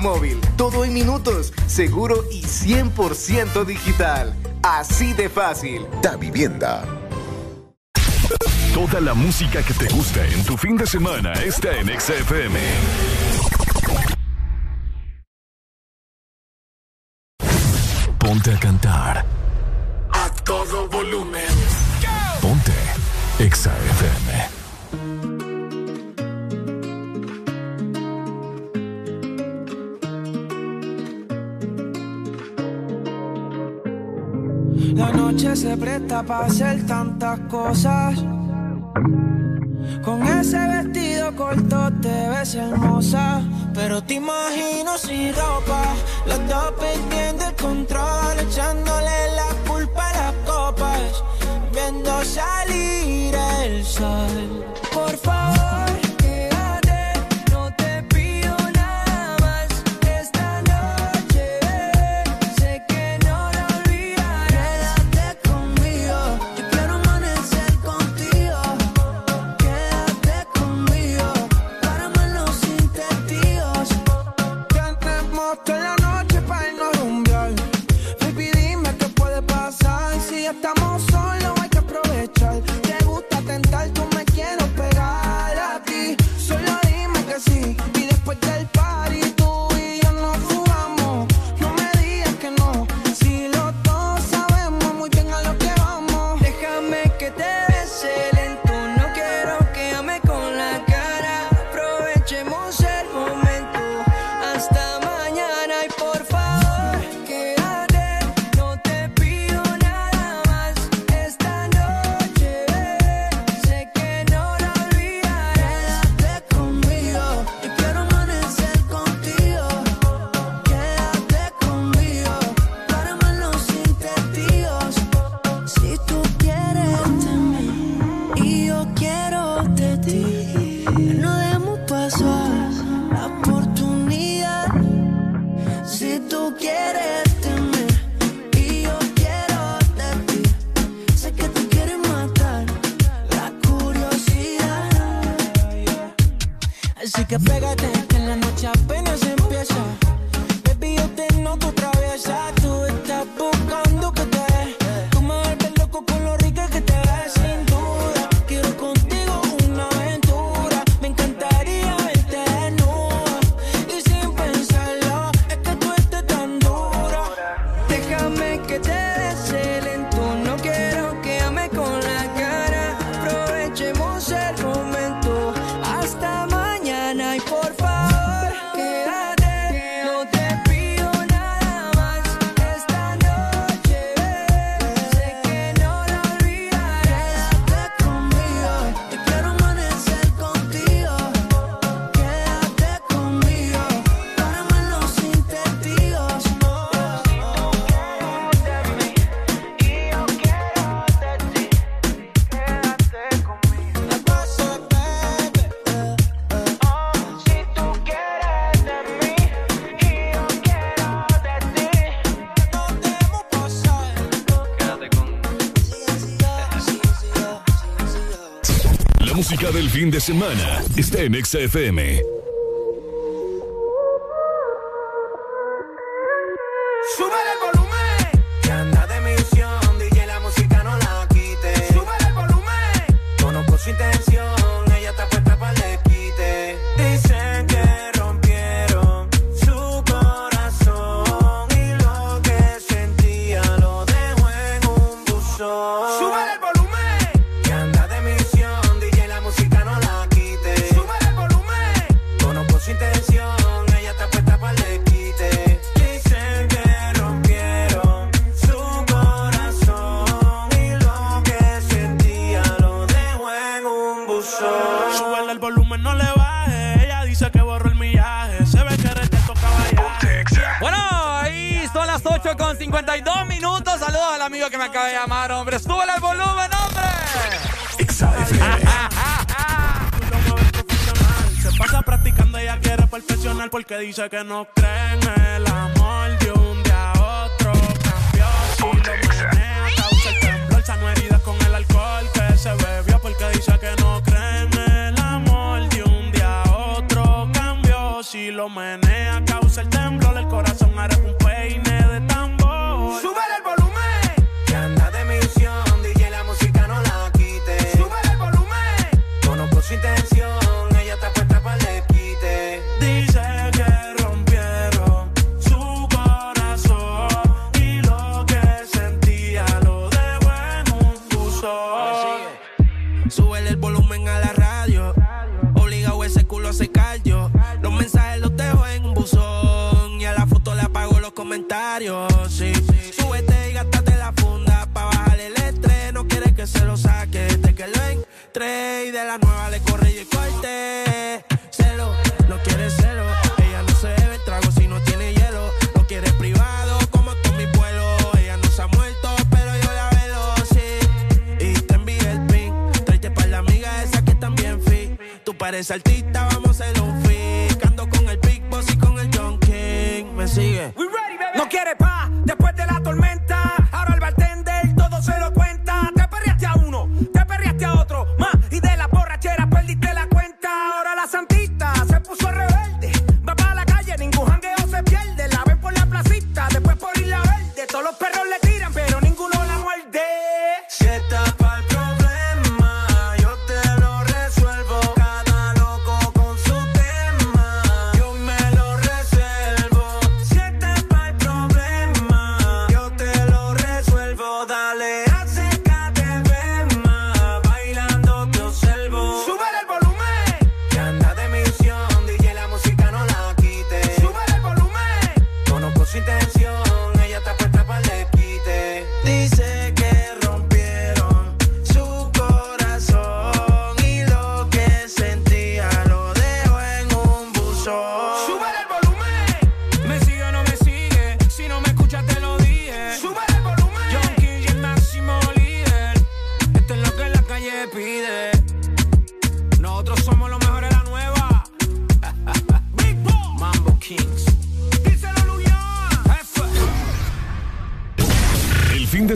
móvil. Todo en minutos, seguro y 100% digital. Así de fácil. Da Vivienda. Toda la música que te gusta en tu fin de semana está en Exa FM. Ponte a cantar. A todo volumen. Ponte Exa La noche se presta para hacer tantas cosas. Con ese vestido corto te ves hermosa. Pero te imagino sin ropa. Los dos perdiendo el control. Echándole la culpa a las copas. Viendo salir el sol. del fin de semana está en XFM. dice que no.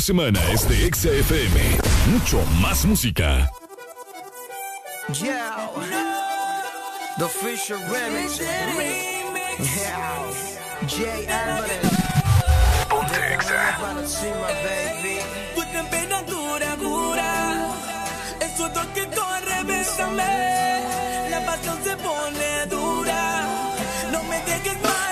semana es de XFM. Mucho más música. Yeah. The Fisher Remix. Yeah. J. Ponte Exa. Tu temperatura cura. Es tu toque, corre, bésame. La pasión se pone dura. No me dejes más.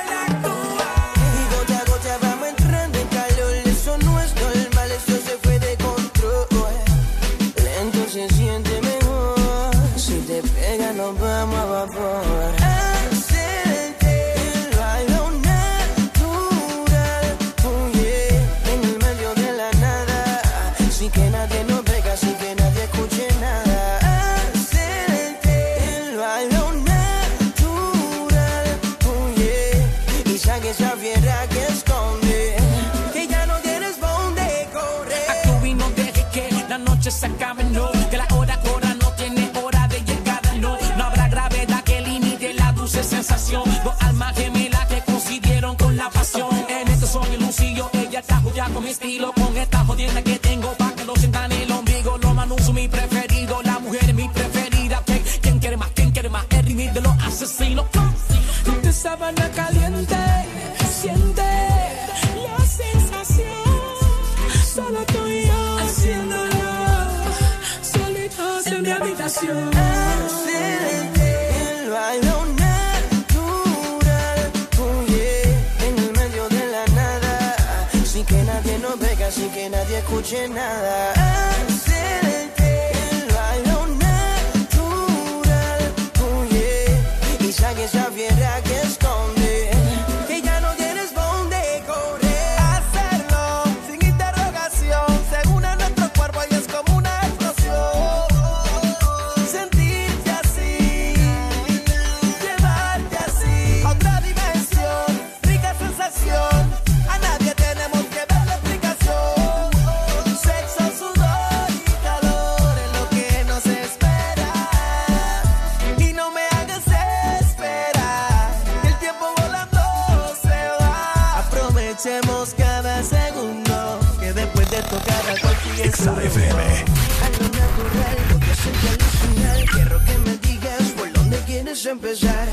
empezar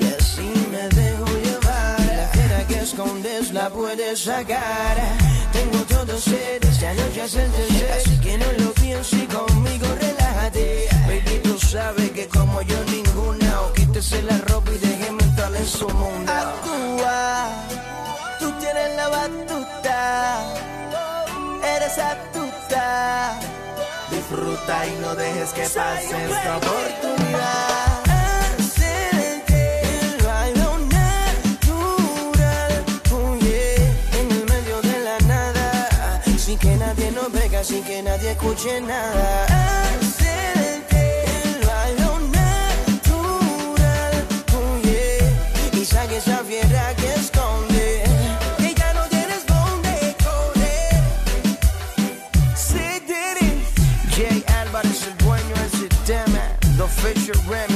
y así me dejo llevar. La cera que escondes la puedes sacar. Tengo todo sed, esta noche es el tercer, así que no lo pienses y conmigo relájate. Baby, tú sabes que como yo ninguna, o quítese la ropa y déjeme entrar en su mundo. Actúa, tú tienes la batuta, eres atuta. Disfruta y no dejes que pase esta oportunidad. que nadie nos vea, así que nadie escuche nada. el balón natural, yeah, y saque esa fiera que esconde. Que ya no tienes donde correr. Se Jay Álvarez, el dueño de ese tema, The Fisher Remedy.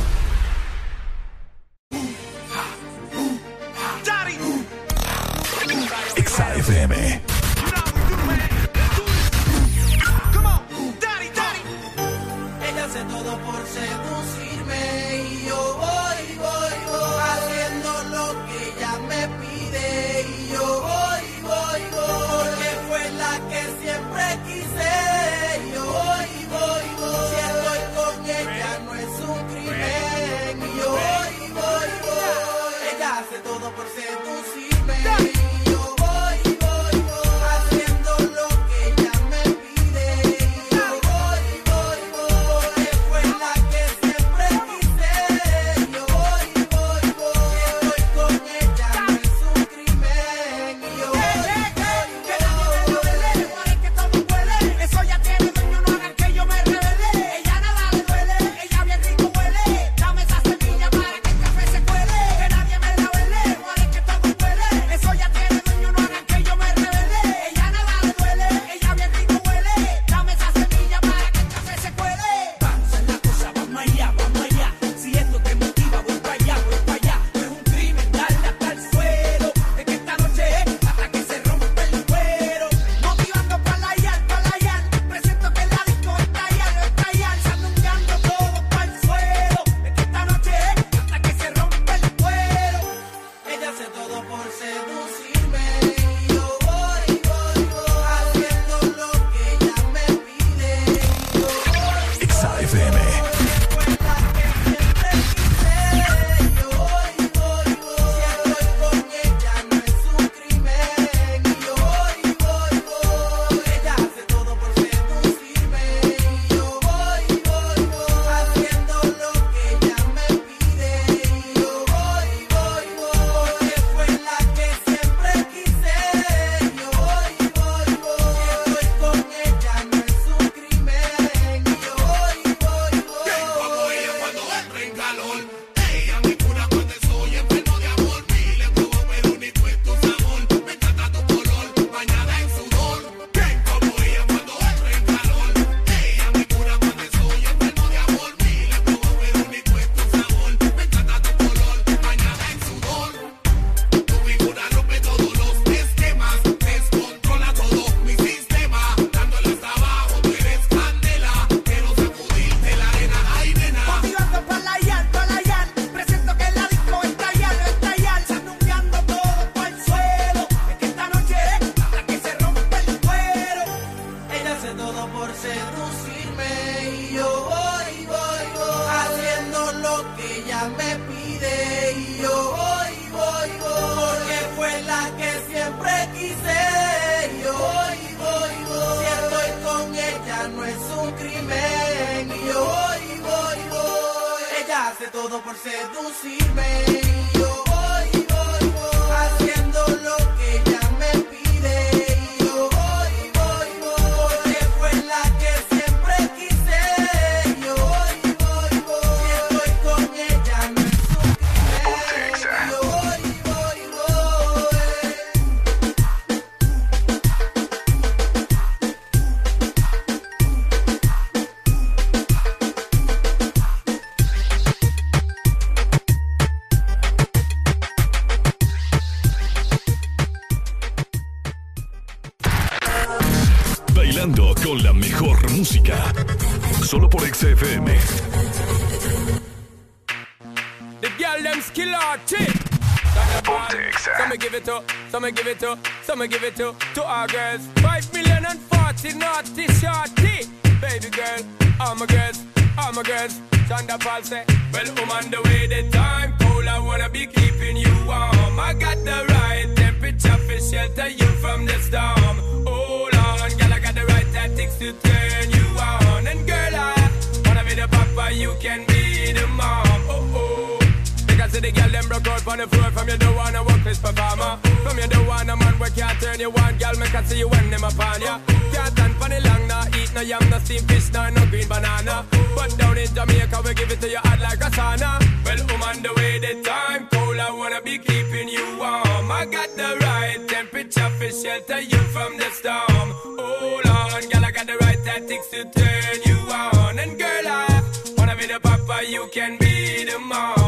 Some me give it to, some me give it to, to our girls. Five million and forty naughty shorty. Baby girl, all my girls, all my girls. Shonda Paul say, well, I'm on the way, the time cold, I wanna be keeping you warm. I got the right temperature for shelter you from the storm. Hold on, girl, I got the right tactics to turn you on. And girl, I wanna be the papa, you can be the mom. Oh, oh. Because the girl them broke out on the floor From you don't wanna work this performer From you don't wanna man where can't turn you on. Girl, me can see you when them upon ya. Can't stand for the long, nah Eat no yam, no steamed fish, nah, no green banana. But down in Jamaica, we give it to you hot like a sauna. Well, I'm the way, the time cold I wanna be keeping you warm. I got the right temperature for shelter you from the storm. Hold on, girl, I got the right tactics to turn you on. And girl, I wanna be the papa, you can be the mom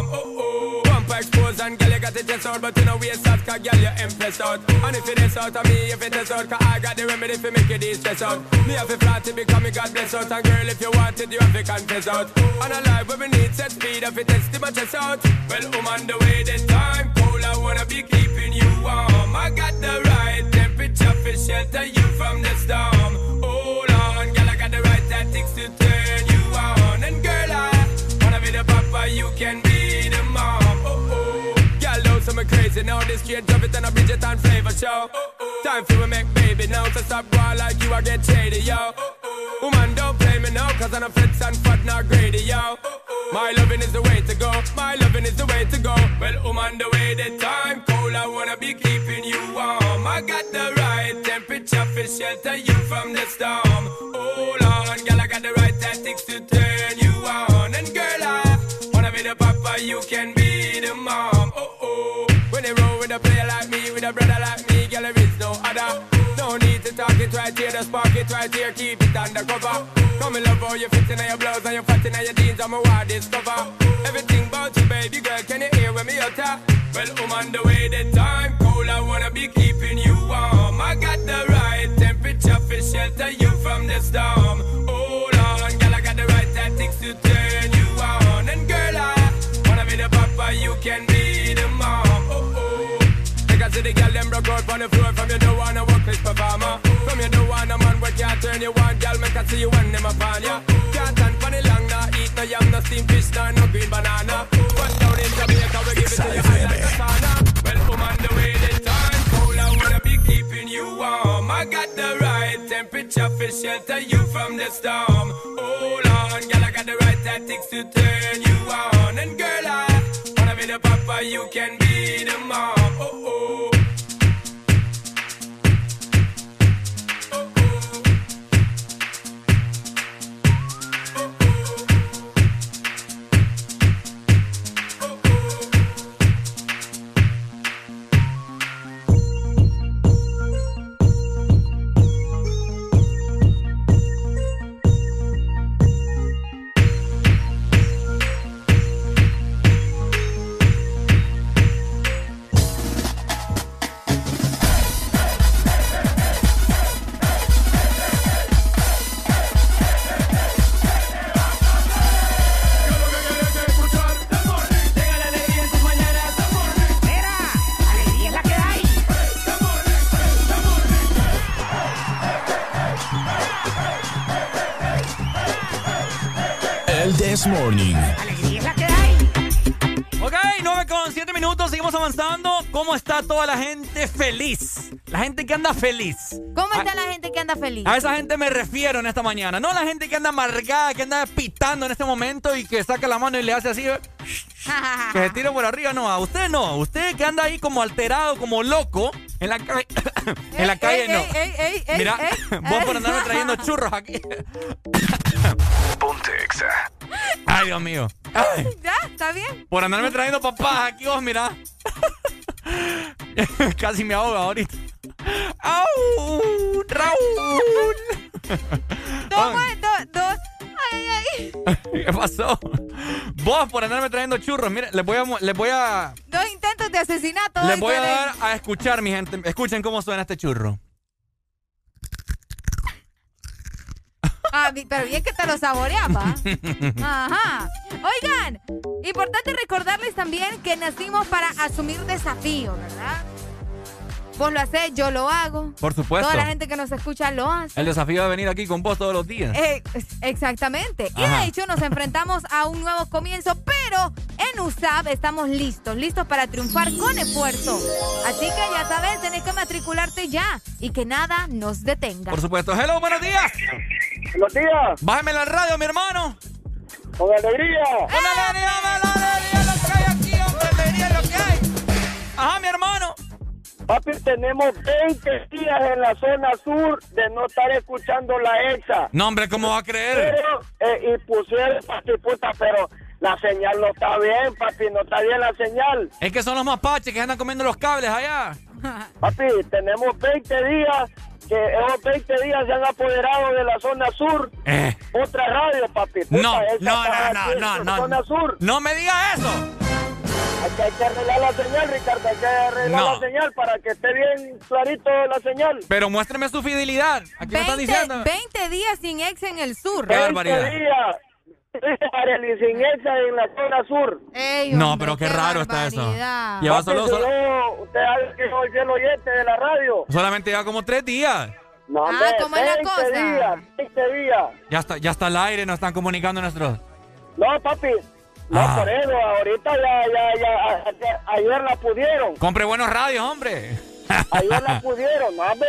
got the chest out But you know we out, cause girl, you impressed out. And if it is out of me, if it is out Cause I got the remedy for make you de-stress out. Me have a flat to become me God bless out. And girl, if you want it, you have to confess out. And a life where we need set speed If it is to my chest out. Well, I'm on the way, the time cold I wanna be keeping you warm. I got the right temperature for shelter you from the storm. Hold on, girl, I got the right tactics to turn you on. And girl, I wanna be the papa, you can be the those crazy now. This straight drop it and a Bridget and flavor show. Time for we make baby now. So stop boy like you, I get shady, yo. Woman, don't play me now, cause I'm a fits and fat, not greedy, yo. My loving is the way to go. My loving is the way to go. Well, I'm the way, the time cold. I wanna be keeping you warm. I got the right temperature for shelter you from the storm. Just spark it right here, keep it undercover. Come in love oh, how you fit in your blouse and you fat in your jeans, I'm a wild discover. Everything about you, baby girl, can you hear when me utter? Well, I'm on the way, the time cold, I wanna be keeping you warm. I got the right temperature for shelter you from the storm. Hold on, girl, I got the right tactics to turn you on. And girl, I wanna be the papa, you can be the mom. Oh oh. Like I see the girl them broke out on the floor From you don't turn you on Girl, make I see you when them upon ya. Can't stand for the long, nah Eat no yam, no fish, nah, no green banana. But down in Jamaica, we give it to you like a sauna. Well, I'm on the way, cold I wanna be keeping you warm. I got the right temperature for shelter you from the storm. Hold on, girl, I got the right tactics to turn you on. And girl, I wanna be the papa, you can be the mom El This Morning. Ok, 9 con 7 minutos, seguimos avanzando. ¿Cómo está toda la gente feliz? La gente que anda feliz. ¿Cómo A- está la gente que anda feliz? A esa gente me refiero en esta mañana. No la gente que anda amargada, que anda pitando en este momento y que saca la mano y le hace así. (laughs) Que se tire por arriba. No, a usted no. Usted que anda ahí como alterado, como loco en la calle. (coughs) en la calle no. Ey, ey, ey, Mira, ey. (laughs) vos por andarme trayendo churros aquí. (laughs) Ponte Exa. Ay, Dios mío. Ay, (laughs) ¿Ya? ¿Está bien? por andarme trayendo papás aquí vos, mira. (laughs) Casi me ahoga ahorita. ¡Au! ¡Raúl! Dos, dos, dos. Ay, ay, ay. (laughs) ¿Qué pasó? Vos por andarme trayendo churros. Mire, les voy a, les voy a, Dos intentos de asesinato. les voy a dar a escuchar, mi gente. Escuchen cómo suena este churro. Ah, pero bien que te lo saboreaba. Ajá. Oigan, importante recordarles también que nacimos para asumir desafíos, ¿verdad? Vos lo hacés, yo lo hago. Por supuesto. Toda la gente que nos escucha lo hace. El desafío de venir aquí con vos todos los días. Eh, exactamente. Y de hecho nos enfrentamos a un nuevo comienzo, pero en USAB estamos listos, listos para triunfar con esfuerzo. Así que ya sabes, tenés que matricularte ya y que nada nos detenga. Por supuesto. Hello, buenos días. Buenos días. Bájame la radio, mi hermano. Con alegría. Con alegría, con alegría, lo que hay aquí, hombre. Alegría lo que hay. Ajá, mi hermano. Papi, tenemos 20 días en la zona sur de no estar escuchando la EXA. No, hombre, ¿cómo va a creer? Pero, eh, y pusieron, papi, puta, pero la señal no está bien, papi, no está bien la señal. Es que son los mapaches que andan comiendo los cables allá. (laughs) Papi, tenemos 20 días, que esos 20 días se han apoderado de la zona sur. Eh. Otra radio, papi. Puta, No, no, no, no, en no, Zona no. sur. No me digas eso. Hay que, hay que arreglar la señal, Ricardo. Hay que arreglar No. la señal para que esté bien clarito la señal. Pero muéstreme su fidelidad. Aquí me están 20, diciendo. 20 días sin ex en el sur. Qué barbaridad. días. (laughs) Sin esa en la zona sur. Ey, No, hombre, pero qué raro está eso. Lleva Papi, solo, solo- yo- usted sabe que soy fiel oyente de la radio. solamente lleva como tres días. No, Ah, ¿cómo es la 20 cosa? días, 20 días. Ya está, ya está al aire, nos están comunicando nuestros. No, papi. No, Ah. por eso, ahorita ya, ya, ya, ayer la pudieron. Compre buenos radios, hombre. Ayer la (laughs) pudieron, no, hombre,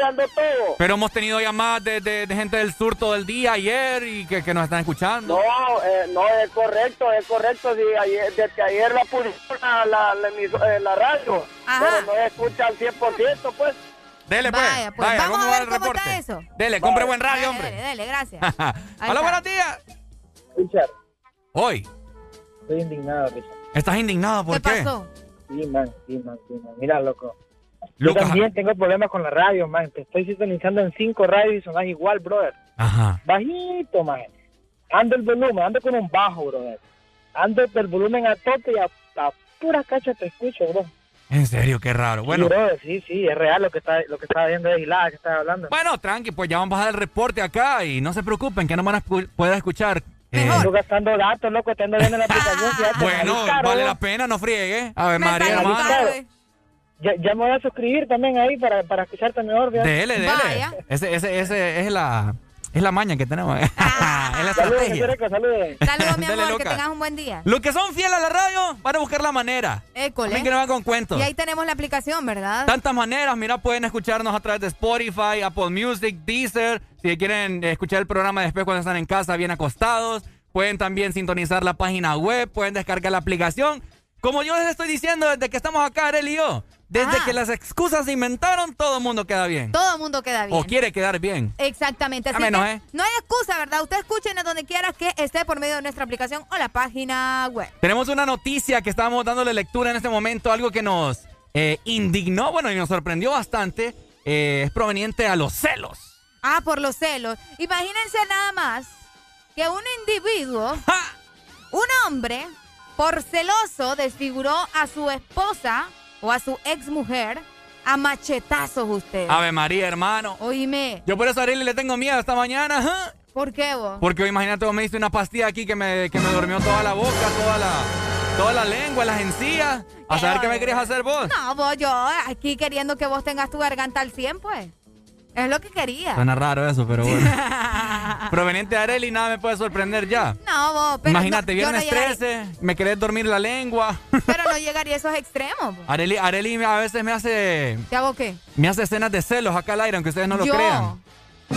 dando todo. Pero hemos tenido llamadas de, de- de gente del sur todo el día ayer y que, que nos están escuchando. No, eh, no, es correcto, es correcto. Sí, ayer, desde ayer la pusieron la, la, eh, la radio, Ajá. pero no escucha al 100%, pues. Dele, pues. Vaya, pues Vaya, vamos ¿cómo a ver el cómo está eso. Dele, compre Vaya. buen radio, Dale, hombre. dale, dale, gracias. (laughs) Hola, buenos días. Richard, Hoy, estoy indignado, Richard. ¿estás indignado? ¿Por ¿Qué qué? pasó? Sí, man, sí, man, sí, man. Mira, loco. Yo Lucas. también tengo problemas con la radio, man. Te estoy sintonizando en cinco radios y sonás igual, brother. Ajá. Bajito, man. Ando el volumen, ando con un bajo, brother. Ando el volumen a tope y a, a pura cacha te escucho, bro. En serio, qué raro. Bueno, Sí, sí, sí, es real lo que está, lo que está viendo de Hilada, que está hablando. bueno, tranqui, pues ya vamos a dar el reporte acá y no se preocupen que no van a poder escuchar. Eh, Ando gastando datos, loco, te ando viendo la aplicación. (laughs) fíjate, bueno, caro, vale la pena, no friegue. A ver, Me María. Ya, ya me voy a suscribir también ahí para, para escucharte mejor. Dele, dele. Vaya. Ese, ese, ese es la, es la maña que tenemos. (laughs) es la Saludos, estrategia. Federico, saludos. Saludos, mi amor, que tengas un buen día. Los que son fieles a la radio van a buscar la manera. École. Que no van con cuentos. Y ahí tenemos la aplicación, ¿verdad? Tantas maneras, mira, pueden escucharnos a través de Spotify, Apple Music, Deezer. Si quieren escuchar el programa después cuando están en casa, bien acostados. Pueden también sintonizar la página web, pueden descargar la aplicación. Como yo les estoy diciendo desde que estamos acá, Arel y yo, desde Ajá. que las excusas se inventaron, todo el mundo queda bien. Todo el mundo queda bien. O quiere quedar bien. Exactamente. Así A menos, que ¿eh? no hay excusa, ¿verdad? Usted escuchen a donde quiera que esté por medio de nuestra aplicación o la página web. Tenemos una noticia que estábamos dándole lectura en este momento, algo que nos eh, indignó, bueno, y nos sorprendió bastante. eh, es proveniente a los celos. Ah, por los celos. Imagínense nada más que un individuo, (laughs) un hombre, por celoso, desfiguró a su esposa o a su exmujer a machetazos usted. Ave María, hermano. Oíme, Yo por eso a Arely le tengo miedo esta mañana. ajá. ¿por qué vos? Porque imagínate, vos me diste una pastilla aquí que me, que me durmió toda la boca, toda la, toda la lengua, las encías. A saber qué me querías hacer vos. No, vos, yo aquí queriendo que vos tengas tu garganta al 100, pues. Es lo que quería. Suena raro eso, pero bueno. (laughs) proveniente de Areli, nada me puede sorprender ya. No, vos, pero Imagínate, no, viernes no llegaría- 13, me querés dormir la lengua. Pero no llegaría a esos extremos. Areli, Areli a veces me hace ¿Te hago qué? me hace escenas de celos acá al aire, aunque ustedes no lo Yo. crean. (laughs)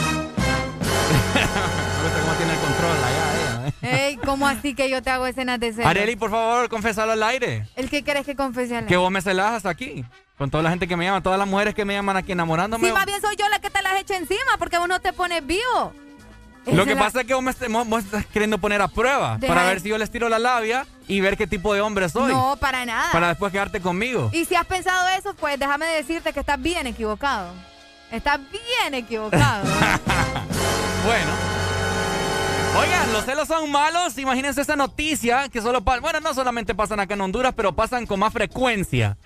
Cómo tiene el control allá, ella, ¿eh? Ey, ¿cómo así que yo te hago escenas de celos? Areli, por favor, confesalo al aire. ¿El que querés que confese al Que vos me celas hasta aquí. Con toda la gente que me llama, todas las mujeres que me llaman aquí enamorándome. Sí, más bien soy yo la que te las echo encima porque vos no te pones vivo. Lo que la- pasa es que vos me, vos- estás queriendo poner a prueba Deja para ver si yo les tiro la labia y ver qué tipo de hombre soy. No, para nada. Para después quedarte conmigo. Y si has pensado eso, pues déjame decirte que estás bien equivocado. Estás bien equivocado. (laughs) Bueno. Oigan, los celos son malos. Imagínense esa noticia que solo pasa. Bueno, no solamente pasan acá en Honduras, pero pasan con más frecuencia.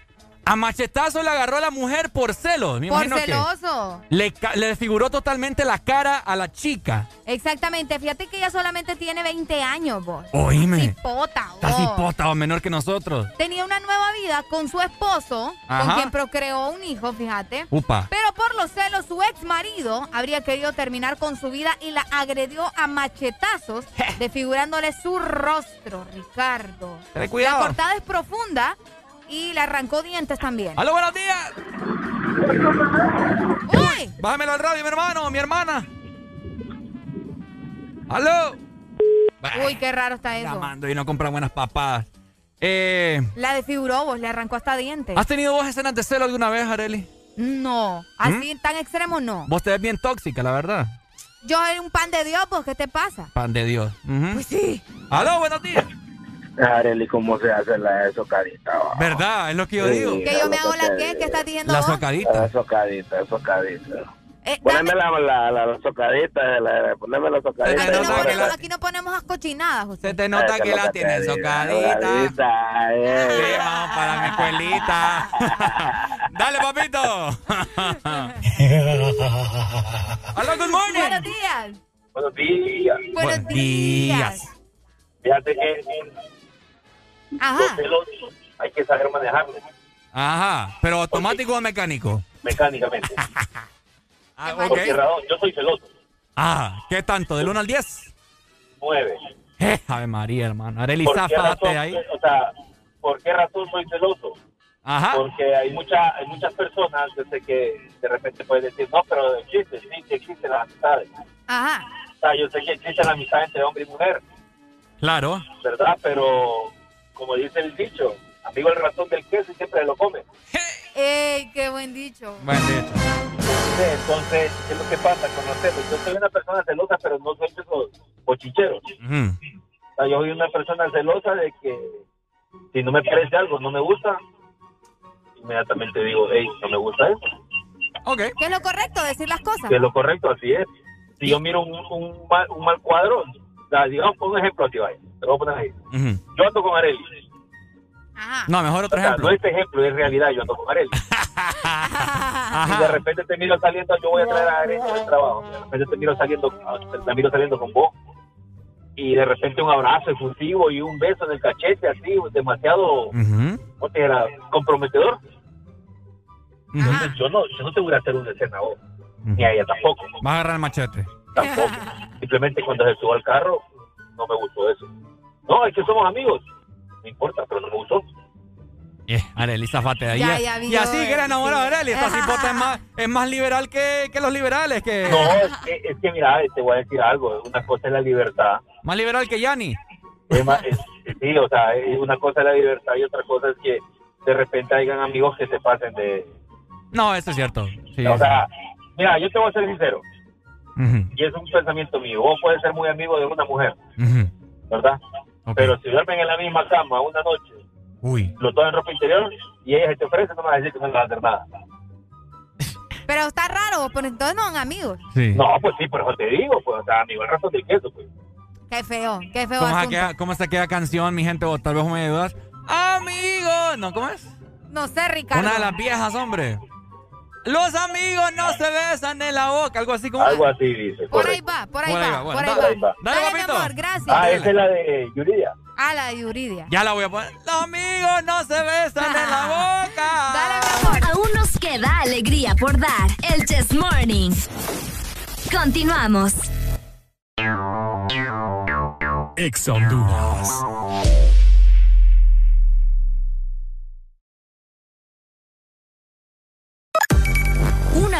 A machetazo le agarró a la mujer por celos. Me Por que celoso. le, le desfiguró totalmente la cara a la chica. Exactamente. Fíjate que ella solamente tiene 20 años, vos. Oíme. Cipota. Está cipota o menor que nosotros. Tenía una nueva vida con su esposo, Ajá. con quien procreó un hijo, fíjate. Upa. Pero por los celos, su ex marido habría querido terminar con su vida y la agredió a machetazos, desfigurándole su rostro, Ricardo. Ten cuidado. La cortada es profunda y le arrancó dientes también. ¡Aló, buenos días! ¡Uy! Bájamelo al radio, mi hermano, mi hermana. ¡Aló! Uy, qué raro está eso. Llamando y no compra buenas papadas. Eh, La desfiguró vos, le arrancó hasta dientes. ¿Has tenido vos escenas de celo alguna vez, Areli? No, así tan extremo no. Vos te ves bien tóxica, la verdad. Yo soy un pan de Dios, pues, ¿qué te pasa? Pan de Dios. Pues sí. ¡Aló, buenos días! Areli, ¿cómo se hace la socadita? ¿Verdad? Es lo que yo Sí. digo. Que yo me hago la que, ¿qué estás diciendo La vos? socadita. La socadita, socadita. Eh, Poneme la, la, la, la socadita, la, poneme la socadita. Aquí no, ponemos, la- aquí no ponemos las cochinadas, José. Se te nota que la que tienes te digo, socadita. socadita, eh. Sí, vamos para mi escuelita. (laughs) Dale, papito. (laughs) ¡Aló, good morning! Buenos días. Buenos días. Buenos días. Fíjate que Ajá. celos hay que saber manejarlos Ajá, pero automático o mecánico. mecánicamente. (laughs) Ah, Qué ok. ¿Por qué razón? Yo soy celoso. Ah, ¿qué tanto? ¿Del 1 al 10? Nueve. Eh, Ave María, hermano. Arely, ¿Por qué zafate ahí. O sea, ¿por qué razón soy celoso? Ajá. Porque hay, mucha, hay muchas personas desde que de repente pueden decir, no, pero existe, sí, sí existen las amistades. Ajá. O sea, yo sé que existe la amistad entre hombre y mujer, Claro. ¿verdad? Pero, como dice el dicho, amigo el ratón del queso y siempre lo come. Ey, qué buen dicho. Buen dicho. Sí, entonces, ¿qué es lo que pasa con los celos? Yo soy una persona celosa, pero no soy de esos bochicheros. Ujú. O sea, yo soy una persona celosa de que si no me parece algo, no me gusta, inmediatamente digo, hey, no me gusta eso. Ok. ¿Qué es lo correcto? Decir las cosas. Que es lo correcto, así es. Si yo miro un, un, mal, un mal cuadro, o sea, digamos, un ejemplo aquí, vaya, te lo voy a poner ahí. Yo ando con Areli. Ajá. No, mejor otro O sea, ejemplo. no es ejemplo, es realidad, yo ando con Areli. (laughs) Y de repente te miro saliendo, yo voy a traer a Areli al trabajo. De repente te miro saliendo, te miro saliendo con vos. Y de repente un abrazo efusivo y un beso en el cachete, así, demasiado, Ujú. ¿cómo te dijera? comprometedor. Entonces yo no, yo no te voy a hacer una escena vos, ni a ella tampoco. Vas a agarrar el machete. tampoco. (laughs) Simplemente cuando se subió al carro, no me gustó eso. No, es que somos amigos. No importa, pero no me gustó. Eh, Arely, zafate de ahí. Ya, ya y así que eres enamorado de. Arely. Esta cipota es más, es más liberal que, que los liberales. que No, es que, es que mira, te voy a decir algo. Una cosa es la libertad. Más liberal que Yanni. Es más, es- sí, o sea, es una cosa es la libertad y otra cosa es que de repente hayan amigos que se pasen de... No, eso es cierto. Sí, o sea, mira, yo te voy a ser sincero. Ujú, Y es un pensamiento mío. Vos puedes ser muy amigo de una mujer. ¿verdad? Pero si duermen en la misma cama una noche, Uy. los dos en ropa interior, y ella se te ofrece, no me vas a decir que no le vas a hacer nada. Pero está raro, pero entonces no son amigos. Sí. No, pues sí, por eso te digo, pues, o sea, amigo, el razón del queso, pues. Qué feo, qué feo ¿Cómo, queda, ¿Cómo se queda canción, mi gente? O tal vez me ayudas. Amigo. ¿No? ¿Cómo es? No sé, Ricardo. Una de las viejas, hombre. Los amigos no se besan en la boca. Algo así como. Algo así dice. Por ahí va, por ahí Por ahí va, va, bueno, por ahí Por ahí va. va. Dale, Dale, mi amor, gracias. Ah, esa es la de Yuridia. Ah, la de Yuridia. Ya la voy a poner. Los amigos no se besan en la (laughs) boca. Dale, mi amor. Aún nos queda alegría por dar. El Chess Morning. Continuamos. Exa Honduras.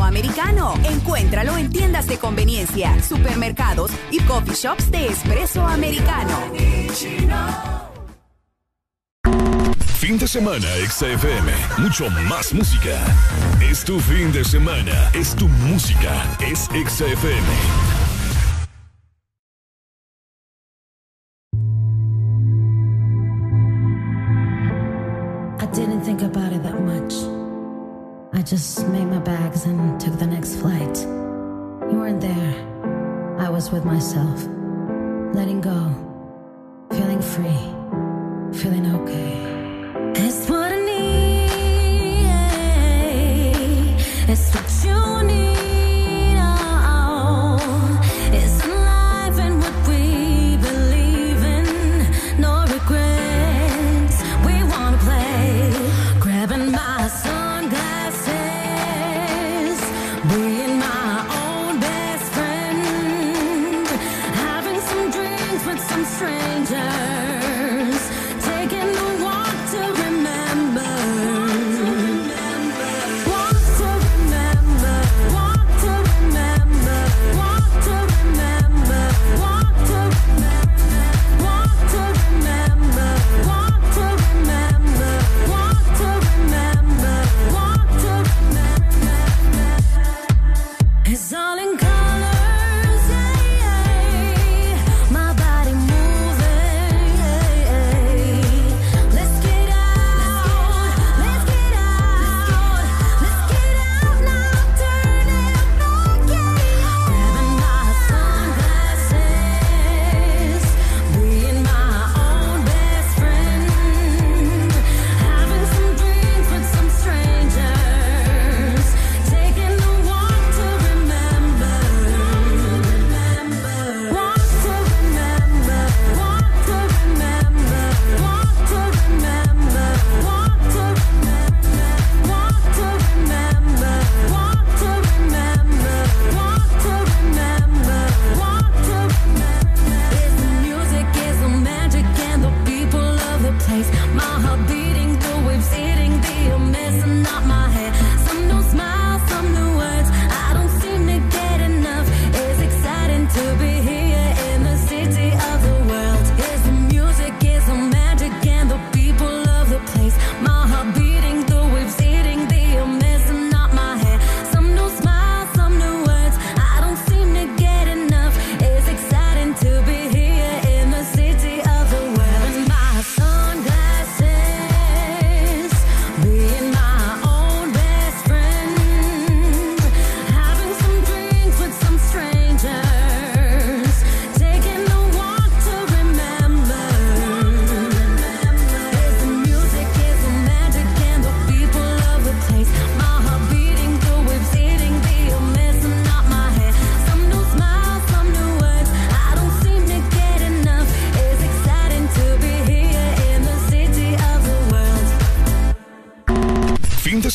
Americano. Encuéntralo en tiendas de conveniencia, supermercados y coffee shops de espresso americano. Fin de semana XFM. Mucho más música. Es tu fin de semana. Es tu música. Es XFM. I just made my bags and took the next flight. You weren't there. I was with myself, letting go, feeling free, feeling okay. It's what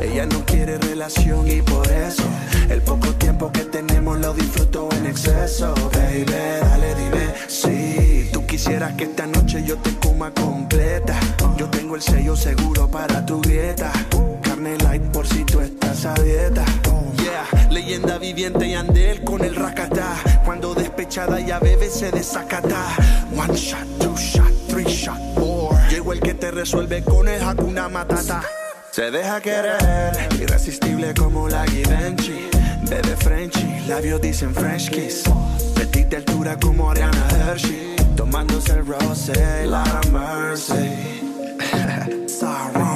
Ella no quiere relación y por eso el poco tiempo que tenemos lo disfruto en exceso. Baby, dale, dime si tú quisieras que esta noche yo te coma completa. Yo tengo el sello seguro para tu dieta. Carne light por si tú estás a dieta. Yeah, leyenda viviente y andel con el racatá. Cuando despechada ya bebe se desacata. One shot, two shot, three shot, four. Llegó el que te resuelve con el Hakuna Matata. Se deja querer, irresistible como la Givenchy. Bebe Frenchy, labios dicen French kiss. Petit de altura como Ariana Hershey. Tomándose el rosé, la mercy. (laughs)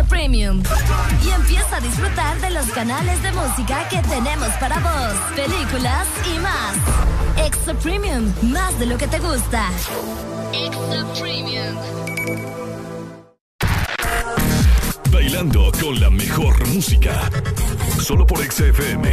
Premium. Y empieza a disfrutar de los canales de música que tenemos para vos, películas y más. Exa Premium, más de lo que te gusta. Exa Premium. Bailando con la mejor música. Solo por XFM.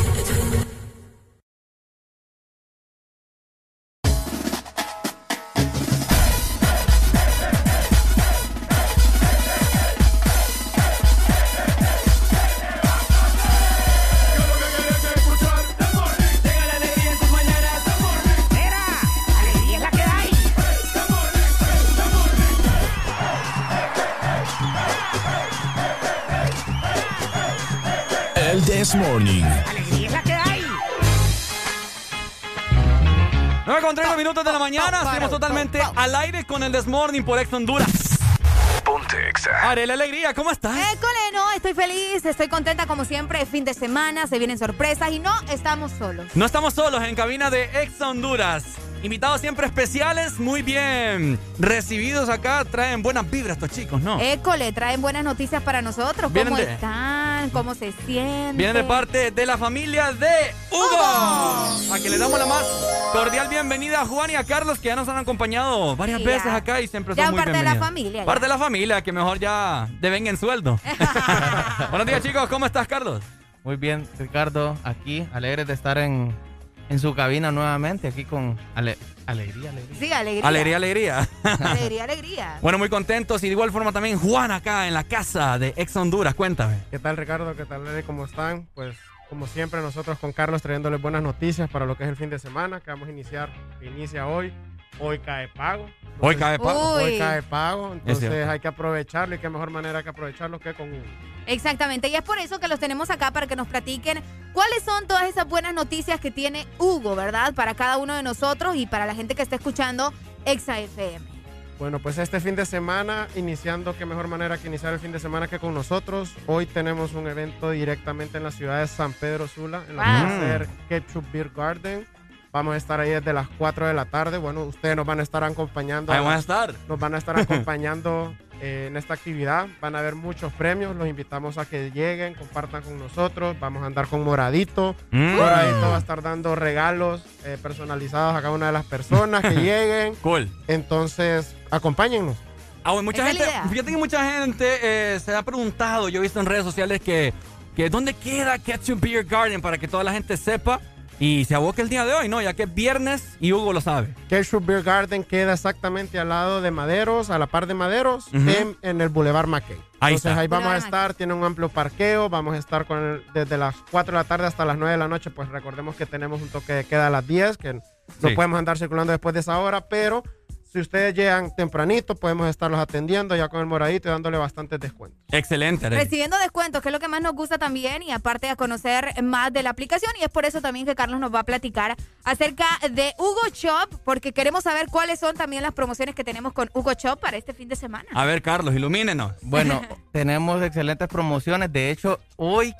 Morning. Alegría es la que hay. 9 con 30 minutos de la mañana. Estamos totalmente al aire con el Desmorning por Ex Honduras. Ponte Exa. Arela Alegría, ¿cómo estás? École, no, estoy feliz, estoy contenta como siempre. Fin de semana, se vienen sorpresas y no estamos solos. No estamos solos en cabina de Ex Honduras. Invitados siempre especiales, muy bien recibidos acá. Traen buenas vibras estos chicos, ¿no? École, traen buenas noticias para nosotros. Vienen ¿Cómo de- están? ¿Cómo se sienten? Vienen de parte de la familia de Hugo. A que le damos la más cordial bienvenida a Juan y a Carlos, que ya nos han acompañado varias Sí, veces acá y siempre Ya son muy parte de la familia, ya. Parte de la familia, que mejor ya devengan sueldo. (laughs) Buenos días, chicos. ¿Cómo estás, Carlos? Muy bien, Ricardo, aquí, alegre de estar en, en su cabina nuevamente, aquí con ale- alegría, alegría. Sí, alegría. Alegría, alegría. Alegría, alegría. (laughs) Bueno, muy contentos y de igual forma también Juan acá en la casa de Ex Honduras. Cuéntame. ¿Qué tal Ricardo? ¿Qué tal Lele? ¿Cómo están? Pues como siempre nosotros con Carlos trayéndoles buenas noticias para lo que es el fin de semana que vamos a iniciar, que inicia hoy. Hoy cae pago. Hoy cae pago. Hoy cae pago, entonces hay que aprovecharlo y qué mejor manera que aprovecharlo que con un Exactamente, y es por eso que los tenemos acá para que nos platiquen cuáles son todas esas buenas noticias que tiene Hugo, ¿verdad? Para cada uno de nosotros y para la gente que está escuchando Exa FM. Bueno, pues este fin de semana, iniciando, qué mejor manera que iniciar el fin de semana que con nosotros. Hoy tenemos un evento directamente en la ciudad de San Pedro Sula, en lo que va a Wow. ser Ketchup Beer Garden. Vamos a estar ahí desde las 4 de la tarde. Bueno, ustedes nos van a estar acompañando. Ahí van a estar. Nos van a estar (laughs) acompañando eh, en esta actividad. Van a haber muchos premios. Los invitamos a que lleguen, compartan con nosotros. Vamos a andar con Moradito. Mm. Moradito va a estar dando regalos eh, personalizados a cada una de las personas que (laughs) lleguen. Cool. Entonces, acompáñennos. Ah, bueno, mucha gente, fíjate que mucha gente eh, se ha preguntado, yo he visto en redes sociales que, que dónde queda Ketchup Beer Garden para que toda la gente sepa y se aboque el día de hoy, ¿no? Ya que es viernes y Hugo lo sabe. Ketchup Beer Garden queda exactamente al lado de Maderos, a la par de Maderos, en, en el Boulevard McKay. Ahí Entonces está. ahí vamos a estar, tiene un amplio parqueo, vamos a estar con el- desde las 4 de la tarde hasta las 9 de la noche, pues recordemos que tenemos un toque de queda a las 10, que no Sí. podemos andar circulando después de esa hora, pero si ustedes llegan tempranito, podemos estarlos atendiendo ya con el moradito y dándole bastantes descuentos. Excelente, Arely. Recibiendo descuentos, que es lo que más nos gusta también, y aparte de conocer más de la aplicación, y es por eso también que Carlos nos va a platicar acerca de Hugo Shop, porque queremos saber cuáles son también las promociones que tenemos con Hugo Shop para este fin de semana. A ver, Carlos, ilumínenos. Bueno, (laughs) tenemos excelentes promociones. De hecho, hoy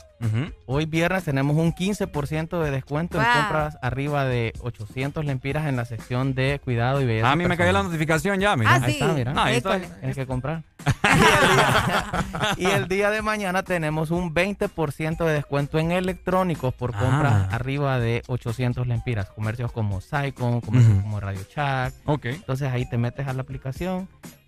Hoy viernes tenemos un 15% de descuento en compras arriba de 800 lempiras en la sección de cuidado y belleza. Ah, A mí me cayó la notificación ya, mira. Ah, Ahí sí. está, mira. No, ahí está. Tienes que comprar. y, el día, y el día de mañana tenemos un 20% de descuento en electrónicos por compras Ah. arriba de 800 lempiras. Comercios como Saicon, comercios como Radio Shack. Ok. Entonces ahí te metes a la aplicación,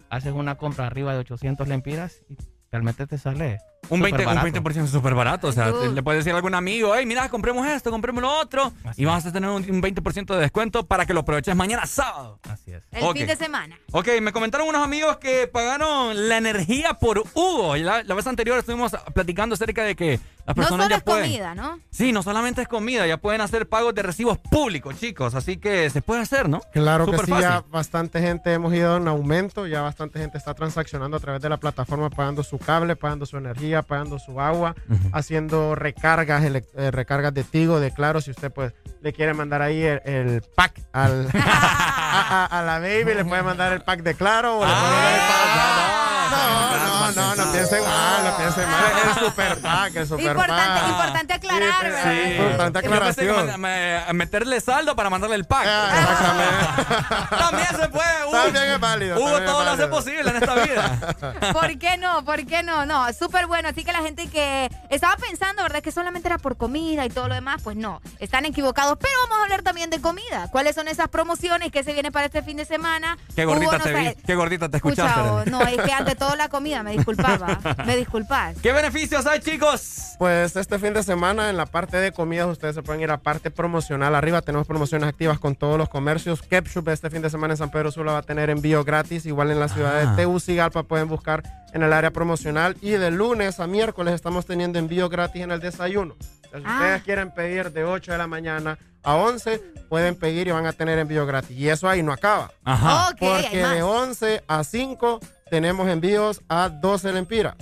haces una compra arriba de 800 lempiras y realmente te sale Un súper 20%, un barato. 20% súper barato. O sea, Tú. le puedes decir a algún amigo, hey, mira, compremos esto, compremos lo otro. Así y vas a tener un, un 20% de descuento para que lo aproveches mañana sábado. Así es. El fin de semana. Ok, me comentaron unos amigos que pagaron la energía por Hugo. La, la vez anterior estuvimos platicando acerca de que las No personas solo ya es pueden. comida, ¿no? Sí, no solamente es comida, ya pueden hacer pagos de recibos públicos, chicos. Así que se puede hacer, ¿no? Claro Súper que sí, fácil. ya bastante gente hemos ido en aumento, ya bastante gente está transaccionando a través de la plataforma, pagando su cable, pagando su energía, pagando su agua, haciendo recargas, eh, recargas de Tigo, de Claro, si usted pues le quiere mandar ahí el, el pack al, (laughs) a, a- a la baby, le puede mandar el pack de Claro o le puede mandar el pack. (laughs) No, no, no, no piensen mal, no piensen mal, el super pack, el super Importante, pack. importante aclarar, Sí, ¿verdad? sí. Importante Yo pensé que aclaración. me- me- meterle saldo para mandarle el pack. Ah, (laughs) También se puede, Hugo. También es válido, Hugo es todo lo hace válido. posible en esta vida. (laughs) ¿Por qué no? ¿Por qué no? No, súper bueno. Así que la gente que estaba pensando, ¿verdad? Que solamente era por comida y todo lo demás, pues no, están equivocados. Pero vamos a hablar también de comida. ¿Cuáles son esas promociones que se vienen para este fin de semana? Qué gordita Hugo, no te vi, qué gordita te Escucha, escuchaste. oh, no, es que ante todo la comida, me disculpaba. (laughs) Me disculpas. ¿Qué beneficios hay, chicos? Pues este fin de semana en la parte de comidas ustedes se pueden ir a parte promocional. Arriba tenemos promociones activas con todos los comercios. Ketchup este fin de semana en San Pedro Sula va a tener envío gratis. Igual en la ciudad Ah. de Tegucigalpa pueden buscar en el área promocional. Y de lunes a miércoles estamos teniendo envío gratis en el desayuno. Si Ah. ustedes quieren pedir de 8 de la mañana a 11, pueden pedir y van a tener envío gratis. Y eso ahí no acaba. Ajá. Ok, hay Porque de 11 a 5 tenemos envíos a 12 lempiras.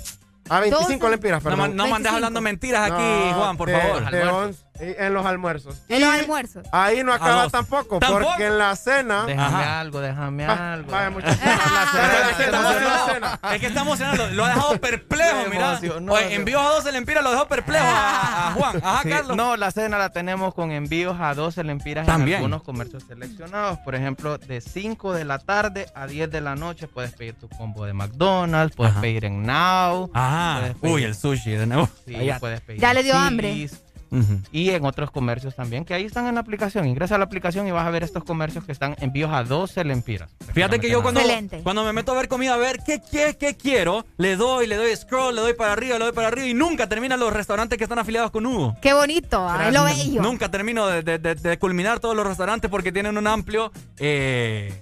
A 25 12. lempiras, No, perdón. man- no mandes 25. hablando mentiras aquí, No, Juan, por de- favor. de once- y en los almuerzos. En los Y almuerzos. Ahí no acaba tampoco, ¿Tampoco? porque en la cena. Déjame Ajá. algo, déjame Ah, algo. vaya, muchachos. Es que cena, está la emocionado. cena. Es que está emocionado. Lo ha dejado perplejo, mira. Oye, envíos a 12 lempiras lo dejó perplejo a, a Juan. Ajá, Sí, Carlos. No, la cena la tenemos con envíos a 12 lempiras También. en algunos comercios seleccionados. Por ejemplo, de 5 de la tarde a 10 de la noche puedes pedir tu combo de McDonald's, puedes Ajá. pedir en Now. Puedes pedir- uy, el sushi de nuevo. Sí, Allá. puedes pedir Ya le dio Chili's, Y en otros comercios también, que ahí están en la aplicación. Ingresa a la aplicación y vas a ver estos comercios que están envíos a 12 lempiras. Fíjate que yo cuando, Excelente. cuando me meto a ver comida, a ver qué, qué, qué quiero, le doy, le doy scroll, le doy para arriba, le doy para arriba y nunca terminan los restaurantes que están afiliados con Hugo. Qué bonito, ah, es lo bello. Nunca termino de, de- de- de culminar todos los restaurantes porque tienen un amplio eh,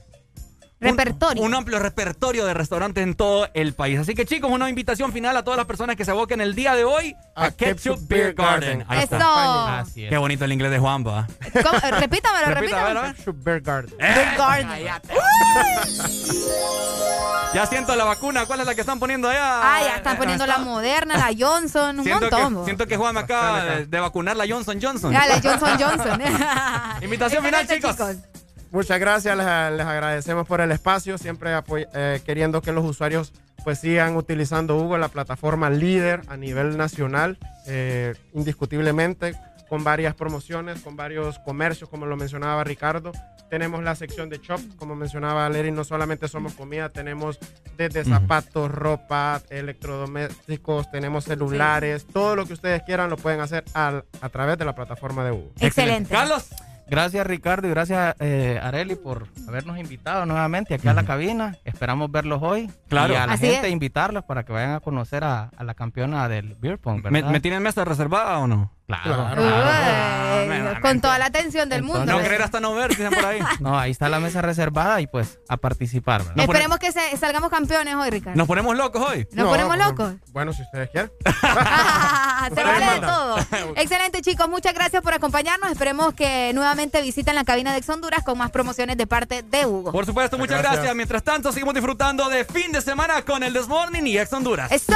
Repertorio. Un, amplio repertorio de restaurantes en todo el país. Así que chicos, una invitación final a todas las personas que se aboquen el día de hoy a, A Ketchup, Ketchup Beer Garden. Garden. Ahí Eso. está. Así es. Qué bonito el inglés de Juan, va. ¿Cómo? Eh, Repítamelo, (laughs) repítamelo. Ketchup Beer Garden. Beer Garden. (laughs) Ya siento la vacuna. ¿Cuál es la que están poniendo allá? Ah, ya están poniendo la Moderna, la Johnson, un Siento montón. que, siento que Juan me acaba de, acá. de vacunar la Johnson Johnson. Ya, la Johnson Johnson. (laughs) Invitación final, chicos. Muchas gracias, les, les agradecemos por el espacio, siempre apoy- eh, queriendo que los usuarios pues sigan utilizando Hugo, la plataforma líder a nivel nacional, eh, indiscutiblemente, con varias promociones, con varios comercios, como lo mencionaba Ricardo. Tenemos la sección de shop, como mencionaba Valery, no solamente somos comida, tenemos desde zapatos, ropa, electrodomésticos, tenemos celulares, todo lo que ustedes quieran lo pueden hacer al- a través de la plataforma de Hugo. Excelente. Carlos. Gracias Ricardo y gracias eh, Areli por habernos invitado nuevamente aquí a la cabina. Esperamos verlos hoy. Claro. Y a la Así gente es. invitarlos para que vayan a conocer a, a la campeona del Beer Pong, ¿Me, ¿verdad? me tienen mesa reservada o no? Claro. Claro. Uy, con toda la atención del mundo. No creer hasta no ver, dicen por ahí. (laughs) No, ahí está la mesa reservada y pues a participar, Esperemos que se- salgamos campeones hoy, Ricardo. Nos ponemos locos hoy. ¿Nos No, ponemos locos? Bueno, si ustedes quieren. (laughs) (laughs) Se vale de todo. Excelente, chicos. Muchas gracias por acompañarnos. Esperemos que nuevamente visiten la cabina de Ex Honduras con más promociones de parte de Hugo. Por supuesto, muchas Gracias. gracias. Mientras tanto, seguimos disfrutando de fin de semana con el Desmorning y Ex Honduras. ¡Eso!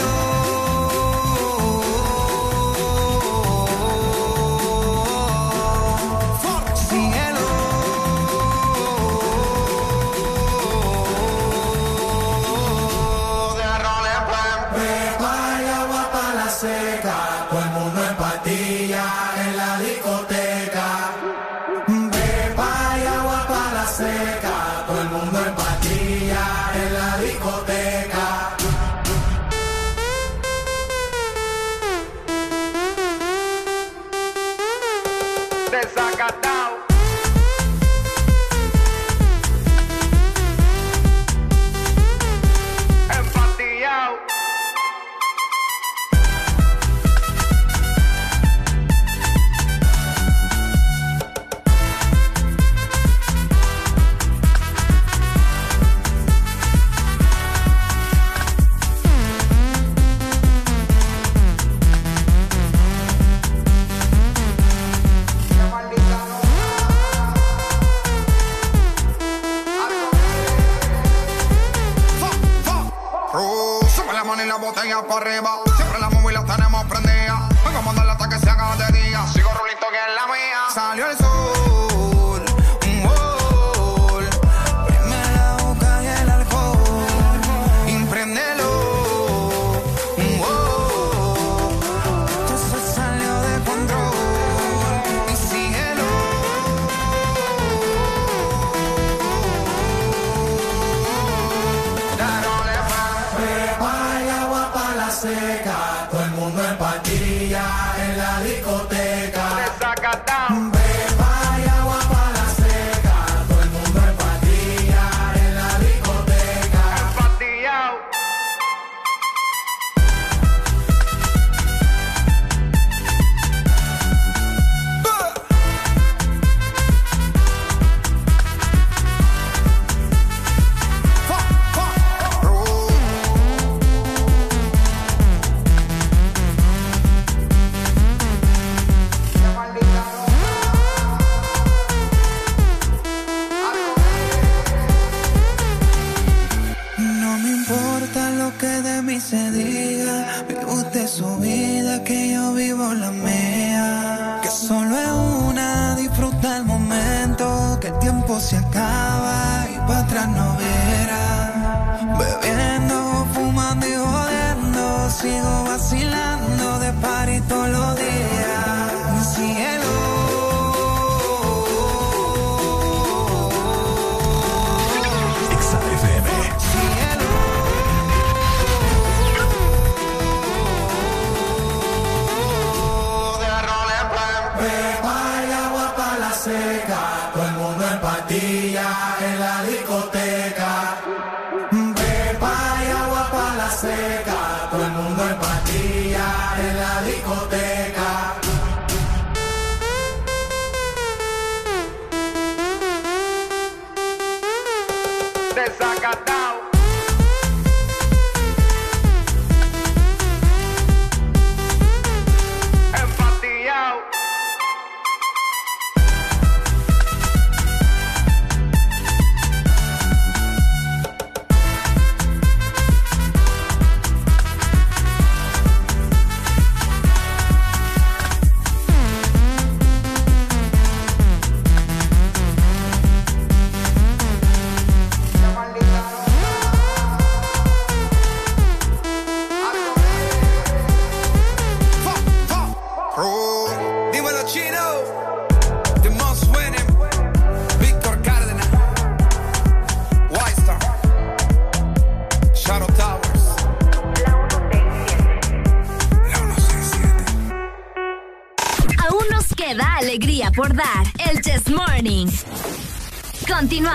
para arriba. acaba y para atrás no verá. Bebiendo, fumando y jodiendo, sigo vacilando de par y todos los días.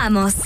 vamos.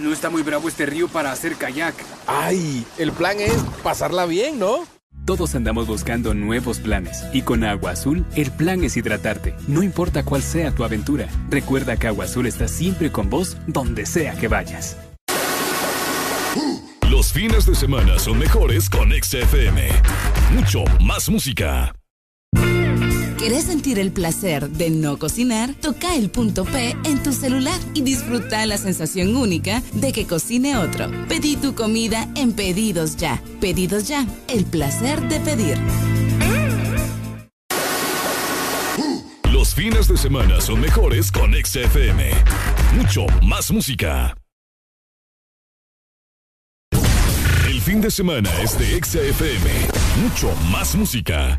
no está muy bravo este río para hacer kayak. ¡Ay! El plan es pasarla bien, ¿no? Todos andamos buscando nuevos planes y con Agua Azul el plan es hidratarte, no importa cuál sea tu aventura. Recuerda que Agua Azul está siempre con vos donde sea que vayas. Los fines de semana son mejores con XFM. Mucho más música. ¿Querés sentir el placer de no cocinar? Toca el punto P en tu celular y disfruta la sensación única de que cocine otro. Pedí tu comida en Pedidos Ya. Pedidos Ya, el placer de pedir. Los fines de semana son mejores con XFM. Mucho más música. El fin de semana es de XFM. Mucho más música.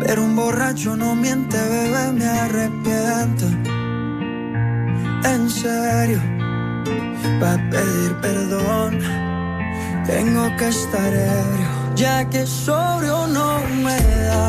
Pero un borracho no miente, bebé, me arrepiento. En serio, para pedir perdón, tengo que estar ebrio, ya que sobrio no me da.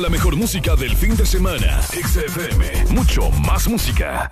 La Mejor Música del Fin de Semana. XFM. Mucho más música.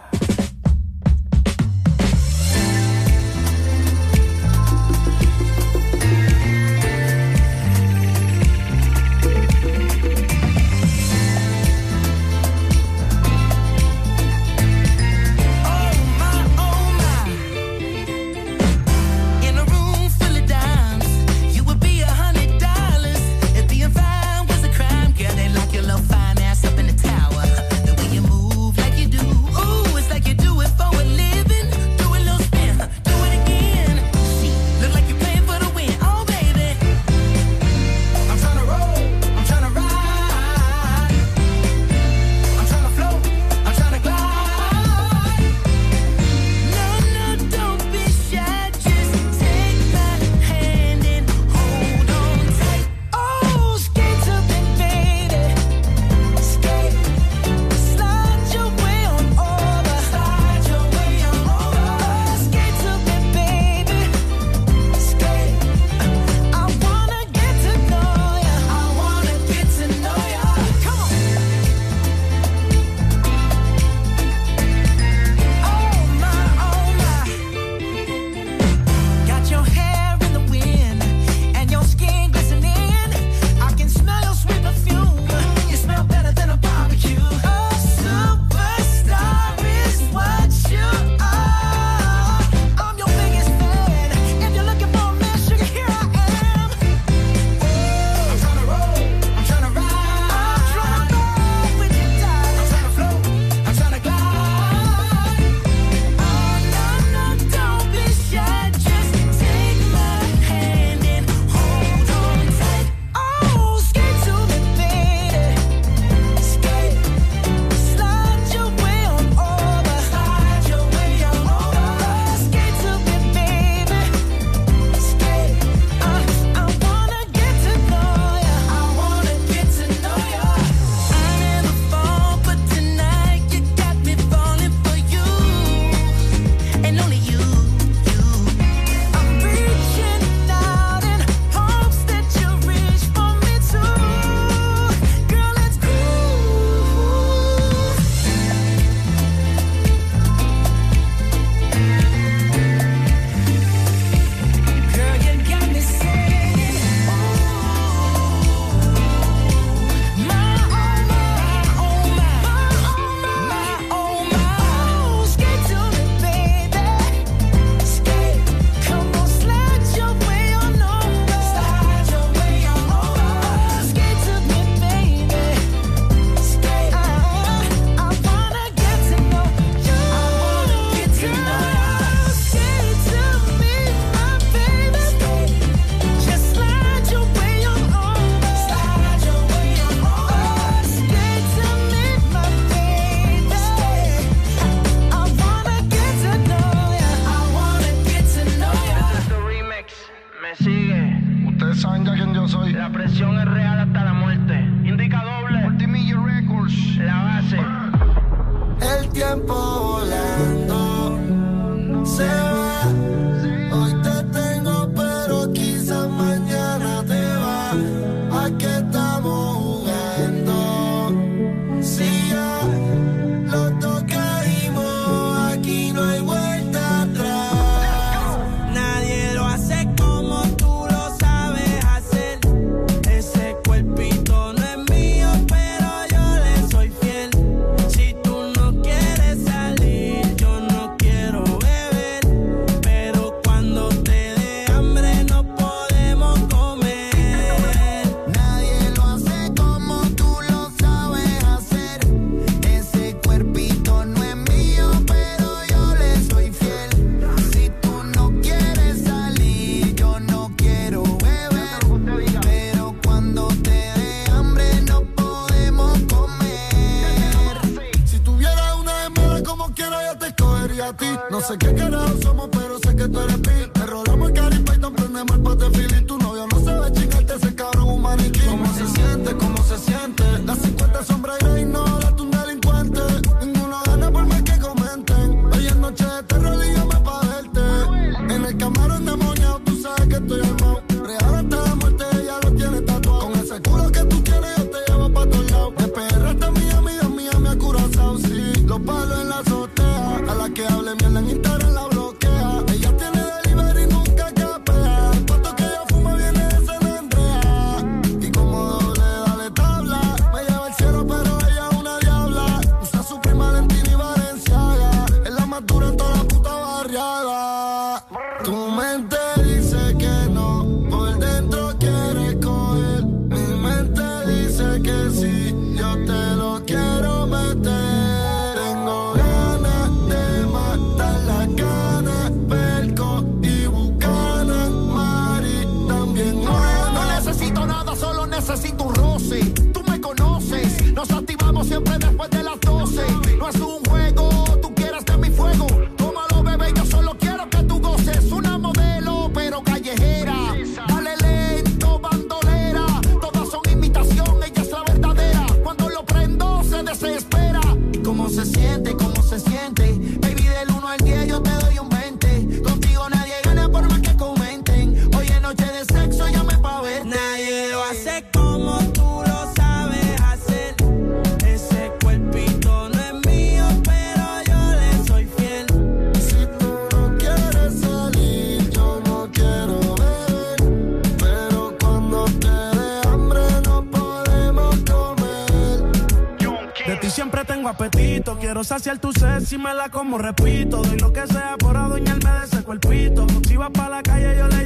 Quiero saciar tu sed si me la como, repito. Doy lo que sea por adueñarme de ese cuerpito. Si vas para la calle, yo le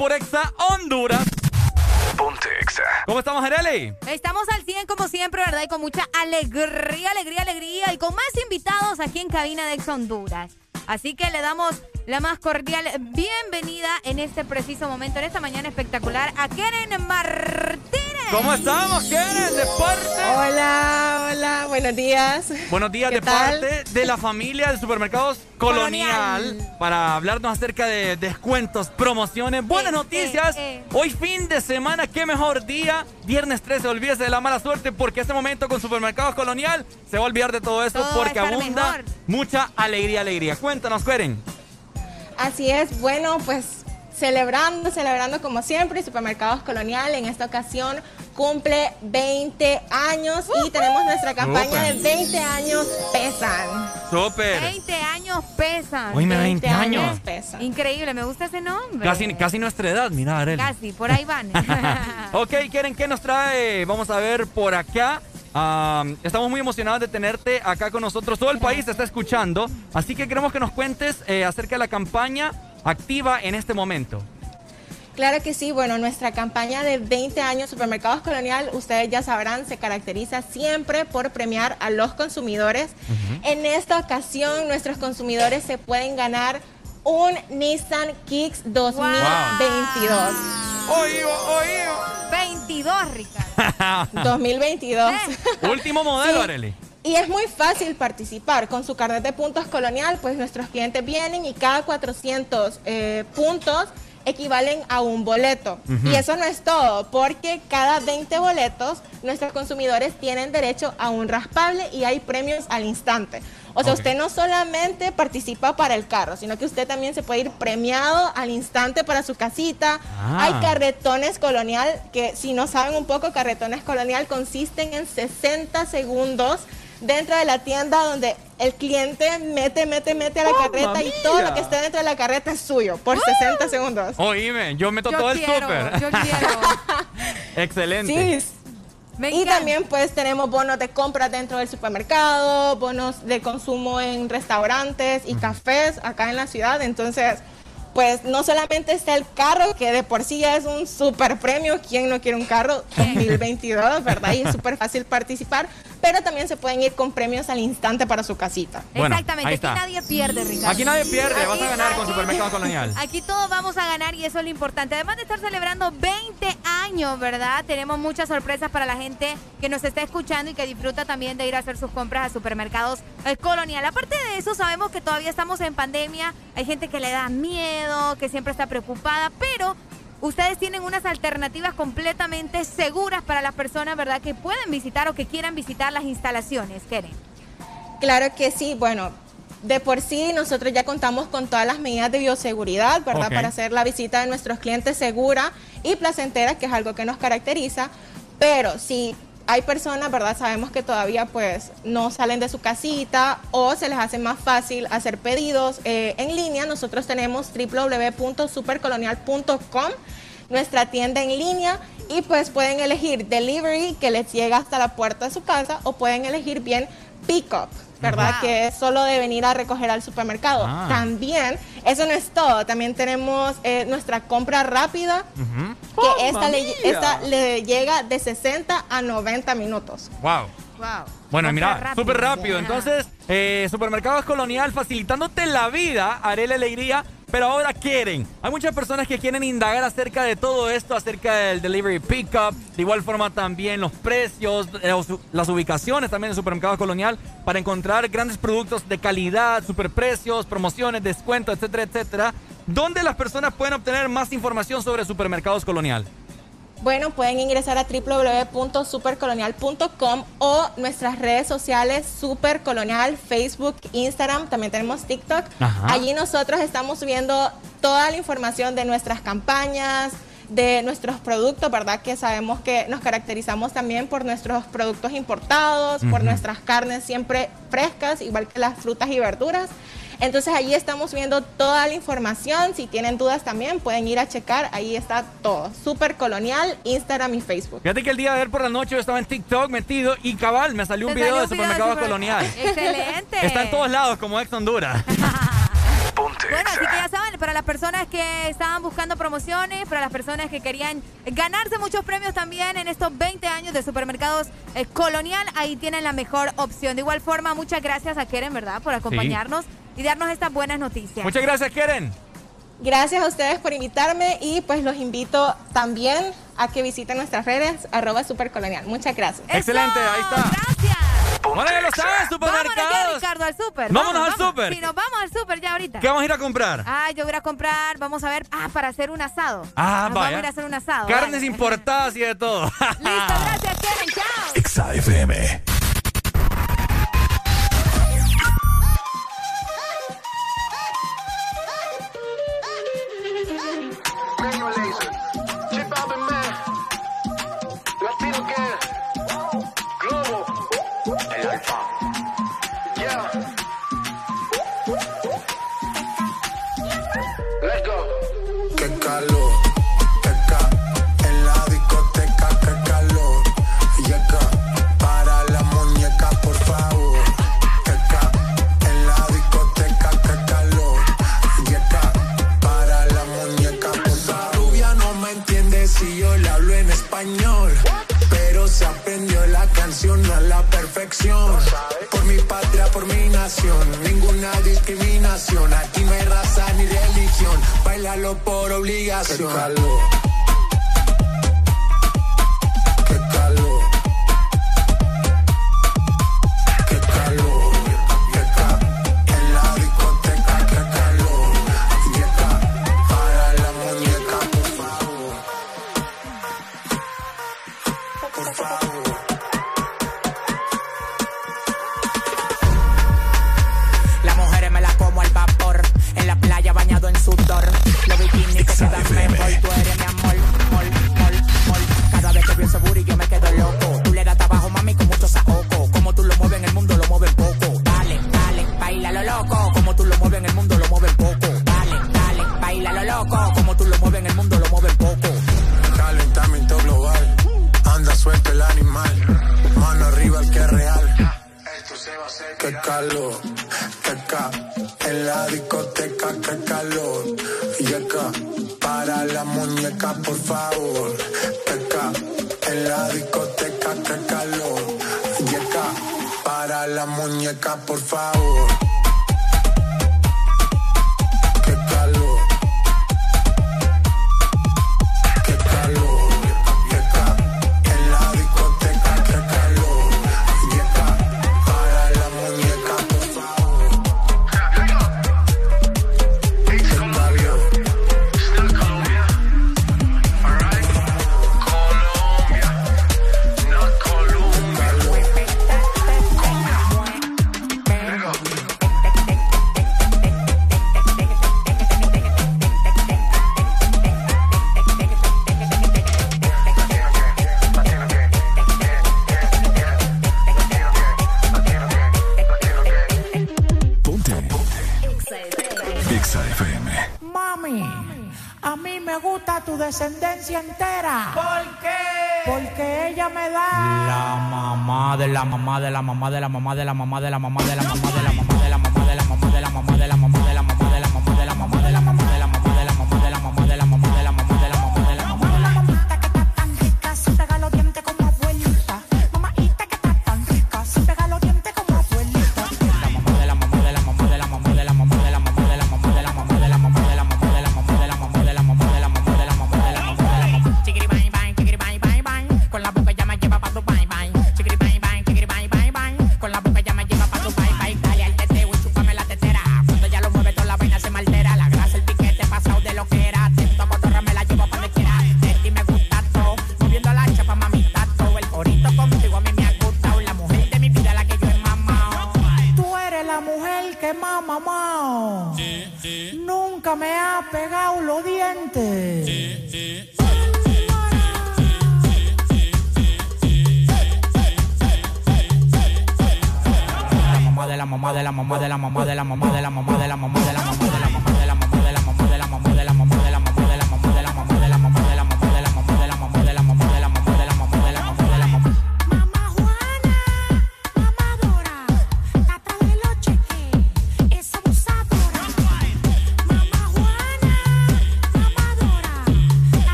por Exa Honduras. Ponte Exa. ¿Cómo estamos, Areli? Estamos al 100 como siempre, ¿verdad? Y con mucha alegría, alegría, alegría. Y con más invitados aquí en Cabina de Ex Honduras. Así que le damos la más cordial bienvenida en este preciso momento, en esta mañana espectacular, a Keren Martínez. ¿Cómo estamos, Keren? De parte. Hola, hola, buenos días. Buenos días ¿Qué de tal? parte de la familia de supermercados Colonial, para hablarnos acerca de descuentos, promociones, buenas noticias. eh. Hoy fin de semana, qué mejor día. Viernes 13, olvídese de la mala suerte porque este momento con supermercados Colonial se va a olvidar de todo esto Todo va a porque abunda mejor. mucha alegría, alegría. Cuéntanos, Keren. Así es, bueno, pues celebrando, celebrando como siempre, Supermercados Colonial en esta ocasión cumple 20 años y tenemos nuestra campaña de 20 años pesan. Súper. 20 años pesan. Oíme, 20 años. pesan. Increíble, me gusta ese nombre. Casi, casi nuestra edad, mira, Areli. Casi, por ahí van. (laughs) (laughs) Ok, Keren, ¿qué nos trae? Vamos a ver por acá. Am, estamos muy emocionados de tenerte acá con nosotros. Todo el país te está escuchando. Así que queremos que nos cuentes eh, acerca de la campaña activa en este momento. Claro que sí, bueno, nuestra campaña de 20 años Supermercados Colonial, ustedes ya sabrán, se caracteriza siempre por premiar a los consumidores. En esta ocasión, nuestros consumidores se pueden ganar un Nissan Kicks 2022. Oído, oído. 22, Ricardo. (laughs) 2022. (laughs) Último modelo, Sí. Arely. Y es muy fácil participar. Con su carnet de puntos colonial, pues nuestros clientes vienen y cada 400 eh, puntos equivalen a un boleto. Y eso no es todo, porque cada 20 boletos nuestros consumidores tienen derecho a un raspable y hay premios al instante. O sea, usted no solamente participa para el carro, sino que usted también se puede ir premiado al instante para su casita. Ah. Hay carretones colonial, que si no saben un poco, carretones colonial consisten en 60 segundos dentro de la tienda donde el cliente mete, mete, mete a la ¡Mamma carreta y todo lo que esté dentro de la carreta es suyo por 60 segundos. Oíme, yo meto Yo todo el súper. yo quiero. (laughs) Excelente. Sí. y también pues tenemos bonos de compra dentro del supermercado, bonos de consumo en restaurantes y cafés acá en la ciudad. Entonces, pues no solamente está el carro, que de por sí ya es un super premio, ¿quién no quiere un carro 2022, verdad? Y es súper fácil participar, pero también se pueden ir con premios al instante para su casita. Bueno, Exactamente, aquí está. nadie pierde, Ricardo. Aquí nadie pierde, vas a Aquí- ganar con aquí- Supermercado Colonial. Aquí todos vamos a ganar y eso es lo importante. Además de estar celebrando 20 años, ¿verdad? Tenemos muchas sorpresas para la gente que nos está escuchando y que disfruta también de ir a hacer sus compras a supermercados eh, Colonial. Aparte de eso, sabemos que todavía estamos en pandemia. Hay gente que le da miedo, que siempre está preocupada, pero ustedes tienen unas alternativas completamente seguras para las personas, ¿verdad? Que pueden visitar o que quieran visitar las instalaciones, Keren. Claro que sí, bueno, de por sí nosotros ya contamos con todas las medidas de bioseguridad, ¿verdad? Para hacer la visita de nuestros clientes segura y placentera, que es algo que nos caracteriza. Pero si hay personas, ¿verdad? Sabemos que todavía pues no salen de su casita o se les hace más fácil hacer pedidos eh, en línea. Nosotros tenemos www.supercolonial.com nuestra tienda en línea y pues pueden elegir delivery que les llega hasta la puerta de su casa o pueden elegir bien pick-up, ¿verdad? Wow. Que es solo de venir a recoger al supermercado. Ah. También, eso no es todo, también tenemos eh, nuestra compra rápida que esta le, esta le llega de 60 a 90 minutos. Wow. Wow. Bueno, mira, rápido. súper rápido. Entonces, eh, Supermercados Colonial facilitándote la vida, haré la alegría, pero ahora quieren. Hay muchas personas que quieren indagar acerca de todo esto, acerca del delivery pickup, de igual forma también los precios, eh, las ubicaciones también de Supermercados Colonial para encontrar grandes productos de calidad, superprecios, promociones, descuentos, etcétera, etcétera. ¿Dónde las personas pueden obtener más información sobre Supermercados Colonial? Bueno, pueden ingresar a www.supercolonial.com o nuestras redes sociales Supercolonial, Facebook, Instagram, también tenemos TikTok. Ajá. Allí nosotros estamos subiendo toda la información de nuestras campañas, de nuestros productos, ¿verdad? Que sabemos que nos caracterizamos también por nuestros productos importados, por nuestras carnes siempre frescas, igual que las frutas y verduras. Entonces allí estamos viendo toda la información. Si tienen dudas también pueden ir a checar. Ahí está todo. Super Colonial, Instagram y Facebook. Fíjate que el día de ayer por la noche yo estaba en TikTok metido y cabal, me salió un video salió de video de Supermercado Super- Colonial. (laughs) Excelente. Está en todos lados, como ex Honduras. (laughs) Bueno, así que ya saben, para las personas que estaban buscando promociones, para las personas que querían ganarse muchos premios también en estos 20 años de supermercados eh, Colonial, ahí tienen la mejor opción. De igual forma, muchas gracias a Keren, ¿verdad?, por acompañarnos y darnos estas buenas noticias. Muchas gracias, Keren. Gracias a ustedes por invitarme y pues los invito también a que visiten nuestras redes arroba supercolonial. Muchas gracias. Excelente, ahí está. Gracias. Bueno, ya lo sabes, Vámonos ya. Ricardo, al súper. Vámonos Vamos, al vamos. súper. Sí, nos vamos al súper ya ahorita. ¿Qué vamos a ir a comprar? Ah, yo voy a ir a comprar, vamos a ver, ah, para hacer un asado. Ah, Nos vaya. Vamos a ir a hacer un asado. Carnes importadas y de todo. (laughs) Listo, gracias, (laughs) Keren, chao. Exa por obligación.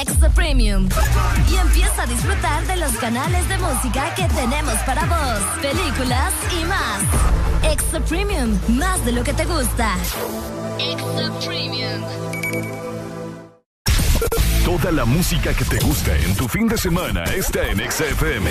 Exa Premium. Y empieza a disfrutar de los canales de música que tenemos para vos, películas y más. Exa Premium, más de lo que te gusta. Exa Premium. Toda la música que te gusta en tu fin de semana está en XFM.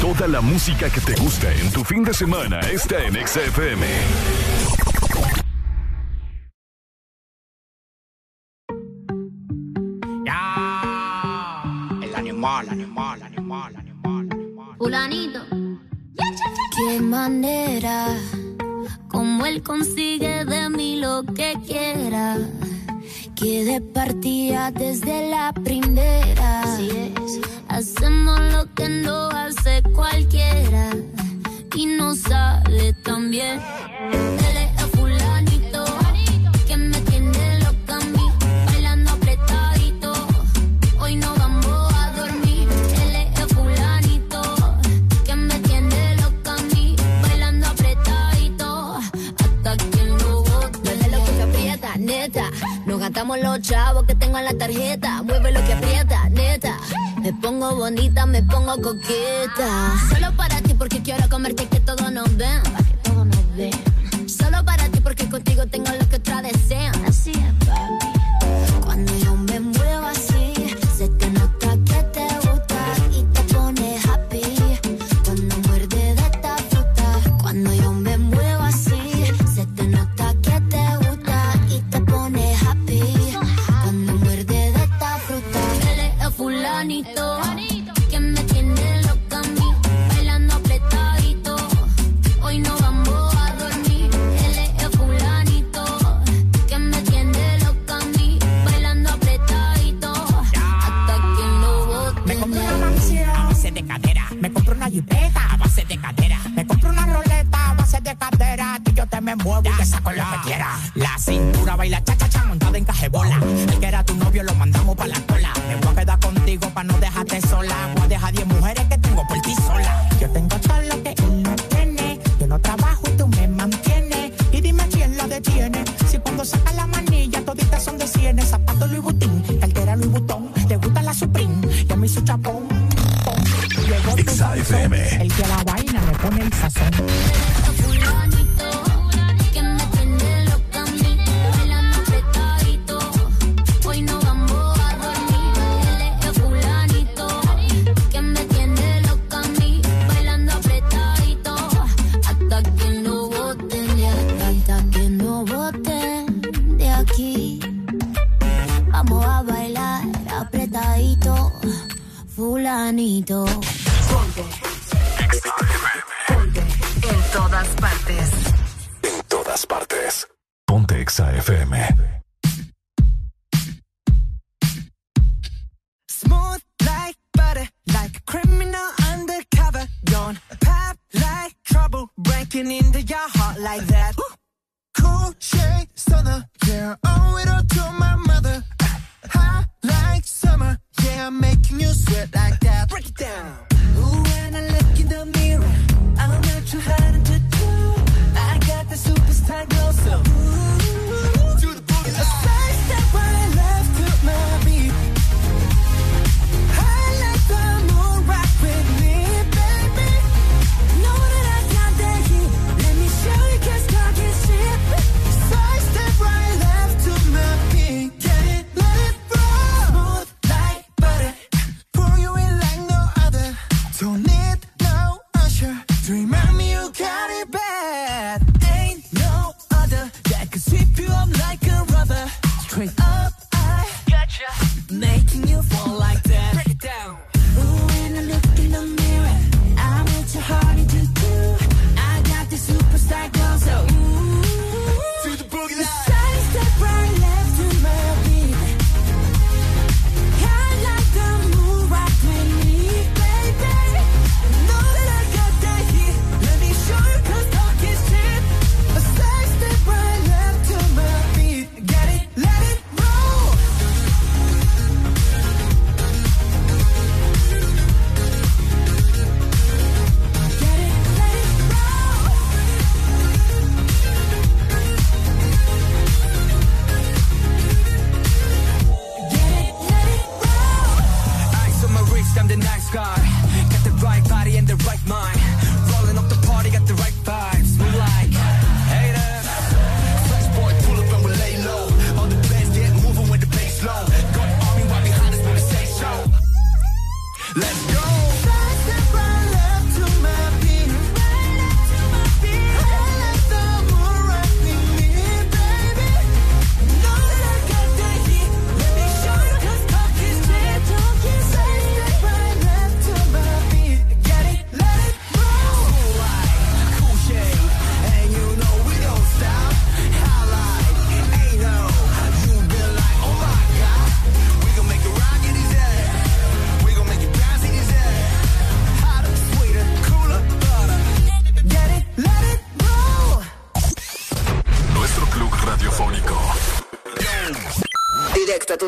Toda la música que te gusta en tu fin de semana está en XFM. El animal, animal, animal, animal. Fulanito. Qué manera, como él consigue de mí lo que quiera. Que de partida desde la primera. Hacemos lo que no hace cualquiera. Y no sale tan bien. Nos gastamos los chavos que tengo en la tarjeta. Mueve lo que aprieta, neta. Me pongo bonita, me pongo coqueta. Solo para ti porque quiero comerte que todos nos ven. Pa' que todos nos ven. Solo para ti porque contigo tengo lo que otra desean. Así es, papi.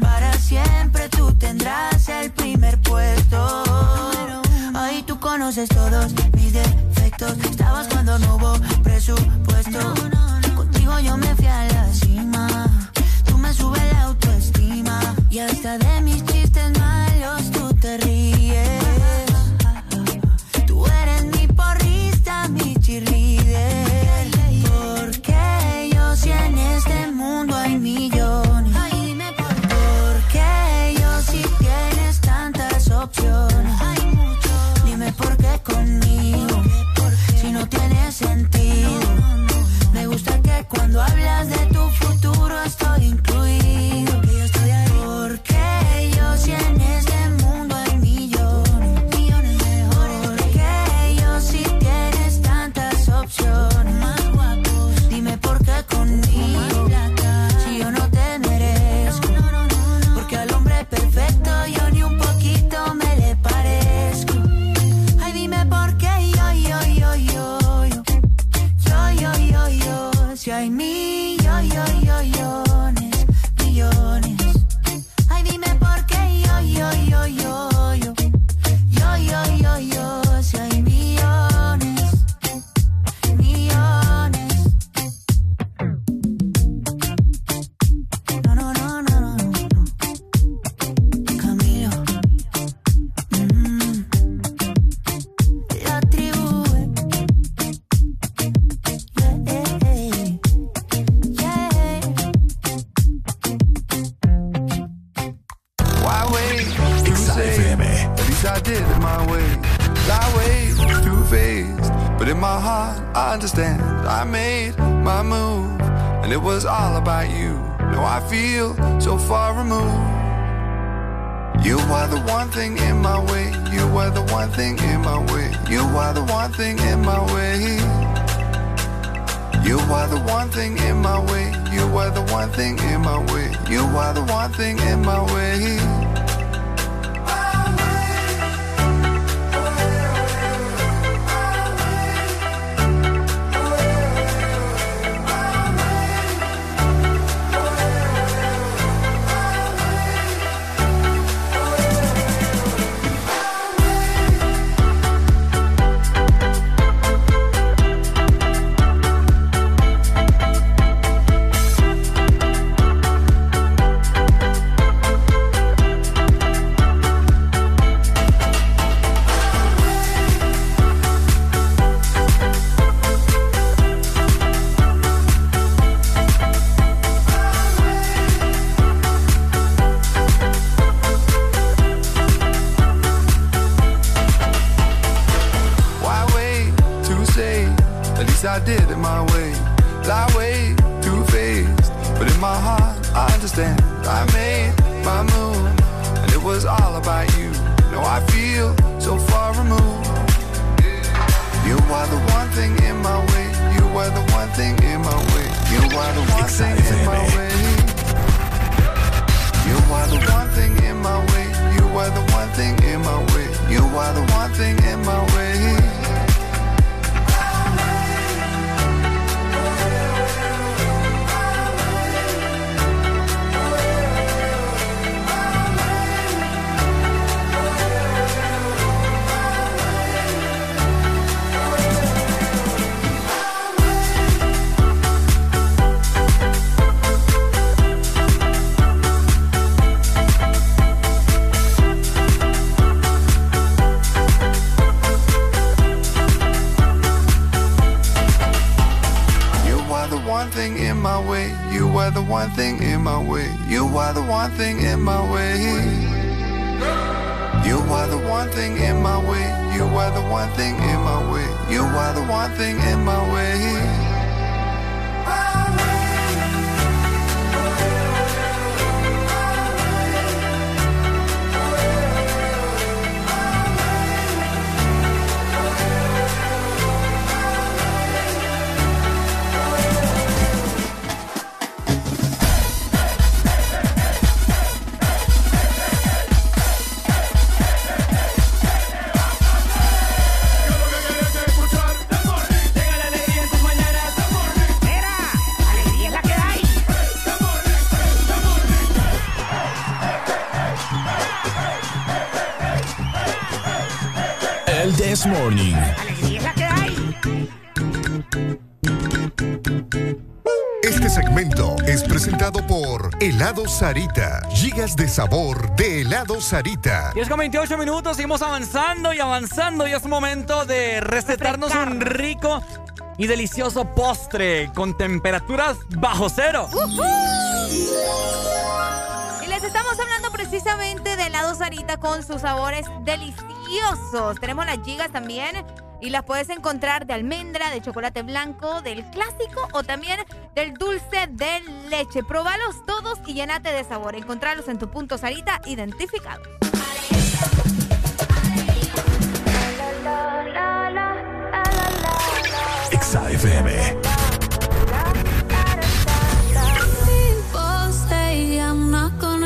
Para siempre tú tendrás el primer puesto. Ahí tú conoces todos mis defectos. Estabas cuando no hubo presupuesto. Contigo yo me fui a la cima. Tú me subes la autoestima. Y hasta de Sarita. Gigas de sabor de helado Sarita. 10 con 28 minutos, seguimos avanzando y avanzando. Y es momento de recetarnos un rico y delicioso postre con temperaturas bajo cero. Y les estamos hablando precisamente de helado Sarita con sus sabores deliciosos. Tenemos las gigas también y las puedes encontrar de almendra, de chocolate blanco, del clásico o también del dulce de leche. Probalos y llénate de sabor. Encontralos en tu punto Sarita identificado. XAFM.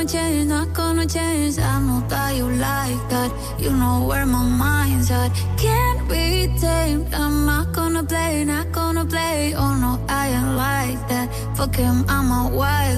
change, not gonna change. I know that you like that. You know where my mind's at. Can't be tamed. I'm not gonna play, not gonna play. Oh no, I ain't like that. Fuck him, I'm a wild.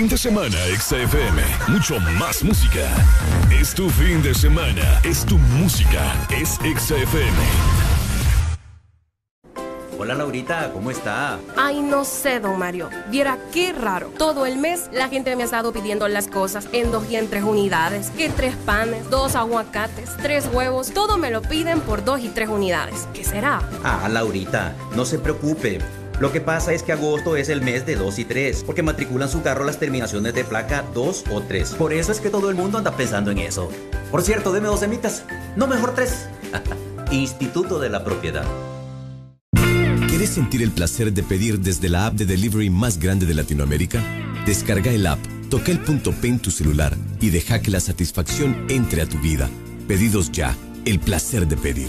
Fin de semana, XFM. Mucho más música. Es tu fin de semana. Es tu música. Es XFM. Hola Laurita, ¿cómo está? Ay, no sé, don Mario. Viera qué raro. Todo el mes la gente me ha estado pidiendo las cosas en dos y en tres unidades. Que tres panes, dos aguacates, tres huevos. Todo me lo piden por dos y tres unidades. ¿Qué será? Ah, Laurita, no se preocupe. Lo que pasa es que agosto es el mes de 2 y 3, porque matriculan su carro las terminaciones de placa 2 o 3. Por eso es que todo el mundo anda pensando en eso. Por cierto, deme dos semitas. No, mejor tres. (laughs) Instituto de la Propiedad. ¿Quieres sentir el placer de pedir desde la app de delivery más grande de Latinoamérica? Descarga el app, toca el punto P en tu celular y deja que la satisfacción entre a tu vida. Pedidos ya, el placer de pedir.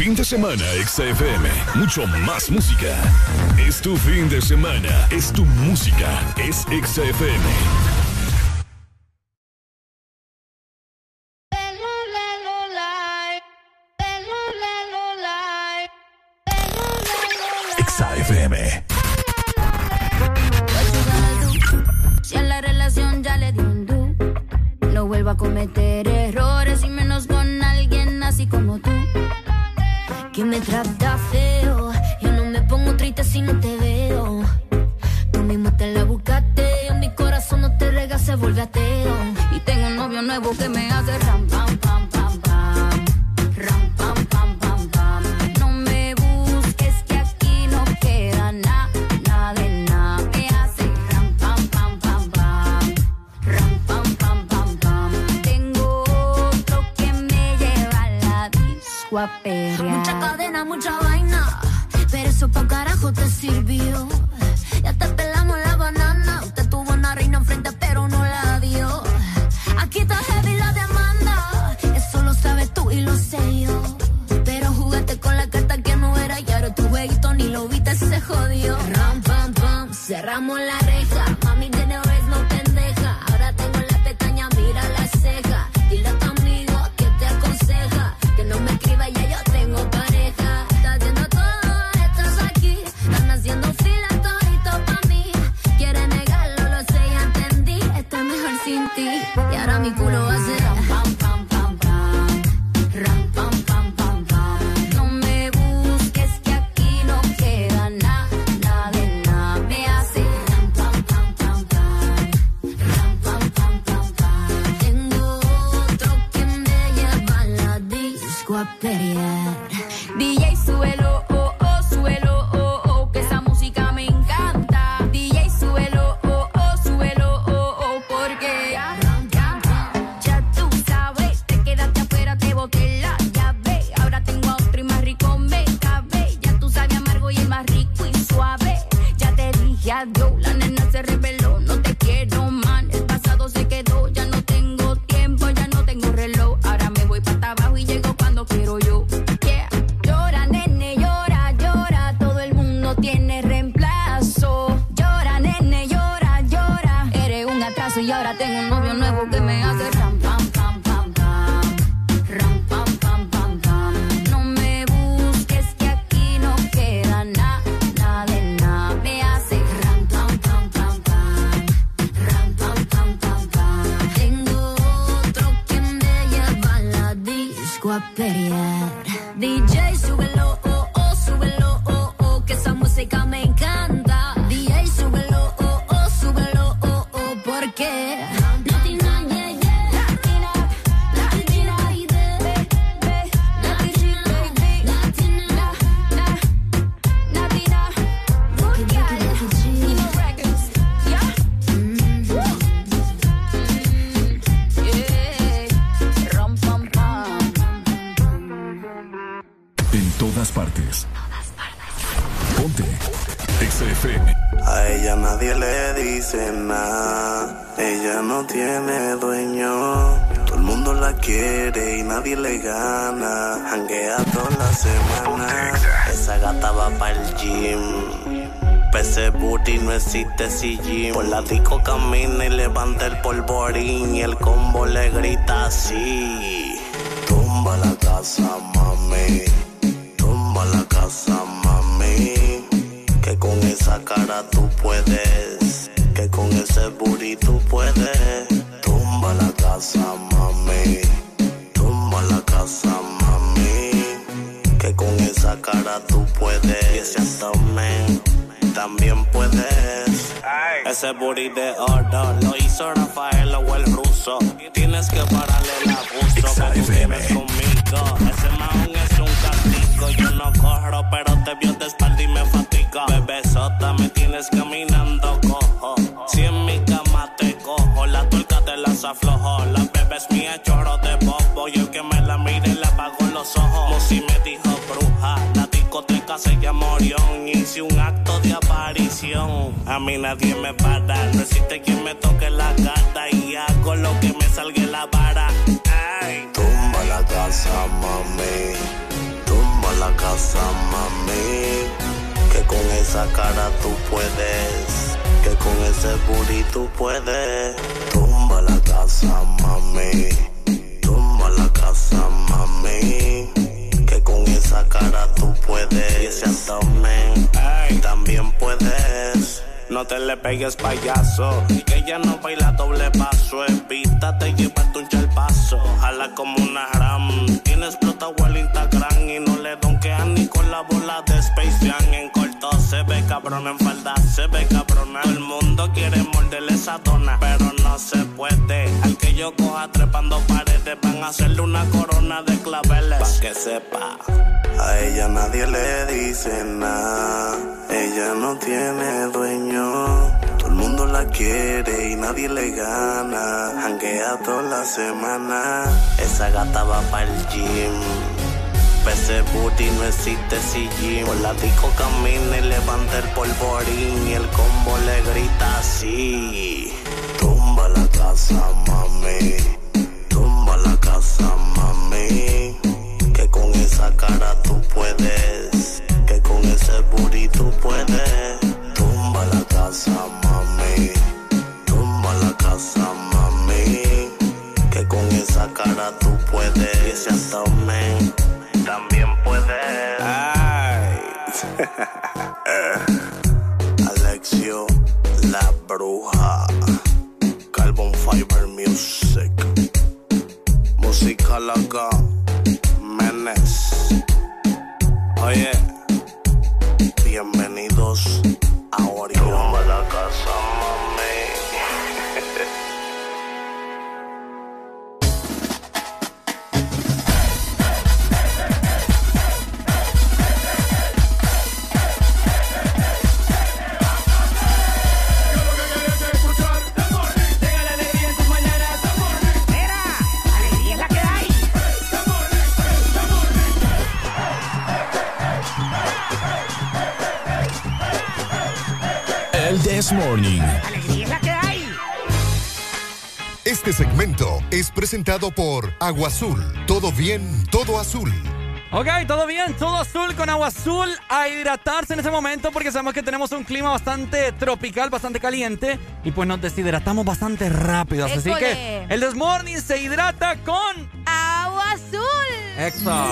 Fin de semana, XFM. Mucho más música. Es tu fin de semana. Es tu música. Es XFM. Si a la relación ya le di un do, no vuelvo a cometer me trata feo, yo no me pongo triste si no te veo. Tú mismo te la buscaste, mi corazón no te rega, se vuelve ateo. Y tengo un novio nuevo que me hace ram pam pam pam pam. Ram pam pam pam pam. No me busques que aquí no queda nada, nada de nada. Me hace ram pam pam pam pam. Ram pam pam pam pam. Tengo otro que me lleva a la disco a mucha vaina, pero eso pa' carajo te sirvió. Agua Azul. Todo bien, todo azul. Ok, todo bien, todo azul con agua azul a hidratarse en ese momento porque sabemos que tenemos un clima bastante tropical, bastante caliente y pues nos deshidratamos bastante rápido. Así École. que el Desmorning se hidrata con Agua azul. Exo.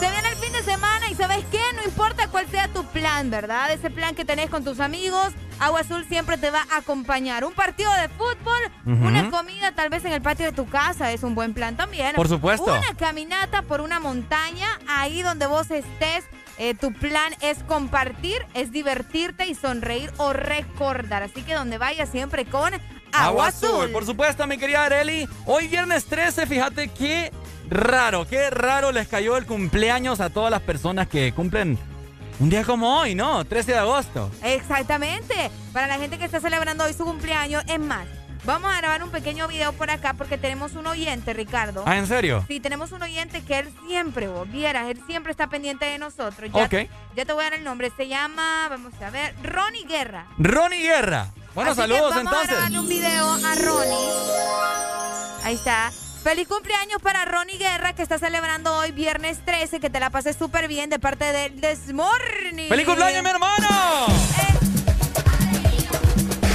Se viene el fin de semana y ¿sabes qué? No importa cuál sea tu plan, ¿verdad? Ese plan que tenés con tus amigos, Agua Azul siempre te va a acompañar. Un partido de fútbol, tal vez en el patio de tu casa es un buen plan también. Por supuesto. Una caminata por una montaña, ahí donde vos estés. eh, tu plan es compartir, es divertirte y sonreír o recordar. Así que donde vayas siempre con Agua, Azul. Por supuesto, mi querida Areli. Hoy viernes 13, fíjate qué raro, qué raro les cayó el cumpleaños a todas las personas que cumplen un día como hoy, ¿no? 13 de agosto. Exactamente. Para la gente que está celebrando hoy su cumpleaños, es más, vamos a grabar un pequeño video por acá porque tenemos un oyente, Ricardo. Ah, ¿en serio? Sí, tenemos un oyente que él siempre, vos vieras, él siempre está pendiente de nosotros. Ya, Ok. ya te voy a dar el nombre. Se llama, vamos a ver, Ronnie Guerra. Ronnie Guerra. Bueno, Así que saludos vamos entonces. a grabarle un video a Ronnie. Ahí está. Feliz cumpleaños para Ronnie Guerra que está celebrando hoy viernes 13. Que te la pases súper bien de parte del Desmorning. ¡Feliz cumpleaños, mi hermano!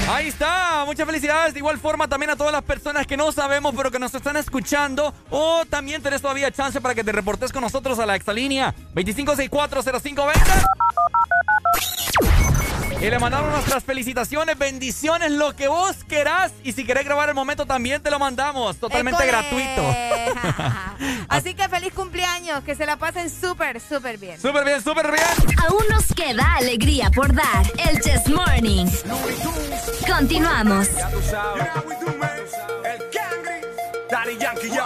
Ahí está, muchas felicidades. De igual forma también a todas las personas que no sabemos pero que nos están escuchando. O también tenés todavía chance para que te reportes con nosotros a la exalínea 25640520. Y le mandaron nuestras felicitaciones, bendiciones, lo que vos querás. Y si querés grabar el momento también te lo mandamos, totalmente École. gratuito. (laughs) Así que feliz cumpleaños, que se la pasen súper, súper bien. Súper bien, súper bien. Aún nos queda alegría por dar. El Chess Morning. Continuamos. Daddy Yankee, yo.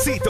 Ocho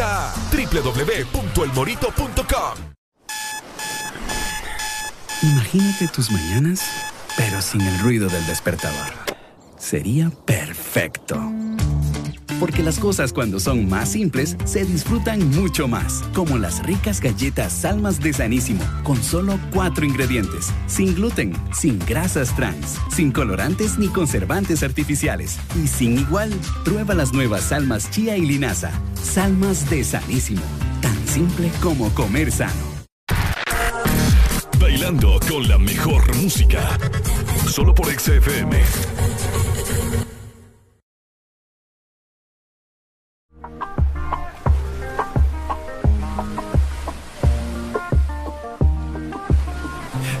www.elmorito.com. Imagínate tus mañanas, pero sin el ruido del despertador. Sería perfecto. Porque las cosas cuando son más simples se disfrutan mucho más, como las ricas galletas Salmas de Sanísimo, con solo cuatro ingredientes, sin gluten, sin grasas trans, sin colorantes ni conservantes artificiales y sin igual. Prueba las nuevas Salmas Chía y Linaza, Salmas de Sanísimo, tan simple como comer sano. Bailando con la mejor música. Solo por XFM.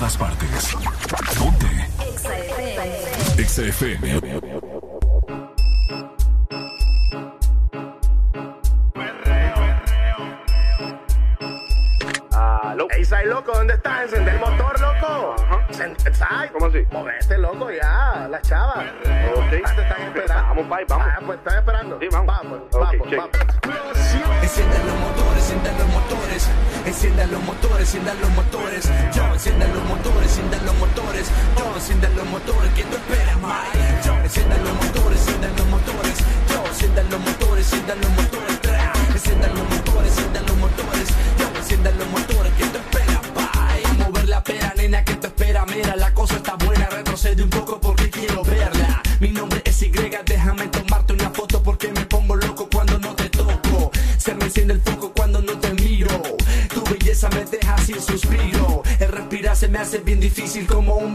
todas partes. Ponte. Exa FM. Loco, ¿dónde estás? Encender el motor, loco. Ajá. Eh, ¿Cómo así? Movete, loco, ya. La chava. Okay. Ah, te están esperando. Ah, pues, vamos, vamos. Están esperando. Vamos. Vamos, vamos, Enciendan los motores, enciendan los motores. Yo, enciendan los motores, enciendan los motores. Yo, enciendan los motores. que tú esperas, Mike?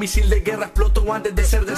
misil de guerra explotó antes de ser de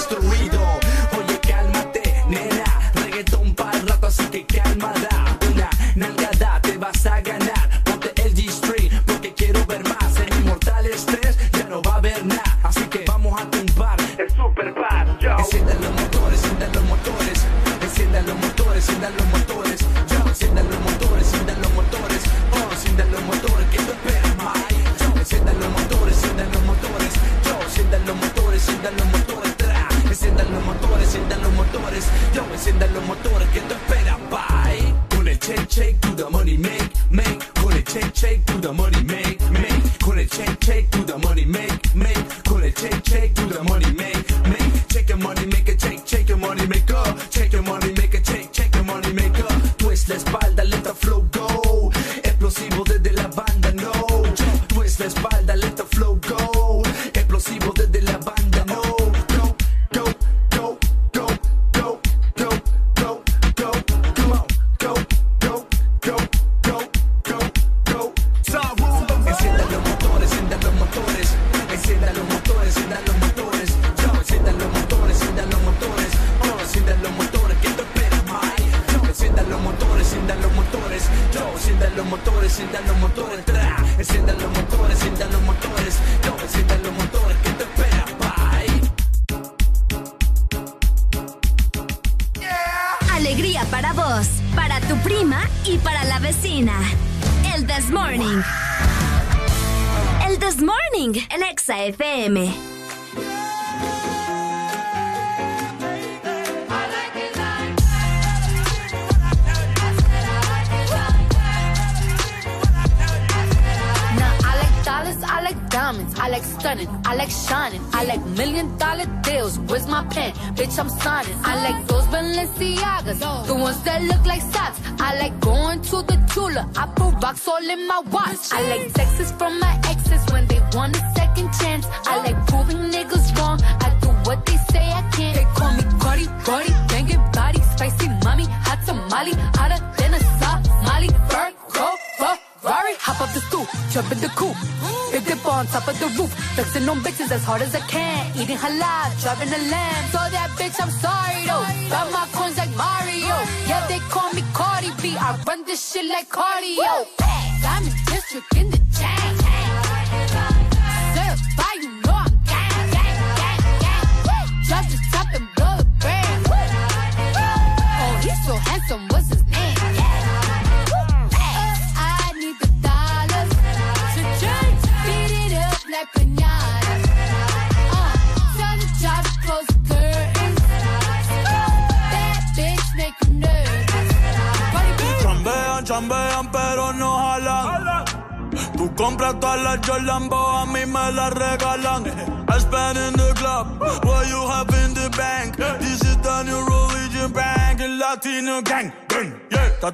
hard as I can. Eating halal, driving a lamb. So that bitch, I'm sorry though. Got my coins like Mario. Yeah, they call me Cardi B. I run this shit like cardio. Woo!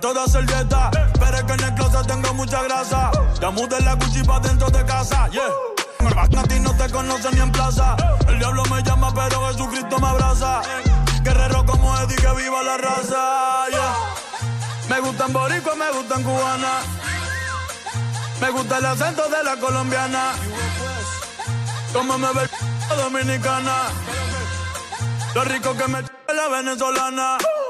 Toda servieta, pero es que en el closet tengo mucha grasa. Ya mudé la Gucci pa' dentro de casa, yeah. A ti no te conoce ni en plaza. El diablo me llama, pero Jesucristo me abraza. Guerrero como Eddie, que viva la raza. Me gustan boricuas, me gustan cubanas. Me gusta el acento de la colombiana. Como me ve dominicana. Lo rico que me la venezolana.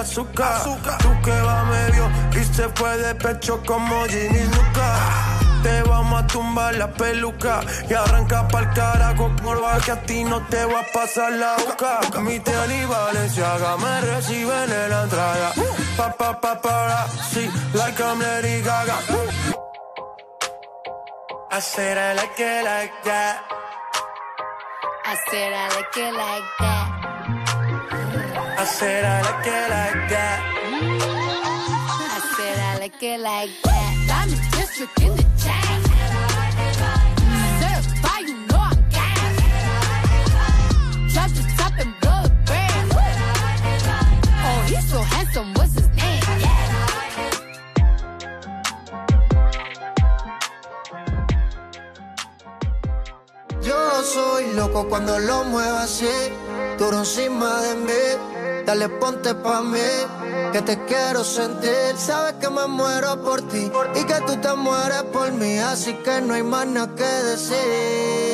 azúcar. azúcar. Tú que va medio y se fue de pecho como Ginny Luca. Te vamos a tumbar la peluca y arranca pa'l carajo porba que a ti no te va a pasar la boca. Mi tele y Valenciaga me reciben en la entrada. Pa pa sí, like I'm Lady Gaga. I said I like it like that. I said I like it like that said I like it like that. I said I like it like that. District in the chat. Oh, he's so handsome. His name? Yo soy loco cuando lo muevo así, duro encima de mí. Dale, ponte pa' mí, que te quiero sentir. Sabes que me muero por ti y que tú te mueres por mí. Así que no hay más nada que decir.